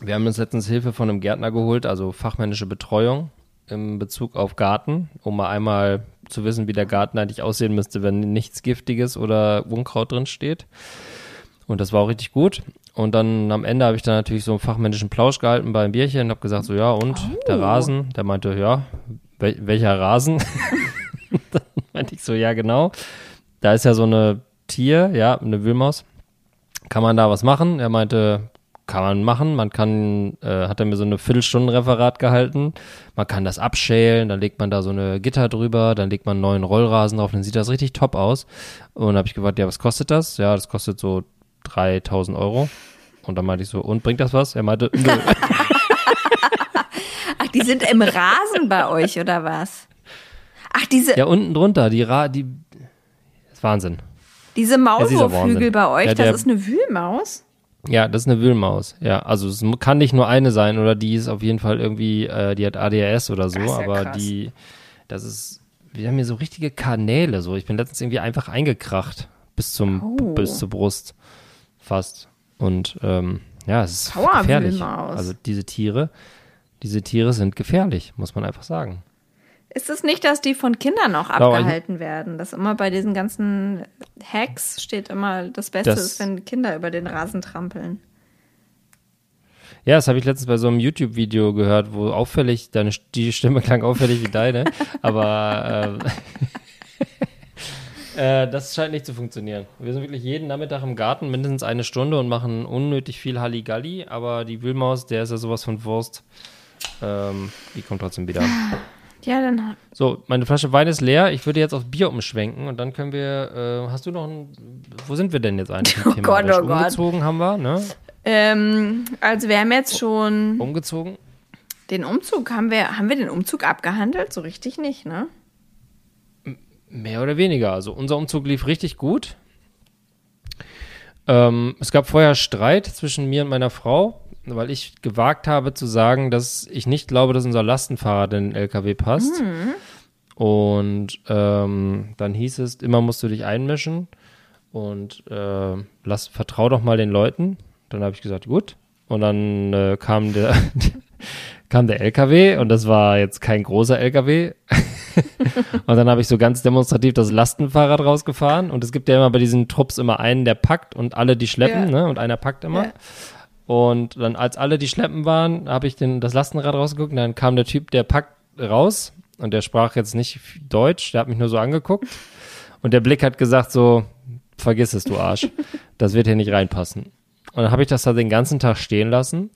Wir haben uns letztens Hilfe von einem Gärtner geholt, also fachmännische Betreuung im Bezug auf Garten, um mal einmal zu wissen, wie der Garten eigentlich aussehen müsste, wenn nichts Giftiges oder Unkraut drin steht. Und das war auch richtig gut. Und dann am Ende habe ich dann natürlich so einen fachmännischen Plausch gehalten beim Bierchen und habe gesagt, so ja, und der Rasen? Der meinte, ja, wel welcher Rasen? dann meinte ich so, ja, genau. Da ist ja so eine Tier, ja, eine Wühlmaus. Kann man da was machen? Er meinte, kann man machen. Man kann, äh, hat er mir so eine Viertelstunden Referat gehalten. Man kann das abschälen, dann legt man da so eine Gitter drüber, dann legt man einen neuen Rollrasen drauf, dann sieht das richtig top aus. Und dann habe ich gefragt, ja, was kostet das? Ja, das kostet so 3000 Euro. Und dann meinte ich so, und bringt das was? Er meinte, nö. Ach, die sind im Rasen bei euch, oder was? Ach, diese, ja, unten drunter, die Ra, die, das ist Wahnsinn. diese Maulwurfhügel bei euch, Ja, der- das ist eine Wühlmaus? Ja, das ist eine Wühlmaus. Ja, also es kann nicht nur eine sein oder die ist auf jeden Fall irgendwie, äh, die hat ADHS oder so, ja aber krass. die, das ist, wir haben hier so richtige Kanäle so. Ich bin letztens irgendwie einfach eingekracht bis zum, Oh. bis zur Brust fast. Und ähm, ja, es ist Powerwühlmaus. gefährlich. Also diese Tiere, diese Tiere sind gefährlich, muss man einfach sagen. Ist es nicht, dass die von Kindern auch abgehalten werden? Dass immer bei diesen ganzen Hacks steht immer, das Beste Das- ist, wenn Kinder über den Rasen trampeln. Ja, das habe ich letztens bei so einem YouTube-Video gehört, wo auffällig, deine die Stimme klang auffällig wie deine, aber ähm, äh, das scheint nicht zu funktionieren. Wir sind wirklich jeden Nachmittag im Garten, mindestens eine Stunde und machen unnötig viel Halligalli, aber die Wühlmaus, der ist ja sowas von Wurst. Ähm, die kommt trotzdem wieder. Ja, dann So, meine Flasche Wein ist leer. Ich würde jetzt auf Bier umschwenken und dann können wir. Äh, hast du noch ein. Wo sind wir denn jetzt eigentlich? Oh Gott, oh Gott. Umgezogen haben wir, ne? Ähm, also wir haben jetzt schon Umgezogen. den Umzug, haben wir, haben wir den Umzug abgehandelt? So richtig nicht, ne? Mehr oder weniger. Also unser Umzug lief richtig gut. Ähm, es gab vorher Streit zwischen mir und meiner Frau, weil ich gewagt habe zu sagen, dass ich nicht glaube, dass unser Lastenfahrrad in den LKW passt. Und ähm, dann hieß es, immer musst du dich einmischen und äh, lass, vertrau doch mal den Leuten. Dann habe ich gesagt, gut. Und dann äh, kam der kam der LKW und das war jetzt kein großer LKW. und dann habe ich so ganz demonstrativ das Lastenfahrrad rausgefahren. Und es gibt ja immer bei diesen Trupps immer einen, der packt und alle, die schleppen, Ja. ne? Und einer packt immer. Ja. Und dann, als alle, die schleppen waren, habe ich den, das Lastenrad rausgeguckt und dann kam der Typ, der packt raus und der sprach jetzt nicht Deutsch, der hat mich nur so angeguckt und der Blick hat gesagt so, vergiss es, du Arsch, das wird hier nicht reinpassen. Und dann habe ich das da den ganzen Tag stehen lassen.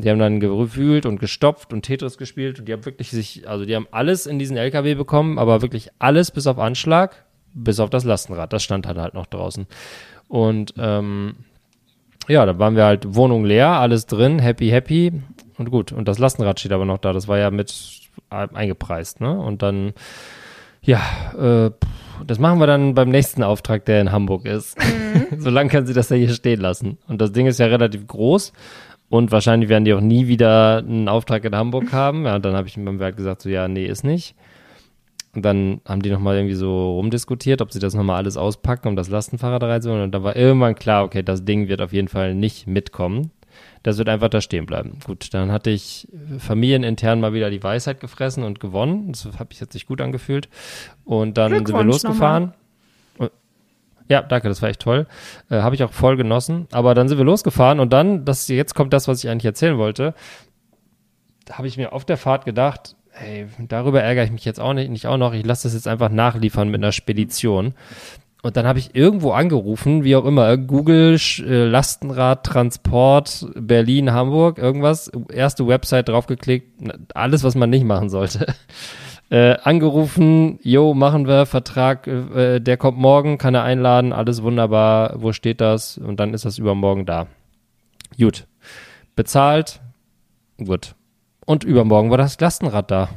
Die haben dann gewühlt und gestopft und Tetris gespielt und die haben wirklich sich, also die haben alles in diesen LKW bekommen, aber wirklich alles bis auf Anschlag, bis auf das Lastenrad. Das stand halt halt noch draußen. Und ähm, ja, da waren wir halt Wohnung leer, alles drin, happy, happy und gut. Und das Lastenrad steht aber noch da. Das war ja mit eingepreist, ne? Und dann, ja, äh, das machen wir dann beim nächsten Auftrag, der in Hamburg ist. Mhm. Solange können sie das ja hier stehen lassen. Und das Ding ist ja relativ groß. Und wahrscheinlich werden die auch nie wieder einen Auftrag in Hamburg haben. Ja, und dann habe ich beim Werk gesagt, so ja, nee, ist nicht. Und dann haben die nochmal irgendwie so rumdiskutiert, ob sie das nochmal alles auspacken, um das Lastenfahrrad reinzuholen. Und da war irgendwann klar, okay, das Ding wird auf jeden Fall nicht mitkommen. Das wird einfach da stehen bleiben. Gut, dann hatte ich familienintern mal wieder die Weisheit gefressen und gewonnen. Das habe ich jetzt nicht gut angefühlt. Und dann sind wir losgefahren. Ja, danke, das war echt toll. Äh, habe ich auch voll genossen. Aber dann sind wir losgefahren und dann, das jetzt kommt das, was ich eigentlich erzählen wollte. Habe ich mir auf der Fahrt gedacht, hey, darüber ärgere ich mich jetzt auch nicht, nicht auch noch. Ich lasse das jetzt einfach nachliefern mit einer Spedition. Und dann habe ich irgendwo angerufen, wie auch immer, Google, äh, Lastenrad, Transport, Berlin, Hamburg, irgendwas, erste Website draufgeklickt, alles, was man nicht machen sollte. Äh, angerufen, jo, machen wir, Vertrag, äh, der kommt morgen, kann er einladen, alles wunderbar, wo steht das? Und dann ist das übermorgen da. Gut. Bezahlt, gut. Und übermorgen war das Lastenrad da.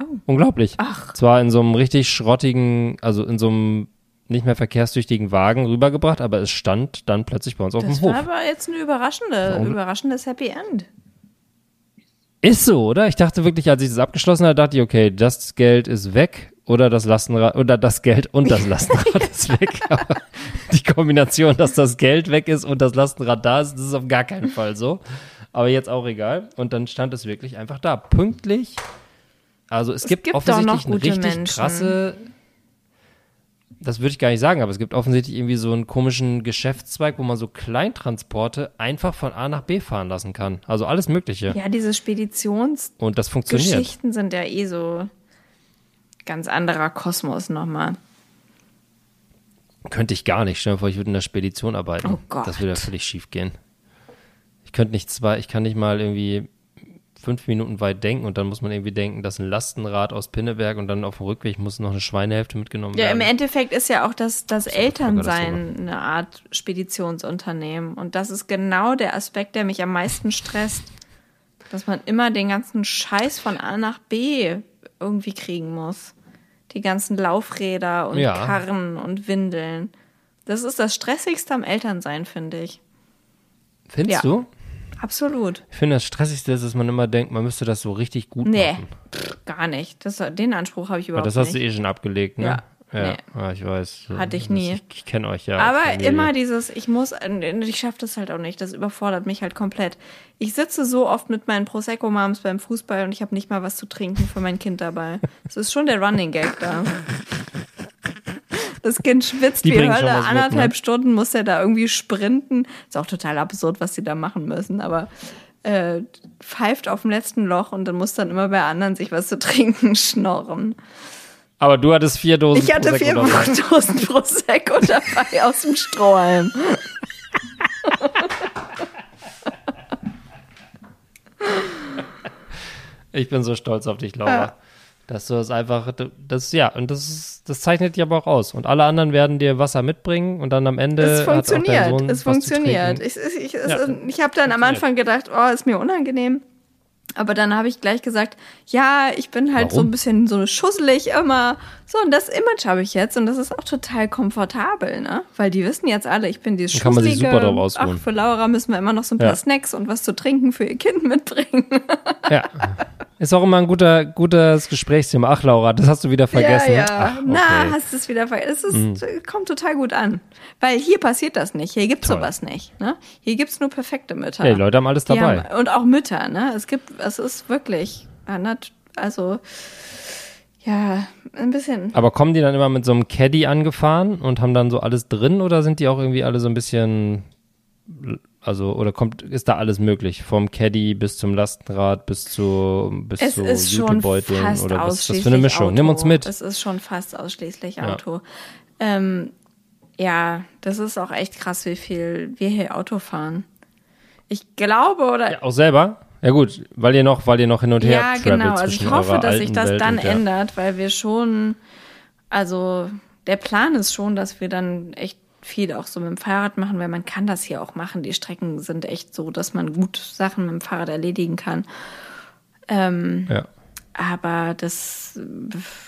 Oh. Unglaublich. Ach. Zwar in so einem richtig schrottigen, also in so einem nicht mehr verkehrstüchtigen Wagen rübergebracht, aber es stand dann plötzlich bei uns auf das dem Hof. Das war aber jetzt ein überraschende, überraschendes Happy End. Ist so, oder? Ich dachte wirklich, als ich das abgeschlossen hatte, dachte ich, okay, das Geld ist weg oder das Lastenrad oder das Geld und das Lastenrad ist weg. Aber die Kombination, dass das Geld weg ist und das Lastenrad da ist, das ist auf gar keinen Fall so aber jetzt auch egal. Und dann stand es wirklich einfach da, pünktlich. Also es, es gibt, gibt offensichtlich eine richtig Menschen. krasse, das würde ich gar nicht sagen, aber es gibt offensichtlich irgendwie so einen komischen Geschäftszweig, wo man so Kleintransporte einfach von A nach B fahren lassen kann. Also alles Mögliche. Ja, diese Speditions- und das funktioniert. Geschichten sind ja eh so ganz anderer Kosmos nochmal. Könnte ich gar nicht. Stell dir vor, ich würde in der Spedition arbeiten. Oh Gott. Das würde ja völlig schief gehen ich könnte nicht zwei, ich kann nicht mal irgendwie fünf Minuten weit denken und dann muss man irgendwie denken, dass ein Lastenrad aus Pinneberg und dann auf dem Rückweg muss noch eine Schweinehälfte mitgenommen ja, werden. Ja, im Endeffekt ist ja auch das, das Elternsein eine Art Speditionsunternehmen und das ist genau der Aspekt, der mich am meisten stresst, dass man immer den ganzen Scheiß von A nach B irgendwie kriegen muss. Die ganzen Laufräder und ja. Karren und Windeln. Das ist das Stressigste am Elternsein, finde ich. Findest ja. du? Absolut. Ich finde, das Stressigste ist, dass man immer denkt, man müsste das so richtig gut nee, machen. Nee, gar nicht. Das, den Anspruch habe ich überhaupt nicht. Das hast nicht. du eh schon abgelegt, ne? Ja. Ja, nee. ja, ich weiß. Hatte ich nie. Ich, ich kenne euch ja. Aber Familie. immer dieses, ich muss, ich schaffe das halt auch nicht. Das überfordert mich halt komplett. Ich sitze so oft mit meinen Prosecco-Moms beim Fußball und ich habe nicht mal was zu trinken für mein Kind dabei. Das ist schon der Running Gag da. Das Kind schwitzt die wie Hölle. Anderthalb mit, ne? Stunden muss er da irgendwie sprinten. Ist auch total absurd, was sie da machen müssen, aber äh, pfeift auf dem letzten Loch und dann muss dann immer bei anderen sich was zu trinken schnorren. Aber du hattest vier Dosen Ich hatte Prosecco vier dabei. Dosen Prosecco dabei aus dem Strohhalm. Ich bin so stolz auf dich, Laura. Dass du das einfach, das, ja, und das ist, das zeichnet dich aber auch aus. Und alle anderen werden dir Wasser mitbringen und dann am Ende. Es funktioniert, es funktioniert. Ich, ich, ich, ja, ich habe dann am Anfang gedacht, oh, ist mir unangenehm. Aber dann habe ich gleich gesagt, ja, ich bin halt Warum? so ein bisschen so schusselig immer. So, und das Image habe ich jetzt und das ist auch total komfortabel, ne? Weil die wissen jetzt alle, ich bin dieses Schusselige. Kann man sich super drauf ausruhen. Ach, für Laura müssen wir immer noch so ein paar ja. Snacks und was zu trinken für ihr Kind mitbringen. Ja. Ist auch immer ein guter, gutes Gesprächsthema. Ach, Laura, das hast du wieder vergessen. Ja, ja. Ach, okay. Na, hast du es wieder vergessen. Es mhm. kommt total gut an. Weil hier passiert das nicht. Hier gibt's Toll. sowas nicht. Ne? Hier gibt's nur perfekte Mütter. Ja, die Leute haben alles dabei. Haben, und auch Mütter, ne? Es gibt, es ist wirklich, also, ja, ein bisschen. Aber kommen die dann immer mit so einem Caddy angefahren und haben dann so alles drin oder sind die auch irgendwie alle so ein bisschen Also, oder kommt, ist da alles möglich? Vom Caddy bis zum Lastenrad bis zu, bis Es zu ist schon fast oder was ausschließlich für eine Mischung? Auto. Nimm uns mit. Es ist schon fast ausschließlich Ja. Auto. Ähm, ja, das ist auch echt krass, wie viel wir hier Auto fahren. Ich glaube, oder Ja, auch selber? Ja gut, weil ihr noch, weil ihr noch hin und her Ja, genau. Also ich hoffe, dass sich das Welt dann ändert, weil wir schon, also der Plan ist schon, dass wir dann echt viel auch so mit dem Fahrrad machen, weil man kann das hier auch machen. Die Strecken sind echt so, dass man gut Sachen mit dem Fahrrad erledigen kann. Ja. Aber das,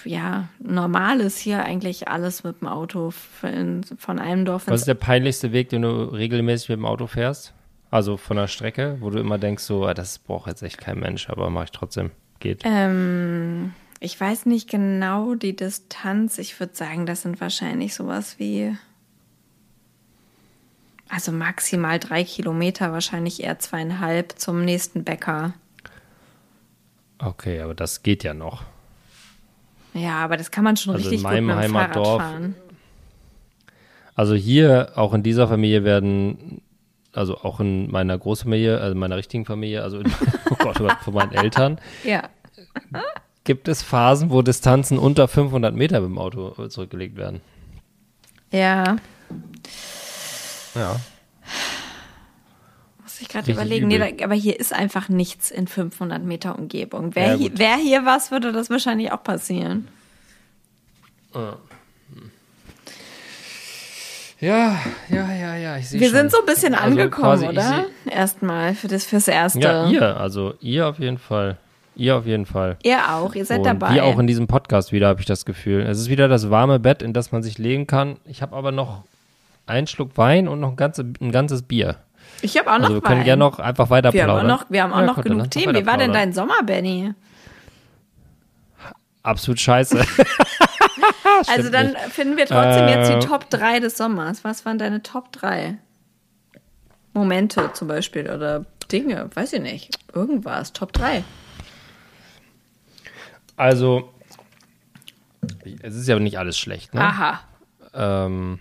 ja, normal ist hier eigentlich alles mit dem Auto von, einem Dorf Was ist der peinlichste Weg, den du regelmäßig mit dem Auto fährst? Also von der Strecke, wo du immer denkst, so, ah, das braucht jetzt echt kein Mensch, aber mache ich trotzdem. Geht. Ähm, ich weiß nicht genau die Distanz. Ich würde sagen, das sind wahrscheinlich sowas wie. Also maximal drei Kilometer, wahrscheinlich eher zweieinhalb zum nächsten Bäcker. Okay, aber das geht ja noch. Ja, aber das kann man schon Also in richtig gut meinem mit dem Heimatdorf- Fahrrad fahren. Also hier, auch in dieser Familie werden, also auch in meiner Großfamilie, also meiner richtigen Familie, also in, oh Gott, oh Gott, von meinen Eltern, Ja. gibt es Phasen, wo Distanzen unter 500 Meter mit dem Auto zurückgelegt werden. Ja, Ja. muss ich gerade überlegen. Nee, übel. da, aber hier ist einfach nichts in 500 Meter Umgebung. Ja, Wäre gut. hier, wär hier was, würde das wahrscheinlich auch passieren. Ja, ja, ja, ja, ich sehe Wir schon. sind so ein bisschen Also angekommen, quasi, ich oder? Erstmal für das fürs Erste. Ja, ihr, also ihr auf jeden Fall. Ihr auf jeden Fall. Ihr auch, ihr seid Und dabei. wir auch in diesem Podcast wieder, habe ich das Gefühl. Es ist wieder das warme Bett, in das man sich legen kann. Ich habe aber noch einen Schluck Wein und noch ein, ganze, ein ganzes Bier. ich habe auch noch Also wir können gerne noch einfach weiter wir haben auch plaudern. noch, wir haben auch Ja, noch genug Themen. Wie war denn dein Sommer, Benny? Absolut scheiße. also dann finden wir trotzdem jetzt Äh, die Top 3 des Sommers. Was waren deine Top 3? Momente zum Beispiel oder Dinge, weiß ich nicht. Irgendwas, Top 3. Also, es ist ja nicht alles schlecht. Ne? Aha. Ähm,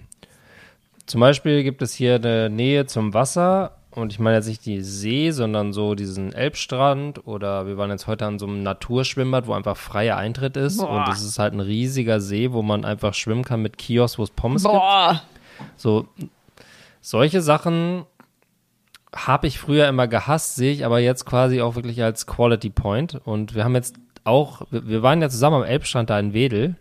zum Beispiel gibt es hier eine Nähe zum Wasser und ich meine jetzt nicht die See, sondern so diesen Elbstrand oder wir waren jetzt heute an so einem Naturschwimmbad, wo einfach freier Eintritt ist Boah. und es ist halt ein riesiger See, wo man einfach schwimmen kann mit Kiosk, wo es Pommes gibt. Boah. So solche Sachen habe ich früher immer gehasst, sehe ich aber jetzt quasi auch wirklich als Quality Point und wir haben jetzt auch, wir, wir waren ja zusammen am Elbstrand da in Wedel.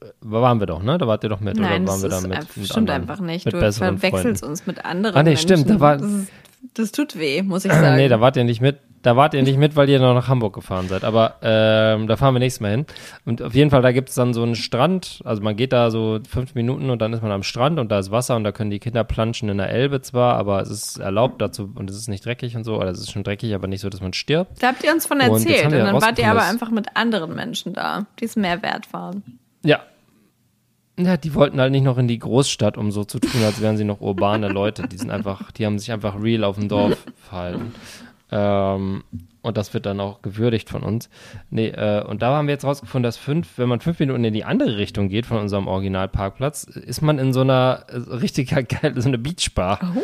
Da waren wir doch, ne? Da wart ihr doch mit Nein, oder das waren wir da mit? einfach- mit stimmt anderen, einfach nicht. Mit Du verwechselst Freunden. uns mit anderen Ah, nee, stimmt, da Menschen. war- das, ist, das tut weh, muss ich sagen. Nee, da wart ihr nicht mit. Da wart ihr nicht mit, weil ihr noch nach Hamburg gefahren seid. Aber ähm, da fahren wir nächstes Mal hin. Und auf jeden Fall, da gibt es dann so einen Strand. Also man geht da so fünf Minuten und dann ist man am Strand und da ist Wasser und da können die Kinder planschen in der Elbe zwar, aber es ist erlaubt dazu und es ist nicht dreckig und so. Oder es ist schon dreckig, aber nicht so, dass man stirbt. da habt ihr uns von Und erzählt. Und, wir dann wart ihr aber einfach mit anderen Menschen da, die es mehr wert waren. Ja. Ja, die wollten halt nicht noch in die Großstadt, um so zu tun, als wären sie noch urbane Leute. Die sind einfach, die haben sich einfach real auf dem Dorf verhalten. Ähm, und das wird dann auch gewürdigt von uns. Nee, äh, und da haben wir jetzt rausgefunden, dass fünf, wenn man fünf Minuten in die andere Richtung geht von unserem Originalparkplatz, ist man in so einer äh, richtig geil, so eine Beachbar.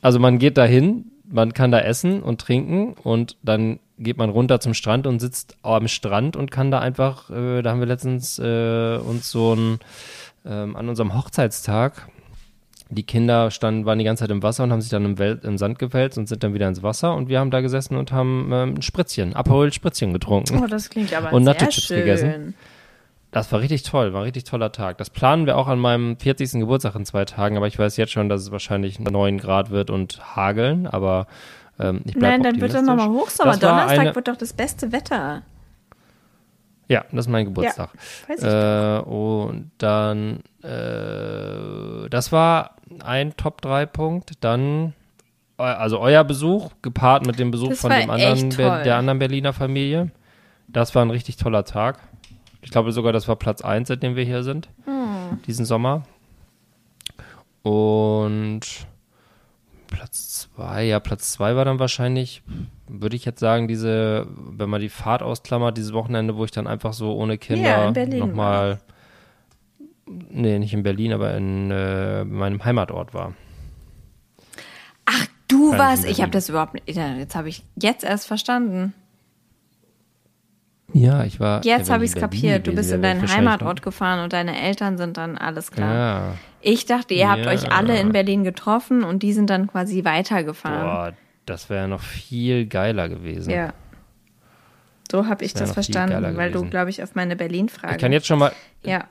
Also man geht da hin, man kann da essen und trinken und dann geht man runter zum Strand und sitzt am Strand und kann da einfach, äh, da haben wir letztens äh, uns so ein, ähm, an unserem Hochzeitstag, die Kinder standen, waren die ganze Zeit im Wasser und haben sich dann im, Wel im Sand gewälzt und sind dann wieder ins Wasser und wir haben da gesessen und haben ähm, ein Spritzchen, Aperol Spritzchen getrunken. Oh, das klingt aber Und sehr schön. gegessen. Das war richtig toll, war ein richtig toller Tag. Das planen wir auch an meinem 40. Geburtstag in zwei Tagen, aber ich weiß jetzt schon, dass es wahrscheinlich 9 Grad wird und hageln, aber ähm, ich bleibe Nein, dann wird doch nochmal Hochsommer. Das Donnerstag eine- wird doch das beste Wetter. Ja, das ist mein Geburtstag. Weiß ich Äh, und dann, äh, das war ein Top-3-Punkt. Dann, also euer Besuch, gepaart mit dem Besuch Das von dem anderen, der anderen Berliner Familie. Das war ein richtig toller Tag. Ich glaube sogar, das war Platz 1, seitdem wir hier sind, Hm. diesen Sommer. Und Platz 2, ja, Platz 2 war dann wahrscheinlich, würde ich jetzt sagen, diese, wenn man die Fahrt ausklammert, dieses Wochenende, wo ich dann einfach so ohne Kinder in Berlin nochmal, nee, nicht in Berlin, aber in äh, meinem Heimatort war. Du Kann warst, ich habe das überhaupt nicht. Jetzt habe ich jetzt erst verstanden. Ja, ich war. Jetzt habe ich es kapiert. Du bist in deinen wahrscheinlich Heimatort gefahren und deine Eltern sind dann alles klar. Ja. Ich dachte, ihr habt Ja. euch alle in Berlin getroffen und die sind dann quasi weitergefahren. Boah, das wäre noch viel geiler gewesen. Ja. So habe ich das viel verstanden, weil du, gewesen. glaube ich, auf meine Berlin-Frage. Ich kann jetzt schon mal. ja.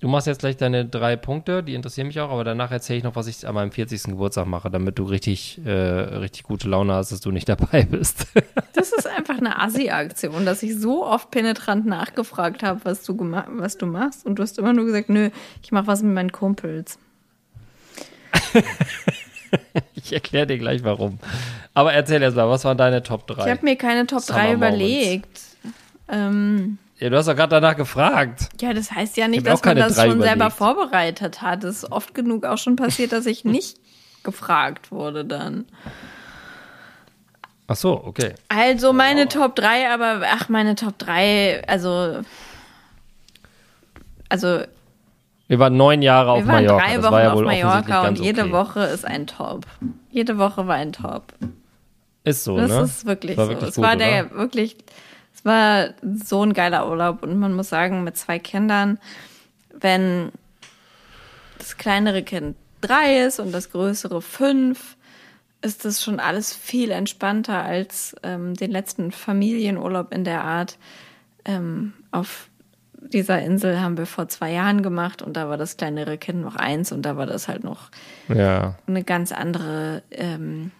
Du machst jetzt gleich deine drei Punkte, die interessieren mich auch, aber danach erzähle ich noch, was ich an meinem 40. Geburtstag mache, damit du richtig, äh, richtig gute Laune hast, dass du nicht dabei bist. Das ist einfach eine Assi-Aktion, dass ich so oft penetrant nachgefragt habe, was du, was du machst. Und du hast immer nur gesagt, nö, ich mache was mit meinen Kumpels. ich erkläre dir gleich warum. Aber erzähl erst mal, was waren deine Top 3? Ich habe mir keine Top Summer 3 Moments. überlegt. Ähm, ja, du hast doch gerade danach gefragt. ja, das heißt ja Ich nicht, dass man das schon selber überlegt. vorbereitet hat. Es ist oft genug auch schon passiert, dass ich nicht gefragt wurde dann. Ach so, okay. Also meine Top 3, aber ach, meine Top 3, also. Also, Wir waren neun Jahre auf wir waren Mallorca. drei das Wochen war ja auf Mallorca und jede okay. Woche ist ein Top. Jede Woche war ein Top. Ist so, Das ne? ist wirklich war so. Wirklich es gut, war oder? der wirklich, es war so ein geiler Urlaub und man muss sagen, mit zwei Kindern, wenn das kleinere Kind drei ist und das größere fünf, ist das schon alles viel entspannter als ähm, den letzten Familienurlaub in der Art. Ähm, auf dieser Insel haben wir vor zwei Jahren gemacht und da war das kleinere Kind noch eins und da war das halt noch Ja. eine ganz andere ähm,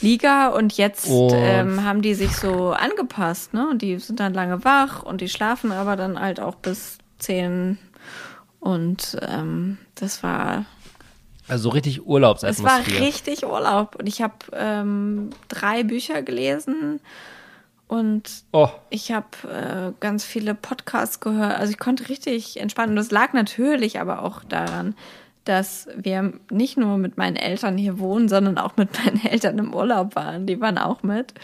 Liga und jetzt Und- ähm, haben die sich so angepasst, ne? Und die sind dann lange wach und die schlafen aber dann halt auch bis zehn und ähm, das war Also so richtig es war Urlaubsatmosphäre. richtig Urlaub und ich habe ähm, drei Bücher gelesen und Oh, ich habe äh, ganz viele Podcasts gehört. Also ich konnte richtig entspannen. Und das lag natürlich aber auch daran, dass wir nicht nur mit meinen Eltern hier wohnen, sondern auch mit meinen Eltern im Urlaub waren. Die waren auch mit.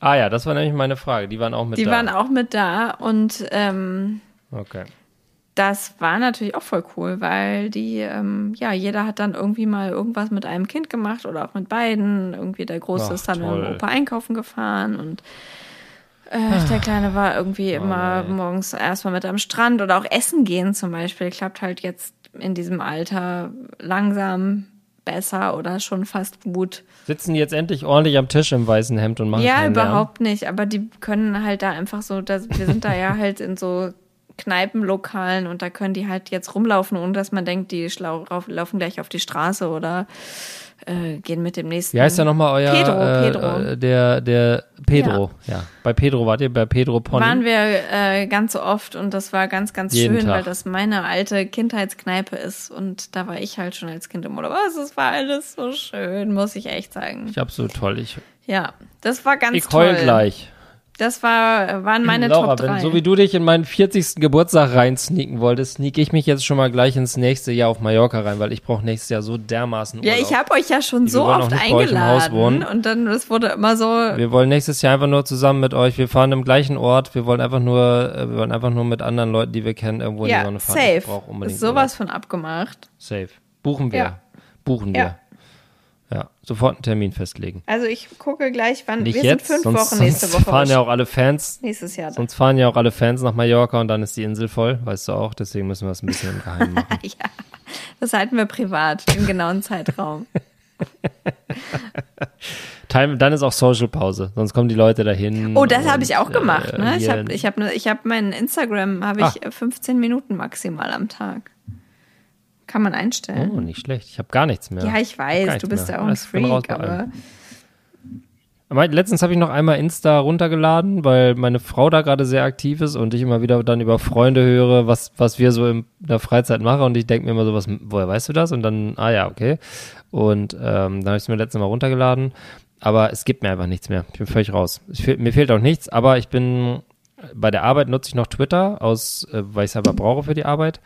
ah ja, das war nämlich meine Frage. Die waren auch mit Die da. waren auch mit da. Und ähm, Okay. das war natürlich auch voll cool, weil die, ähm, ja, jeder hat dann irgendwie mal irgendwas mit einem Kind gemacht oder auch mit beiden. Irgendwie der Große Ach, ist dann mit toll. dem Opa einkaufen gefahren und äh, der Kleine war irgendwie immer nee. morgens erstmal mit am Strand oder auch essen gehen zum Beispiel. Klappt halt jetzt in diesem Alter langsam besser oder schon fast gut. Sitzen jetzt endlich ordentlich am Tisch im weißen Hemd und machen Ja, keinen Lärm? überhaupt nicht. Aber die können halt da einfach so, dass, wir sind da ja halt in so Kneipenlokalen und da können die halt jetzt rumlaufen, ohne dass man denkt, die laufen gleich auf die Straße oder äh, gehen mit dem nächsten. Wie heißt ja nochmal euer Pedro, äh, Pedro. Äh, der der Pedro, ja. Bei Pedro wart ihr bei Pedro Pony. Waren wir äh, ganz so oft und das war ganz, ganz Jeden schön, Tag. weil das meine alte Kindheitskneipe ist und da war ich halt schon als Kind im Urlaub. Oh, es war alles so schön, muss ich echt sagen. ich absolut toll. Ich, Ja, das war ganz ich toll. heul gleich. Das war, waren meine Laura, Top 3. wenn so wie du dich in meinen 40. Geburtstag reinsneaken wolltest, sneak ich mich jetzt schon mal gleich ins nächste Jahr auf Mallorca rein, weil ich brauche nächstes Jahr so dermaßen Ja, Urlaub. ich habe euch ja schon so oft nicht bei euch im Haus wohnen. eingeladen und dann es wurde immer so Wir wollen nächstes Jahr einfach nur zusammen mit euch. Wir fahren im gleichen Ort. Wir wollen einfach nur, äh, wir wollen einfach nur mit anderen Leuten, die wir kennen, irgendwo in die ja Sonne fahren. Ich safe. brauch unbedingt Ist sowas von abgemacht. Urlaub. Safe. Buchen wir. Ja. Buchen Ja. wir. Ja, sofort einen Termin festlegen. Also ich gucke gleich, wann Nicht wir jetzt, sind fünf sonst, Wochen nächste sonst Woche. fahren ja auch alle Fans, nächstes Jahr. sonst fahren ja auch alle Fans nach Mallorca und dann ist die Insel voll, weißt du auch. Deswegen müssen wir es ein bisschen im Geheimen machen. ja, das halten wir privat im genauen Zeitraum. Time, dann ist auch Social Pause, sonst kommen die Leute dahin. Oh, das habe ich auch gemacht. äh, Ne? Ich habe ich hab, ich hab meinen Instagram habe Ah. ich äh, 15 Minuten maximal am Tag. Kann man einstellen. Oh, nicht schlecht. Ich habe gar nichts mehr. ja, ich weiß, du bist mehr. ja auch ein Freak, aber Aber Letztens habe ich noch einmal Insta runtergeladen, weil meine Frau da gerade sehr aktiv ist und ich immer wieder dann über Freunde höre, was, was wir so in der Freizeit machen und ich denke mir immer so, was, woher weißt du das? Und dann, ah ja, okay. Und ähm, dann habe ich es mir letztes Mal runtergeladen, aber es gibt mir einfach nichts mehr. Ich bin völlig raus. Fehl- mir fehlt auch nichts, aber ich bin, bei der Arbeit nutze ich noch Twitter, aus, äh, weil ich es aber brauche für die Arbeit.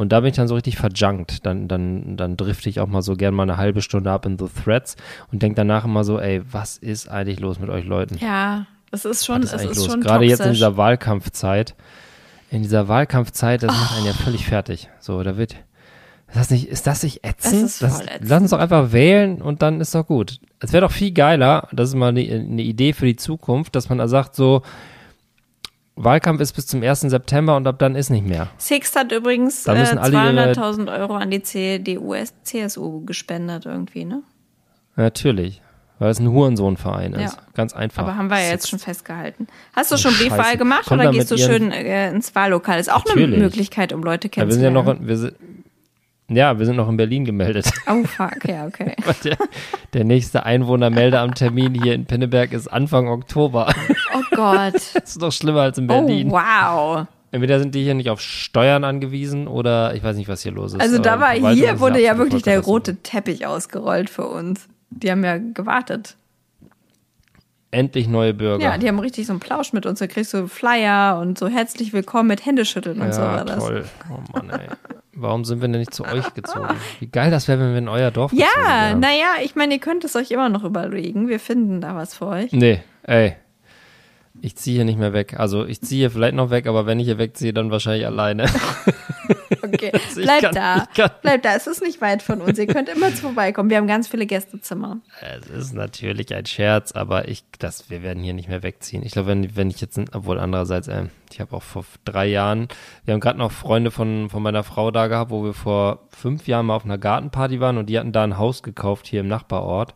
Und da bin ich dann so richtig verjunkt. Dann, dann, dann drifte ich auch mal so gern mal eine halbe Stunde ab in the Threads und denke danach immer so, ey, was ist eigentlich los mit euch Leuten? ja, es ist schon, es ist schon Gerade jetzt in toxisch. dieser Wahlkampfzeit. In dieser Wahlkampfzeit, das macht einen ja völlig fertig. So, da wird. Ist das nicht, ist das nicht ätzend? Das ist voll ätzend. Lass uns doch einfach wählen und dann ist doch gut. es wäre doch viel geiler, das ist mal eine, eine Idee für die Zukunft, dass man da sagt, so, Wahlkampf ist bis zum 1. September und ab dann ist nicht mehr. Sixt hat übrigens äh, Da müssen alle ihre- 200.000 Euro an die CDU, CSU gespendet irgendwie, ne? Natürlich. Weil es ein Hurensohnverein ist. Ja. Ganz einfach. Aber haben wir ja jetzt schon festgehalten. Hast du schon Scheiße. Briefwahl gemacht Kommt oder gehst du schön äh, ins Wahllokal? Ist auch Natürlich. eine Möglichkeit, um Leute Ja, wir sind ja kennenzulernen. noch, wir sind, ja, wir sind noch in Berlin gemeldet. Oh, fuck, ja, okay. der, der nächste Einwohnermeldeamttermin hier in Pinneberg ist Anfang Oktober. Oh Gott. Das ist doch schlimmer als in Oh, Berlin. wow. Entweder sind die hier nicht auf Steuern angewiesen oder ich weiß nicht, was hier los ist. Also da aber war hier wurde ja wirklich der rote Teppich ausgerollt für uns. Die haben ja gewartet. Endlich neue Bürger. Ja, die haben richtig so einen Plausch mit uns. Da kriegst du Flyer und so herzlich willkommen mit Händeschütteln und so war das. toll. Oh Mann, ey. Warum sind wir denn nicht zu euch gezogen? Wie geil das wäre, wenn wir in euer Dorf gezogen Ja, wären. naja, ich meine, ihr könnt es euch immer noch überlegen. Wir finden da was für euch. Nee, ey. Ich ziehe hier nicht mehr weg. Also ich ziehe hier vielleicht noch weg, aber wenn ich hier wegziehe, dann wahrscheinlich alleine. Okay, ich bleibt kann- da. kann- Bleibt da. Es ist nicht weit von uns. Ihr könnt immer vorbeikommen. Wir haben ganz viele Gästezimmer. Es ist natürlich ein Scherz, aber ich, das, wir werden hier nicht mehr wegziehen. Ich glaube, wenn, wenn ich jetzt, obwohl andererseits, äh, ich habe auch vor drei Jahren, wir haben gerade noch Freunde von, von meiner Frau da gehabt, wo wir vor fünf Jahren mal auf einer Gartenparty waren und die hatten da ein Haus gekauft hier im Nachbarort.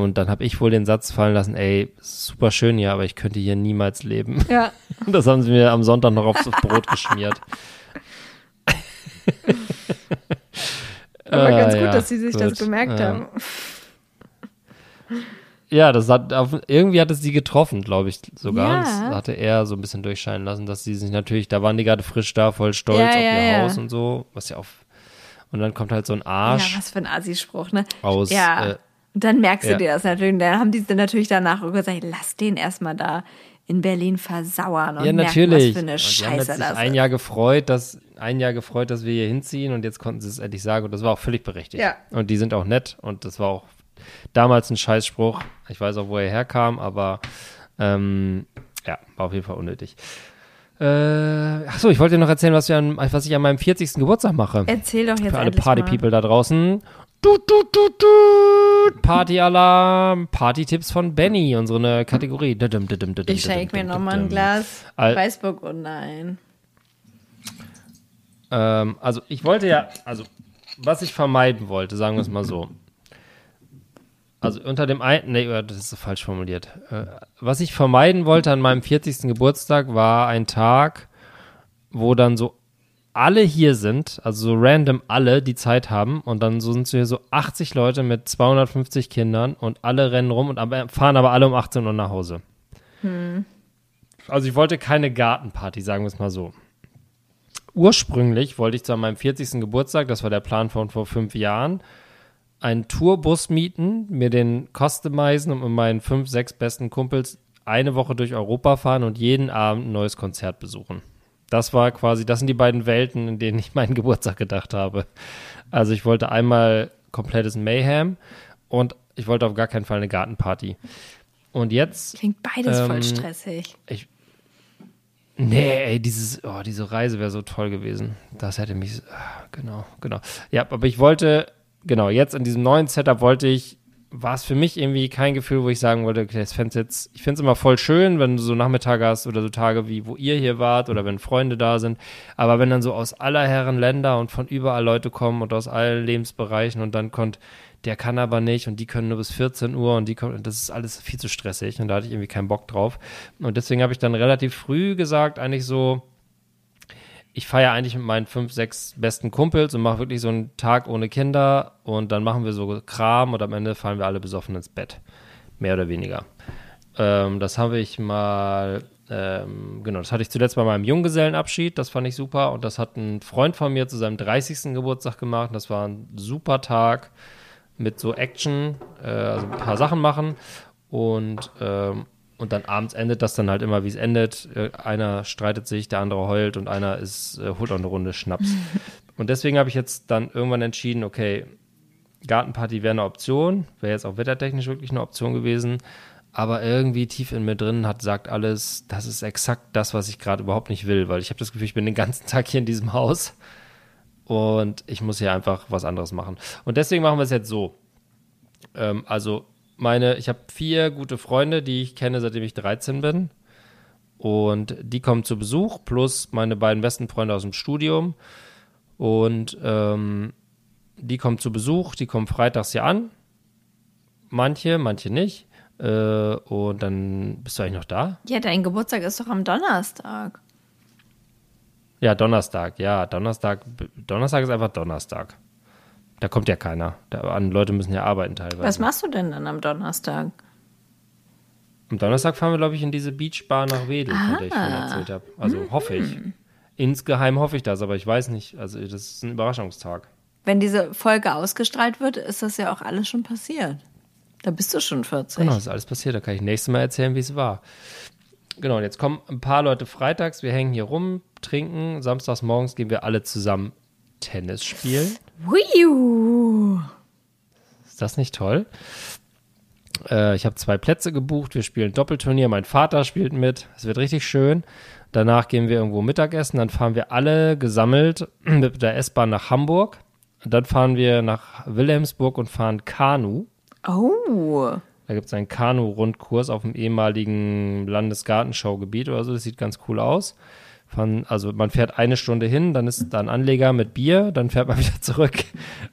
Und dann habe ich wohl den Satz fallen lassen, ey, super schön hier, aber ich könnte hier niemals leben. Ja. Und das haben sie mir am Sonntag noch aufs Brot geschmiert. Aber Ah, ganz gut, ja, dass sie sich das gut. gemerkt Ja. haben. Ja, das hat irgendwie hat es sie getroffen, glaube ich sogar. Ja. Das hatte er so ein bisschen durchscheinen lassen, dass sie sich natürlich, da waren die gerade frisch da, voll stolz Ja, auf ja, ihr ja. Haus und so, was ja auf und dann kommt halt so ein Ja, Arsch was für ein Assi-Spruch, ne? aus. Ja. Äh, Und dann merkst du ja. dir das natürlich. Und dann haben die natürlich danach gesagt, lass den erstmal da in Berlin versauern und ja, merken, natürlich. was für eine und haben Scheiße sich das ein ist. Jahr gefreut, dass ein Jahr gefreut, dass wir hier hinziehen und jetzt konnten sie es endlich sagen und das war auch völlig berechtigt. Ja. Und die sind auch nett und das war auch damals ein Scheißspruch. Ich weiß auch, wo er herkam, aber ähm, ja, war auf jeden Fall unnötig. Äh, achso, ich wollte dir noch erzählen, was, an, was ich an meinem 40. Geburtstag mache. Erzähl doch jetzt Für alle. Party-People da draußen. Du, du, du, du. Party-Alarm. Party-Tipps von Benny, unsere Kategorie. Ich schenke mir nochmal ein. Glas Al- Weißburg und ein. Ähm, also ich wollte ja, also was ich vermeiden wollte, sagen wir es mal so. Also unter dem einen, nee, das ist so falsch formuliert. Äh, was ich vermeiden wollte an meinem 40. Geburtstag war ein Tag, wo dann so alle hier sind, also so random alle, die Zeit haben und dann so sind so hier so 80 Leute mit 250 Kindern und alle rennen rum und fahren aber alle um 18 Uhr nach Hause. Also ich wollte keine Gartenparty, sagen wir es mal so. Ursprünglich wollte ich zu meinem 40. Geburtstag, das war der Plan von vor fünf Jahren, einen Tourbus mieten, mir den customizen und mit meinen fünf, sechs besten Kumpels eine Woche durch Europa fahren und jeden Abend ein neues Konzert besuchen. Das war quasi, das sind die beiden Welten, in denen ich meinen Geburtstag gedacht habe. Also ich wollte einmal komplettes Mayhem und ich wollte auf gar keinen Fall eine Gartenparty. Und jetzt Klingt beides voll Ähm, stressig. Nee, ey, dieses, oh, diese Reise wäre so toll gewesen. Das hätte mich, ah, genau, genau. Ja, aber ich wollte, genau, jetzt in diesem neuen Setup wollte ich, war es für mich irgendwie kein Gefühl, wo ich sagen wollte, okay, das fänd's jetzt, ich finde es immer voll schön, wenn du so Nachmittage hast oder so Tage wie, wo ihr hier wart oder wenn Freunde da sind. Aber wenn dann so aus aller Herren Länder und von überall Leute kommen und aus allen Lebensbereichen und dann kommt, der kann aber nicht und die können nur bis 14 Uhr und die kommen, das ist alles viel zu stressig und da hatte ich irgendwie keinen Bock drauf. Und deswegen habe ich dann relativ früh gesagt, eigentlich so, ich feiere eigentlich mit meinen fünf, sechs besten Kumpels und mache wirklich so einen Tag ohne Kinder und dann machen wir so Kram und am Ende fallen wir alle besoffen ins Bett. Mehr oder weniger. Ähm, das habe ich mal, ähm, genau, das hatte ich zuletzt bei meinem Junggesellenabschied, das fand ich super und das hat ein Freund von mir zu seinem 30. Geburtstag gemacht. Das war ein super Tag mit so Action, äh, also ein paar Sachen machen und, ähm, und dann abends endet das dann halt immer, wie es endet. Äh, einer streitet sich, der andere heult und einer ist, äh, holt auch eine Runde Schnaps. und deswegen habe ich jetzt dann irgendwann entschieden, okay, Gartenparty wäre eine Option, wäre jetzt auch wettertechnisch wirklich eine Option gewesen. Aber irgendwie tief in mir drin hat sagt alles, das ist exakt das, was ich gerade überhaupt nicht will, weil ich habe das Gefühl, ich bin den ganzen Tag hier in diesem Haus und ich muss hier einfach was anderes machen. Und deswegen machen wir es jetzt so. Ähm, also meine, ich habe vier gute Freunde, die ich kenne, seitdem ich 13 bin. Und die kommen zu Besuch, plus meine beiden besten Freunde aus dem Studium. Und ähm, die kommen zu Besuch, die kommen freitags hier an. Manche, manche nicht. Äh, und dann bist du eigentlich noch da? Ja, dein Geburtstag ist doch am Donnerstag. Ja, Donnerstag, ja, Donnerstag. Donnerstag ist einfach Donnerstag. Da kommt ja keiner. Da, Leute müssen ja arbeiten teilweise. Was machst du denn dann am Donnerstag? Am Donnerstag fahren wir, glaube ich, in diese Beachbar nach Wedel, von der ich vorhin erzählt habe. Also Hm. hoffe ich. Insgeheim hoffe ich das, aber ich weiß nicht. Also das ist ein Überraschungstag. Wenn diese Folge ausgestrahlt wird, ist das ja auch alles schon passiert. Da bist du schon 40. Genau, das ist alles passiert. Da kann ich nächstes Mal erzählen, wie es war. Genau, und jetzt kommen ein paar Leute freitags. Wir hängen hier rum, trinken. Samstags morgens gehen wir alle zusammen Tennis spielen. Ist das nicht toll? Äh, ich habe zwei Plätze gebucht. Wir spielen Doppelturnier. Mein Vater spielt mit. Es wird richtig schön. Danach gehen wir irgendwo Mittagessen. Dann fahren wir alle gesammelt mit der S-Bahn nach Hamburg. Dann fahren wir nach Wilhelmsburg und fahren Kanu. Oh. Da gibt es einen Kanu-Rundkurs auf dem ehemaligen Landesgartenschaugebiet oder so. Das sieht ganz cool aus. Von, also man fährt eine Stunde hin, dann ist da ein Anleger mit Bier, dann fährt man wieder zurück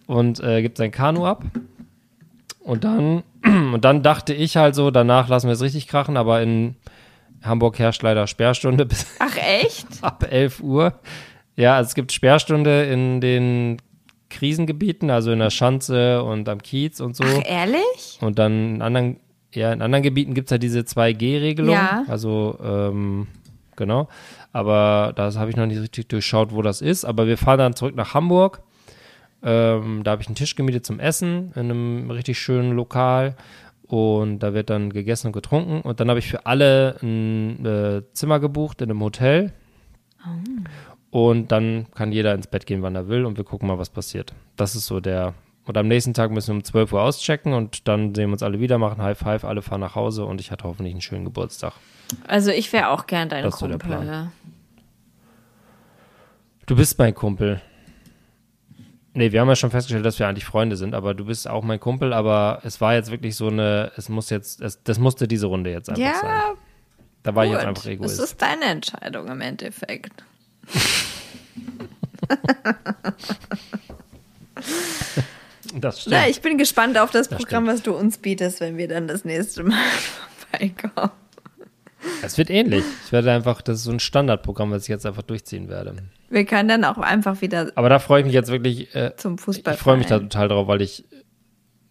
und äh, gibt sein Kanu ab. Und dann, und dann dachte ich halt so, danach lassen wir es richtig krachen, aber in Hamburg herrscht leider Sperrstunde bis Ach echt? ab 11 Uhr. Ja, also es gibt Sperrstunde in den Krisengebieten, also in der Schanze und am Kiez und so. Ach ehrlich? Und dann in anderen, ja, in anderen Gebieten gibt es ja diese 2G-Regelung. Ja. Also, ähm, genau. Aber das habe ich noch nicht richtig durchschaut, wo das ist. Aber wir fahren dann zurück nach Hamburg. Ähm, da habe ich einen Tisch gemietet zum Essen in einem richtig schönen Lokal. Und da wird dann gegessen und getrunken. Und dann habe ich für alle ein äh, Zimmer gebucht in einem Hotel. Und dann kann jeder ins Bett gehen, wann er will. Und wir gucken mal, was passiert. Das ist so der. Und am nächsten Tag müssen wir um 12 Uhr auschecken. Und dann sehen wir uns alle wieder, machen High Five, alle fahren nach Hause. Und ich hatte hoffentlich einen schönen Geburtstag. Also ich wäre auch gern dein Das ist so Kumpel. Plan. Du bist mein Kumpel. Nee, wir haben ja schon festgestellt, dass wir eigentlich Freunde sind, aber du bist auch mein Kumpel, aber es war jetzt wirklich so eine, es muss jetzt, es, das musste diese Runde jetzt einfach sein. Ja, Da war ich gut. jetzt einfach Das Egoist. ist deine Entscheidung im Endeffekt. Das stimmt. Na, ich bin gespannt auf das Das Programm, was du uns bietest, wenn wir dann das nächste Mal vorbeikommen. Es wird ähnlich. Ich werde einfach, das ist so ein Standardprogramm, was ich jetzt einfach durchziehen werde. Wir können dann auch einfach wieder Aber da freue ich mich jetzt wirklich, äh, zum Fußball. ich freue mich da total drauf, weil ich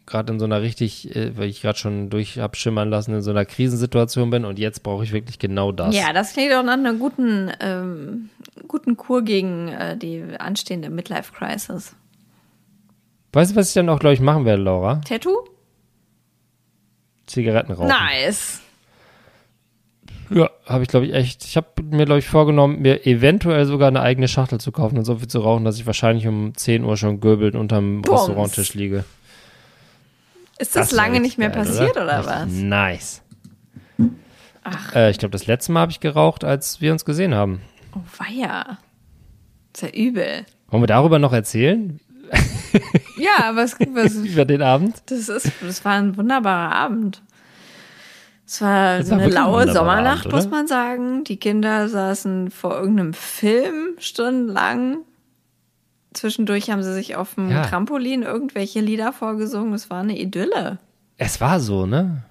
gerade in so einer richtig, äh, weil ich gerade schon durch hab schimmern lassen, in so einer Krisensituation bin und jetzt brauche ich wirklich genau das. Ja, das klingt auch nach einer guten, ähm, guten Kur gegen äh, die anstehende Midlife-Crisis. Weißt du, was ich dann auch, glaube ich, machen werde, Laura? Tattoo? Zigaretten rauchen. Nice. Ja, habe ich, glaube ich, echt. Ich habe mir, glaube ich, vorgenommen, mir eventuell sogar eine eigene Schachtel zu kaufen und so viel zu rauchen, dass ich wahrscheinlich um 10 Uhr schon göbelnd unterm Bums. Restauranttisch liege. Ist das, wär lange nicht mehr geil, passiert oder, Richtig was? Nice. Äh, ich glaube, das letzte Mal habe ich geraucht, als wir uns gesehen haben. Oh, weia. Ist ja übel. Wollen wir darüber noch erzählen? Ja, was, was Über den Abend? das ist, das war ein wunderbarer Abend. Es war Das so eine laue Sommernacht, Abend, muss man sagen. Die Kinder saßen vor irgendeinem Film stundenlang. Zwischendurch haben sie sich auf dem Ja. Trampolin irgendwelche Lieder vorgesungen. Es war eine Idylle. Es war so, ne?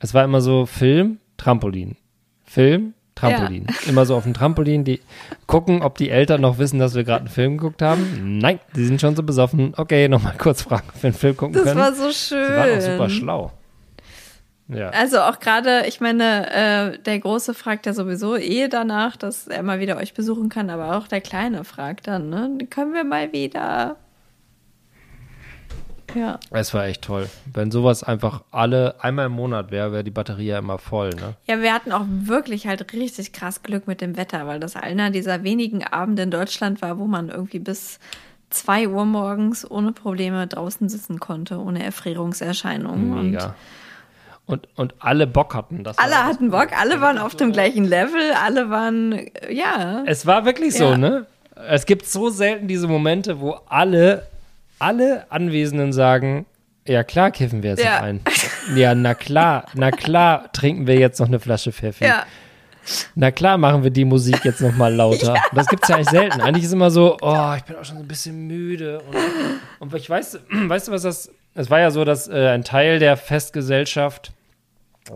Es war immer so Film, Trampolin. Film, Trampolin. Immer so auf dem Trampolin, die gucken, ob die Eltern noch wissen, dass wir gerade einen Film geguckt haben. Nein, die sind schon so besoffen. Okay, nochmal kurz fragen, ob wir einen Film gucken Das können. war so schön. Sie waren auch super schlau. Ja. Also auch gerade, ich meine, äh, der Große fragt ja sowieso eh danach, dass er mal wieder euch besuchen kann, aber auch der Kleine fragt dann, ne? Können wir mal wieder? Ja. Es war echt toll. Wenn sowas einfach alle einmal im Monat wäre, wäre die Batterie ja immer voll, ne? Ja, wir hatten auch wirklich halt richtig krass Glück mit dem Wetter, weil das einer dieser wenigen Abende in Deutschland war, wo man irgendwie bis zwei Uhr morgens ohne Probleme draußen sitzen konnte, ohne Erfrierungserscheinungen. Mega. Und, und alle Bock hatten. Das alle hatten Bock, alle waren auf dem gleichen Level, alle waren, äh, ja. Es war wirklich so, Ja. ne? Es gibt so selten diese Momente, wo alle, alle Anwesenden sagen, ja klar kiffen wir jetzt Ja. noch ein. Ja, na klar, na klar trinken wir jetzt noch eine Flasche Pfeffi. Ja. Na klar machen wir die Musik jetzt noch mal lauter. Das gibt's ja eigentlich selten. Eigentlich ist immer so, oh, ich bin auch schon so ein bisschen müde. Und, und ich weiß, weißt du, was das, es war ja so, dass äh, ein Teil der Festgesellschaft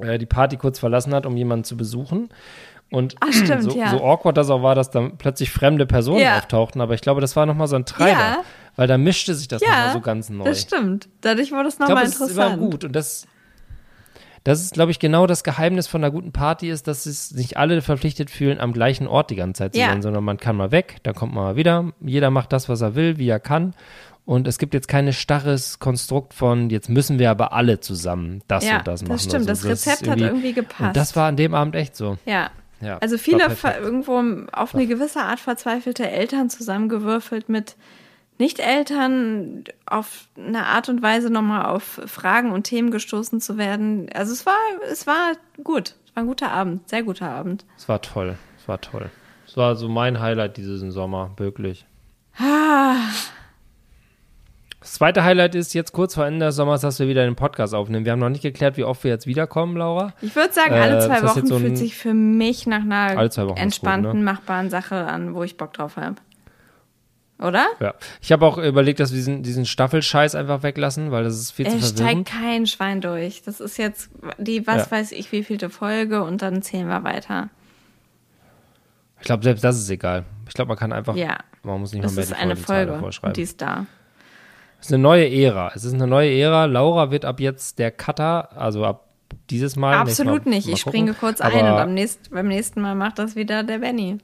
äh, die Party kurz verlassen hat, um jemanden zu besuchen. Und Ach, stimmt, so, ja. so awkward das auch war, dass dann plötzlich fremde Personen Ja. auftauchten. Aber ich glaube, das war noch mal so ein Treiber. Ja. Weil da mischte sich das Ja, so ganz neu. das stimmt. Dadurch wurde es Ich glaube, nochmal es ist immer interessant. gut und das, das ist, glaube ich, genau das Geheimnis von einer guten Party ist, dass es nicht alle verpflichtet fühlen, am gleichen Ort die ganze Zeit zu sein, sondern man kann mal weg, dann kommt man mal wieder, jeder macht das, was er will, wie er kann und es gibt jetzt kein starres Konstrukt von, jetzt müssen wir aber alle zusammen das Ja, und das das machen. stimmt. Also Das Rezept ist hat irgendwie gepasst. Und das war an dem Abend echt so. Ja. Ja, Also viele irgendwo auf eine gewisse Art verzweifelte Eltern zusammengewürfelt mit Nicht-Eltern auf eine Art und Weise nochmal auf Fragen und Themen gestoßen zu werden. Also es war, es war gut. Es war ein guter Abend, sehr guter Abend. Es war toll, es war toll. Es war so mein Highlight diesen Sommer, wirklich. Ah, Das zweite Highlight ist jetzt kurz vor Ende des Sommers, dass wir wieder den Podcast aufnehmen. Wir haben noch nicht geklärt, wie oft wir jetzt wiederkommen, Laura. Ich würde sagen, Äh, alle das zwei heißt Wochen so fühlt sich für mich nach einer entspannten, gut, ne? machbaren Sache an, wo ich Bock drauf habe. Oder? Ja. Ich habe auch überlegt, dass wir diesen, diesen Staffelscheiß einfach weglassen, weil das ist viel zu Es steigt verwirrend. kein Schwein durch. Das ist jetzt die, was Ja. weiß ich, wievielte Folge und dann zählen wir weiter. Ich glaube, selbst das ist egal. Ich glaube, man kann einfach, Ja. man muss nicht Das mal mehr ist die Folge davor schreiben. und die ist da. Es ist eine neue Ära. Es ist eine neue Ära. Laura wird ab jetzt der Cutter, also ab dieses Mal. Absolut Mal- nicht. mal Ich gucken. springe kurz Aber, ein und am nächsten, beim nächsten Mal macht das wieder der Benny.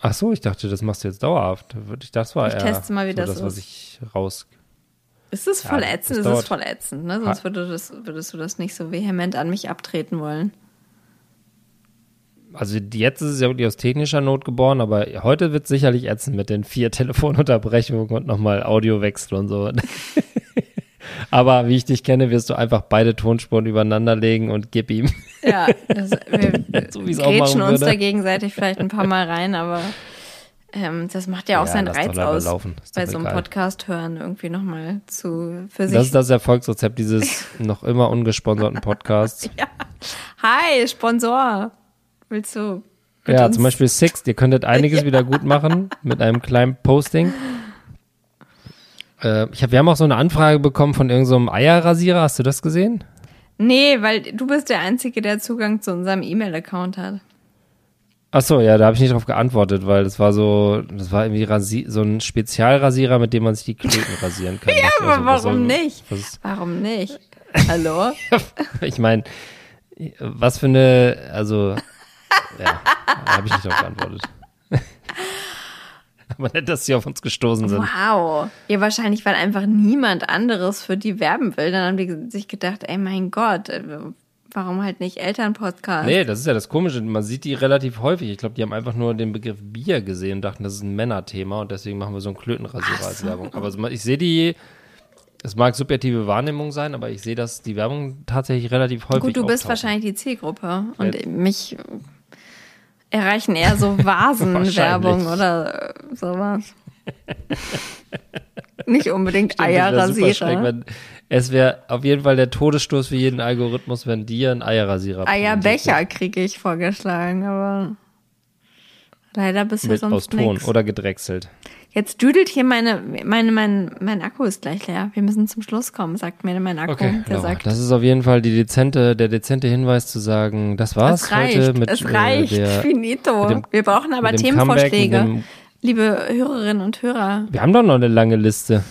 Ach so, ich dachte, das machst du jetzt dauerhaft. Ich, das war Ich eher teste mal, wie so das das, was ist. ich raus. Ist es Ja, voll das ätzend? Es dauert- ist voll ätzend, ne? Sonst würde das, würdest du das nicht so vehement an mich abtreten wollen. Also jetzt ist es ja wirklich aus technischer Not geboren, aber heute wird sicherlich ätzend mit den vier Telefonunterbrechungen und nochmal Audiowechsel und so. aber wie ich dich kenne, wirst du einfach beide Tonspuren übereinander legen und gib ihm. Ja, das, wir So es grätschen uns da gegenseitig vielleicht ein paar Mal rein, aber ähm, das macht ja auch Ja, seinen Reiz aus, bei so einem egal. Podcast hören irgendwie nochmal zu für sich. Das ist das Erfolgsrezept dieses noch immer ungesponserten Podcasts. Hi, Sponsor. Willst du? Ja, uns- zum Beispiel Sixt. Ihr könntet einiges wieder gut machen mit einem kleinen Posting. Äh, ich hab, wir haben auch so eine Anfrage bekommen von irgendeinem so Eierrasierer. Hast du das gesehen? Nee, weil du bist der Einzige, der Zugang zu unserem E-Mail-Account hat. Ach so, ja, da habe ich nicht drauf geantwortet, weil das war so, das war irgendwie Rasi so ein Spezialrasierer, mit dem man sich die Klöten rasieren kann. ja, Aber warum soll, nicht? Was Warum nicht? Hallo? ich meine, was für eine, also, ja, da habe ich nicht drauf geantwortet. Aber nett, dass sie auf uns gestoßen sind. Wow. Ja, wahrscheinlich, weil einfach niemand anderes für die werben will. Dann haben die sich gedacht, ey, mein Gott, äh, warum halt nicht Elternpodcast? Nee, das ist ja das Komische. Man sieht die relativ häufig. Ich glaube, die haben einfach nur den Begriff Bier gesehen und dachten, das ist ein Männerthema und deswegen machen wir so einen Klötenrasierer als Werbung. Aber so- ich sehe die, es mag subjektive Wahrnehmung sein, aber ich sehe, dass die Werbung tatsächlich relativ häufig Gut, du bist auftauchen. wahrscheinlich die Zielgruppe. Und Jetzt- mich erreichen eher so Vasenwerbung oder äh, sowas. Nicht unbedingt Stimmt, Eierrasierer. Es wäre auf jeden Fall der Todesstoß für jeden Algorithmus, wenn dir ein Eierrasierer Eierbecher kriege ich vorgeschlagen, aber leider bisher mit aus sonst Ton nichts. oder gedrechselt. Jetzt düdelt hier meine, meine, mein, mein Akku ist gleich leer. Wir müssen zum Schluss kommen, sagt mir mein Akku. Okay, der Laura, sagt, das ist auf jeden Fall die dezente, der dezente Hinweis zu sagen, das war's es reicht, heute mit es reicht, äh, der, finito. dem- Wir brauchen aber Comeback, Themenvorschläge. Liebe Hörerinnen und Hörer, Wir haben doch noch eine lange Liste.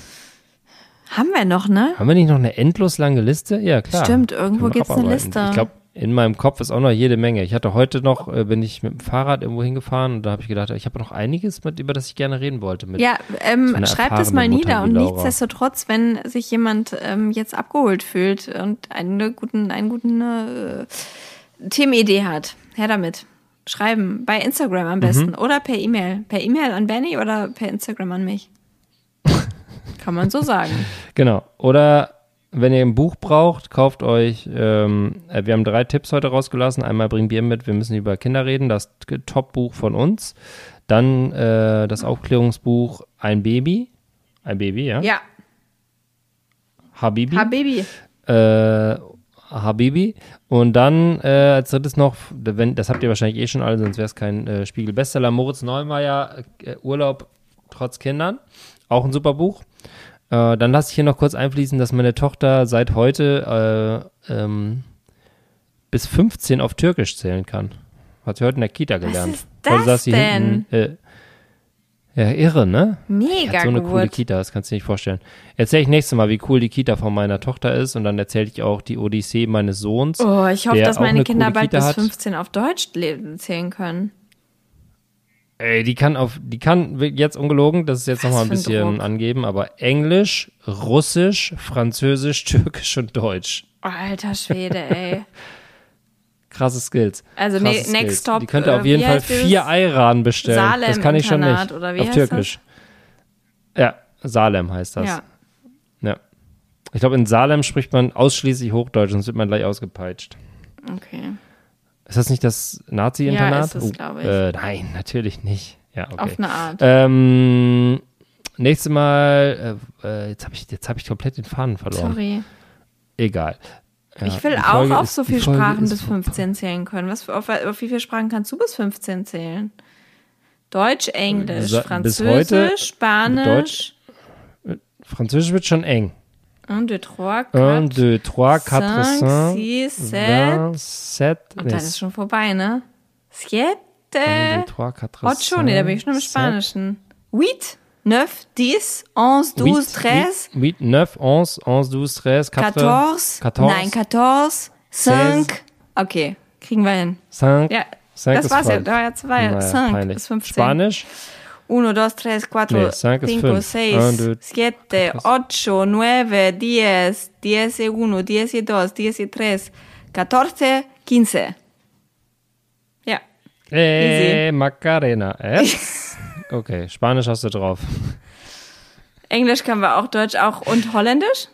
haben wir noch, ne? Haben wir nicht noch eine endlos lange Liste? Ja, klar. Stimmt, irgendwo gibt's eine. Liste. Ich glaube, in meinem Kopf ist auch noch jede Menge. Ich hatte heute noch, äh, bin ich mit dem Fahrrad irgendwo hingefahren und da habe ich gedacht, ich habe noch einiges, mit, über das ich gerne reden wollte. Mit Ja, ähm, so es erfahrene mal nieder und nichtsdestotrotz, wenn sich jemand ähm, jetzt abgeholt fühlt und eine guten, einen guten äh, Themenidee hat, her damit. Schreiben, bei Instagram Mhm. am besten oder per E-Mail. Per E-Mail an Benny oder per Instagram an mich. Kann man so sagen. Genau. Oder wenn ihr ein Buch braucht, kauft euch, ähm, äh, wir haben drei Tipps heute rausgelassen. Einmal bring Bier mit, wir müssen über Kinder reden, das Top-Buch von uns. Dann äh, das Aufklärungsbuch Ein Baby. Ein Baby, ja? Ja, Habibi. Habibi. Äh, Habibi. Und dann äh, als drittes noch, wenn, das habt ihr wahrscheinlich eh schon alle, sonst wäre es kein äh, Spiegel-Bestseller, Moritz Neumeier, äh, Urlaub trotz Kindern. Auch ein super Buch. Äh, dann lasse ich hier noch kurz einfließen, dass meine Tochter seit heute äh, ähm, bis 15 auf Türkisch zählen kann. Hat sie heute in der Kita gelernt. ist das saß sie denn? Hinten, äh, ja, irre, ne? Mega Hat so eine gut. coole Kita, das kannst du dir nicht vorstellen. Erzähle ich nächstes Mal, wie cool die Kita von meiner Tochter ist und dann erzähle ich auch die Odyssee meines Sohns. Oh, ich hoffe, dass meine eine Kinder bald Kita bis hat. 15 auf Deutsch leben zählen können. Ey, die kann auf, die kann jetzt ungelogen, das ist jetzt nochmal ein ein bisschen Druck. angeben, aber Englisch, Russisch, Französisch, Türkisch und Deutsch. Alter Schwede, ey. Krasse Skills. Also Krasse Skills. next stop, Die könnte äh, auf jeden wie Fall vier Ayran bestellen. Salem das kann ich schon Internat, nicht. oder wie auf Türkisch. Ja, Salem heißt das. Ja. Ja. Ich glaube, in Salem spricht man ausschließlich Hochdeutsch, sonst wird man gleich ausgepeitscht. Okay. Ist das nicht das Nazi-Internat? Ja, ist es, Oh, glaub ich. Äh, nein, natürlich nicht. Ja, okay. Auf eine Art. Ähm, nächstes Mal, äh, äh, jetzt habe ich, jetzt hab ich komplett den Faden verloren. Sorry. Egal. Ja, ich will auch auf so viele Sprachen bis 15 zählen können. Was, für- auf, auf wie viele Sprachen kannst du bis 15 zählen? Deutsch, Englisch, Französisch, Spanisch. Deutsch, Französisch wird schon eng. Un, deux, trois, 1, quatre, 2, 3, 4, cinq, 5, six, sept. 7, Und dann ist schon vorbei, ne? Siete, 1, 2, 3, 4, ocho, nee, da bin ich schon im Spanischen. Huit, neuf, dix, onze, douze, treize, 8, 9, 11, 11, 12, 13, 14, quatorze, 14, nein, quatorze, cinq. Okay, kriegen wir hin. 5, Ja, 5 das war's ja, da war ja zwei, Naja, cinq peinlich. ist 15. Spanisch, Uno, dos, tres, cuatro, Nee, cinq ist cinco, fünf. seis, Un, deux, siete, ocho, nueve, diez, diez y uno, diez y dos, diez y tres, catorce, quince. Ja. äh, Macarena. Jetzt? Okay, Spanisch hast du drauf. Englisch können wir auch, Deutsch auch und Holländisch?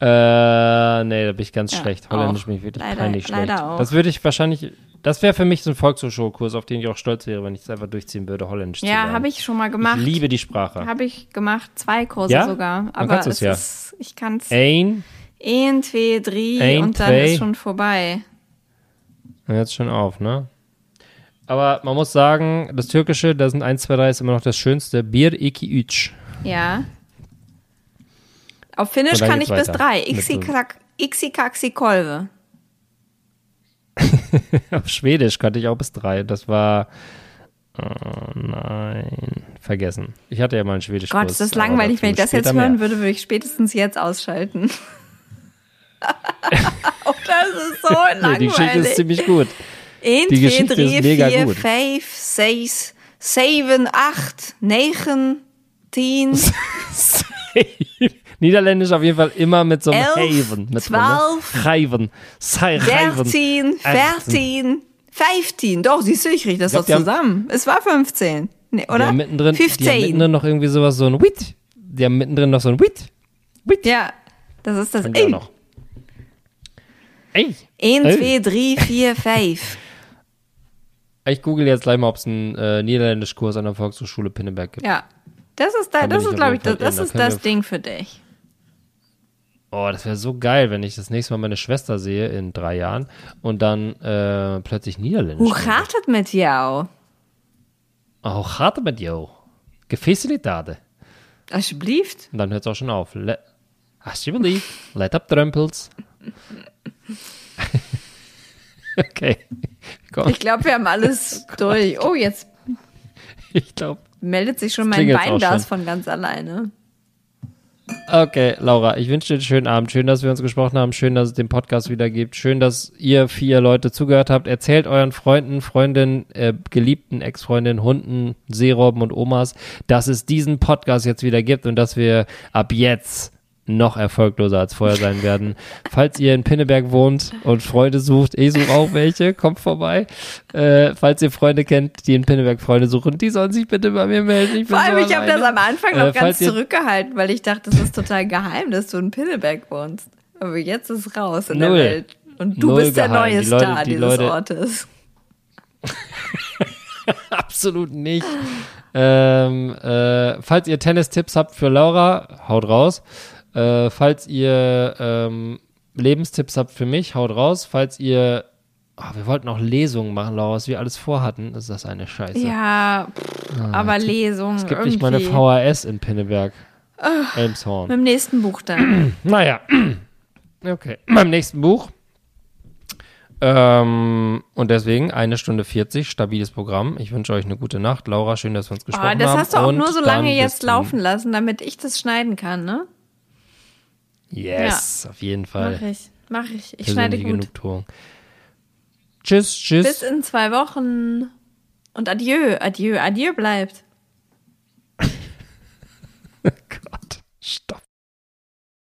Äh, nee, da bin ich ganz Ja, schlecht. Holländisch bin ich wirklich Leider- peinlich schlecht. auch. Das würde ich wahrscheinlich, das wäre für mich so ein Volkshochschulkurs, auf den ich auch stolz wäre, wenn ich es einfach durchziehen würde, Holländisch zu Ja, lernen. habe ich schon mal gemacht. Ich liebe die Sprache. Habe ich gemacht, zwei Kurse Ja? sogar. Aber es ja. ist, ich kann es Ein, ein, zwei, drei Ein, und dann zwei. ist schon vorbei. jetzt schon auf, ne? Aber man muss sagen, das Türkische, da sind 1, 2, 3 ist immer noch das Schönste. Bir, iki, üç. Ja. Auf Finnisch Und kann ich bis weiter. drei. Mit Ixi, so- krak, ixi, kaxi, kolve. Auf Schwedisch kannte ich auch bis drei. Das war, oh nein, vergessen. Ich hatte ja mal einen Schwedisch Gott, ist das langweilig. Wenn ich das jetzt hören würde, würde ich spätestens jetzt ausschalten. oh, das ist so langweilig. die Geschichte ist ziemlich gut. 1, Die 2, Geschichte 3, ist mega 4, gut. 5, 6, 7, 8, 9, 10, Niederländisch auf jeden Fall immer mit so einem Elf, Haven. Mit zwölf, Haven. Sei Haven. 13, 14, 15. Doch, siehst du, ich kriege das Ich glaub, doch die zusammen. Es war 15. Nee, Die oder? haben mittendrin, die haben 15. mittendrin noch irgendwie sowas, so ein Wit. Die haben mittendrin noch so ein Wit. Wit. Ja, das ist das. Die Ey, noch. Ey. 1, Ey. 2, 3, 4, 5. Ich google jetzt gleich mal, ob es einen äh, Niederländischkurs an der Volkshochschule Pinneberg gibt. Ja. Das ist, da, das ist glaube ich, das, das ist das Ding für dich. Oh, das wäre so geil, wenn ich das nächste Mal meine Schwester sehe in drei Jahren und dann äh, plötzlich Niederländisch. Hoe gaat het met jou? Oh, gaat het met jou? Gefelicitade. Alsjeblieft. Und dann hört es auch schon auf. Le Alsjeblieft, let up Trömpels. okay. Komm, Ich glaube, wir haben alles durch. Oh, jetzt ich glaube. meldet sich schon mein auch Weinglas von ganz alleine. Okay, Laura, ich wünsche dir einen schönen Abend. Schön, dass wir uns gesprochen haben. Schön, dass es den Podcast wieder gibt. Schön, dass ihr vier Leute zugehört habt. Erzählt euren Freunden, Freundinnen, äh, geliebten Ex-Freundinnen, Hunden, Seerobben und Omas, dass es diesen Podcast jetzt wieder gibt und dass wir ab jetzt noch erfolgloser als vorher sein werden. Falls ihr in Pinneberg wohnt und Freunde sucht, ich suche auch welche, kommt vorbei. Äh, falls ihr Freunde kennt, die in Pinneberg Freunde suchen, die sollen sich bitte bei mir melden. Ich Vor allem, ich habe das am Anfang Äh, noch ganz falls ihr- zurückgehalten, weil ich dachte, das ist total geheim, dass du in Pinneberg wohnst. Aber jetzt ist es raus in Null. der Welt. Und du Null bist der geheim. neue Die Leute- Star die dieses Leute- Ortes. Absolut nicht. ähm, äh, falls ihr Tennis-Tipps habt für Laura, haut raus. Äh, falls ihr ähm, Lebenstipps habt für mich, haut raus. Falls ihr, oh, wir wollten auch Lesungen machen, Laura, was wir alles vorhatten, ist das eine Scheiße. Ja, pff, aber Lesung. Es gibt irgendwie. nicht mal eine VHS in Pinneberg. Elmshorn. Mit dem nächsten Buch dann. Naja, okay. Beim nächsten Buch. Ähm, und deswegen eine Stunde 40, stabiles Programm. Ich wünsche euch eine gute Nacht. Laura, schön, dass wir uns gesprochen Oh, das haben. hast du auch Und nur so lange jetzt laufen lassen, damit ich das schneiden kann, ne? Yes, ja. auf jeden Fall. Mach ich, mach ich. Ich schneide gut. Genugtuung. Tschüss, tschüss. Bis in zwei Wochen. Und adieu, adieu, adieu bleibt. Gott, stopp.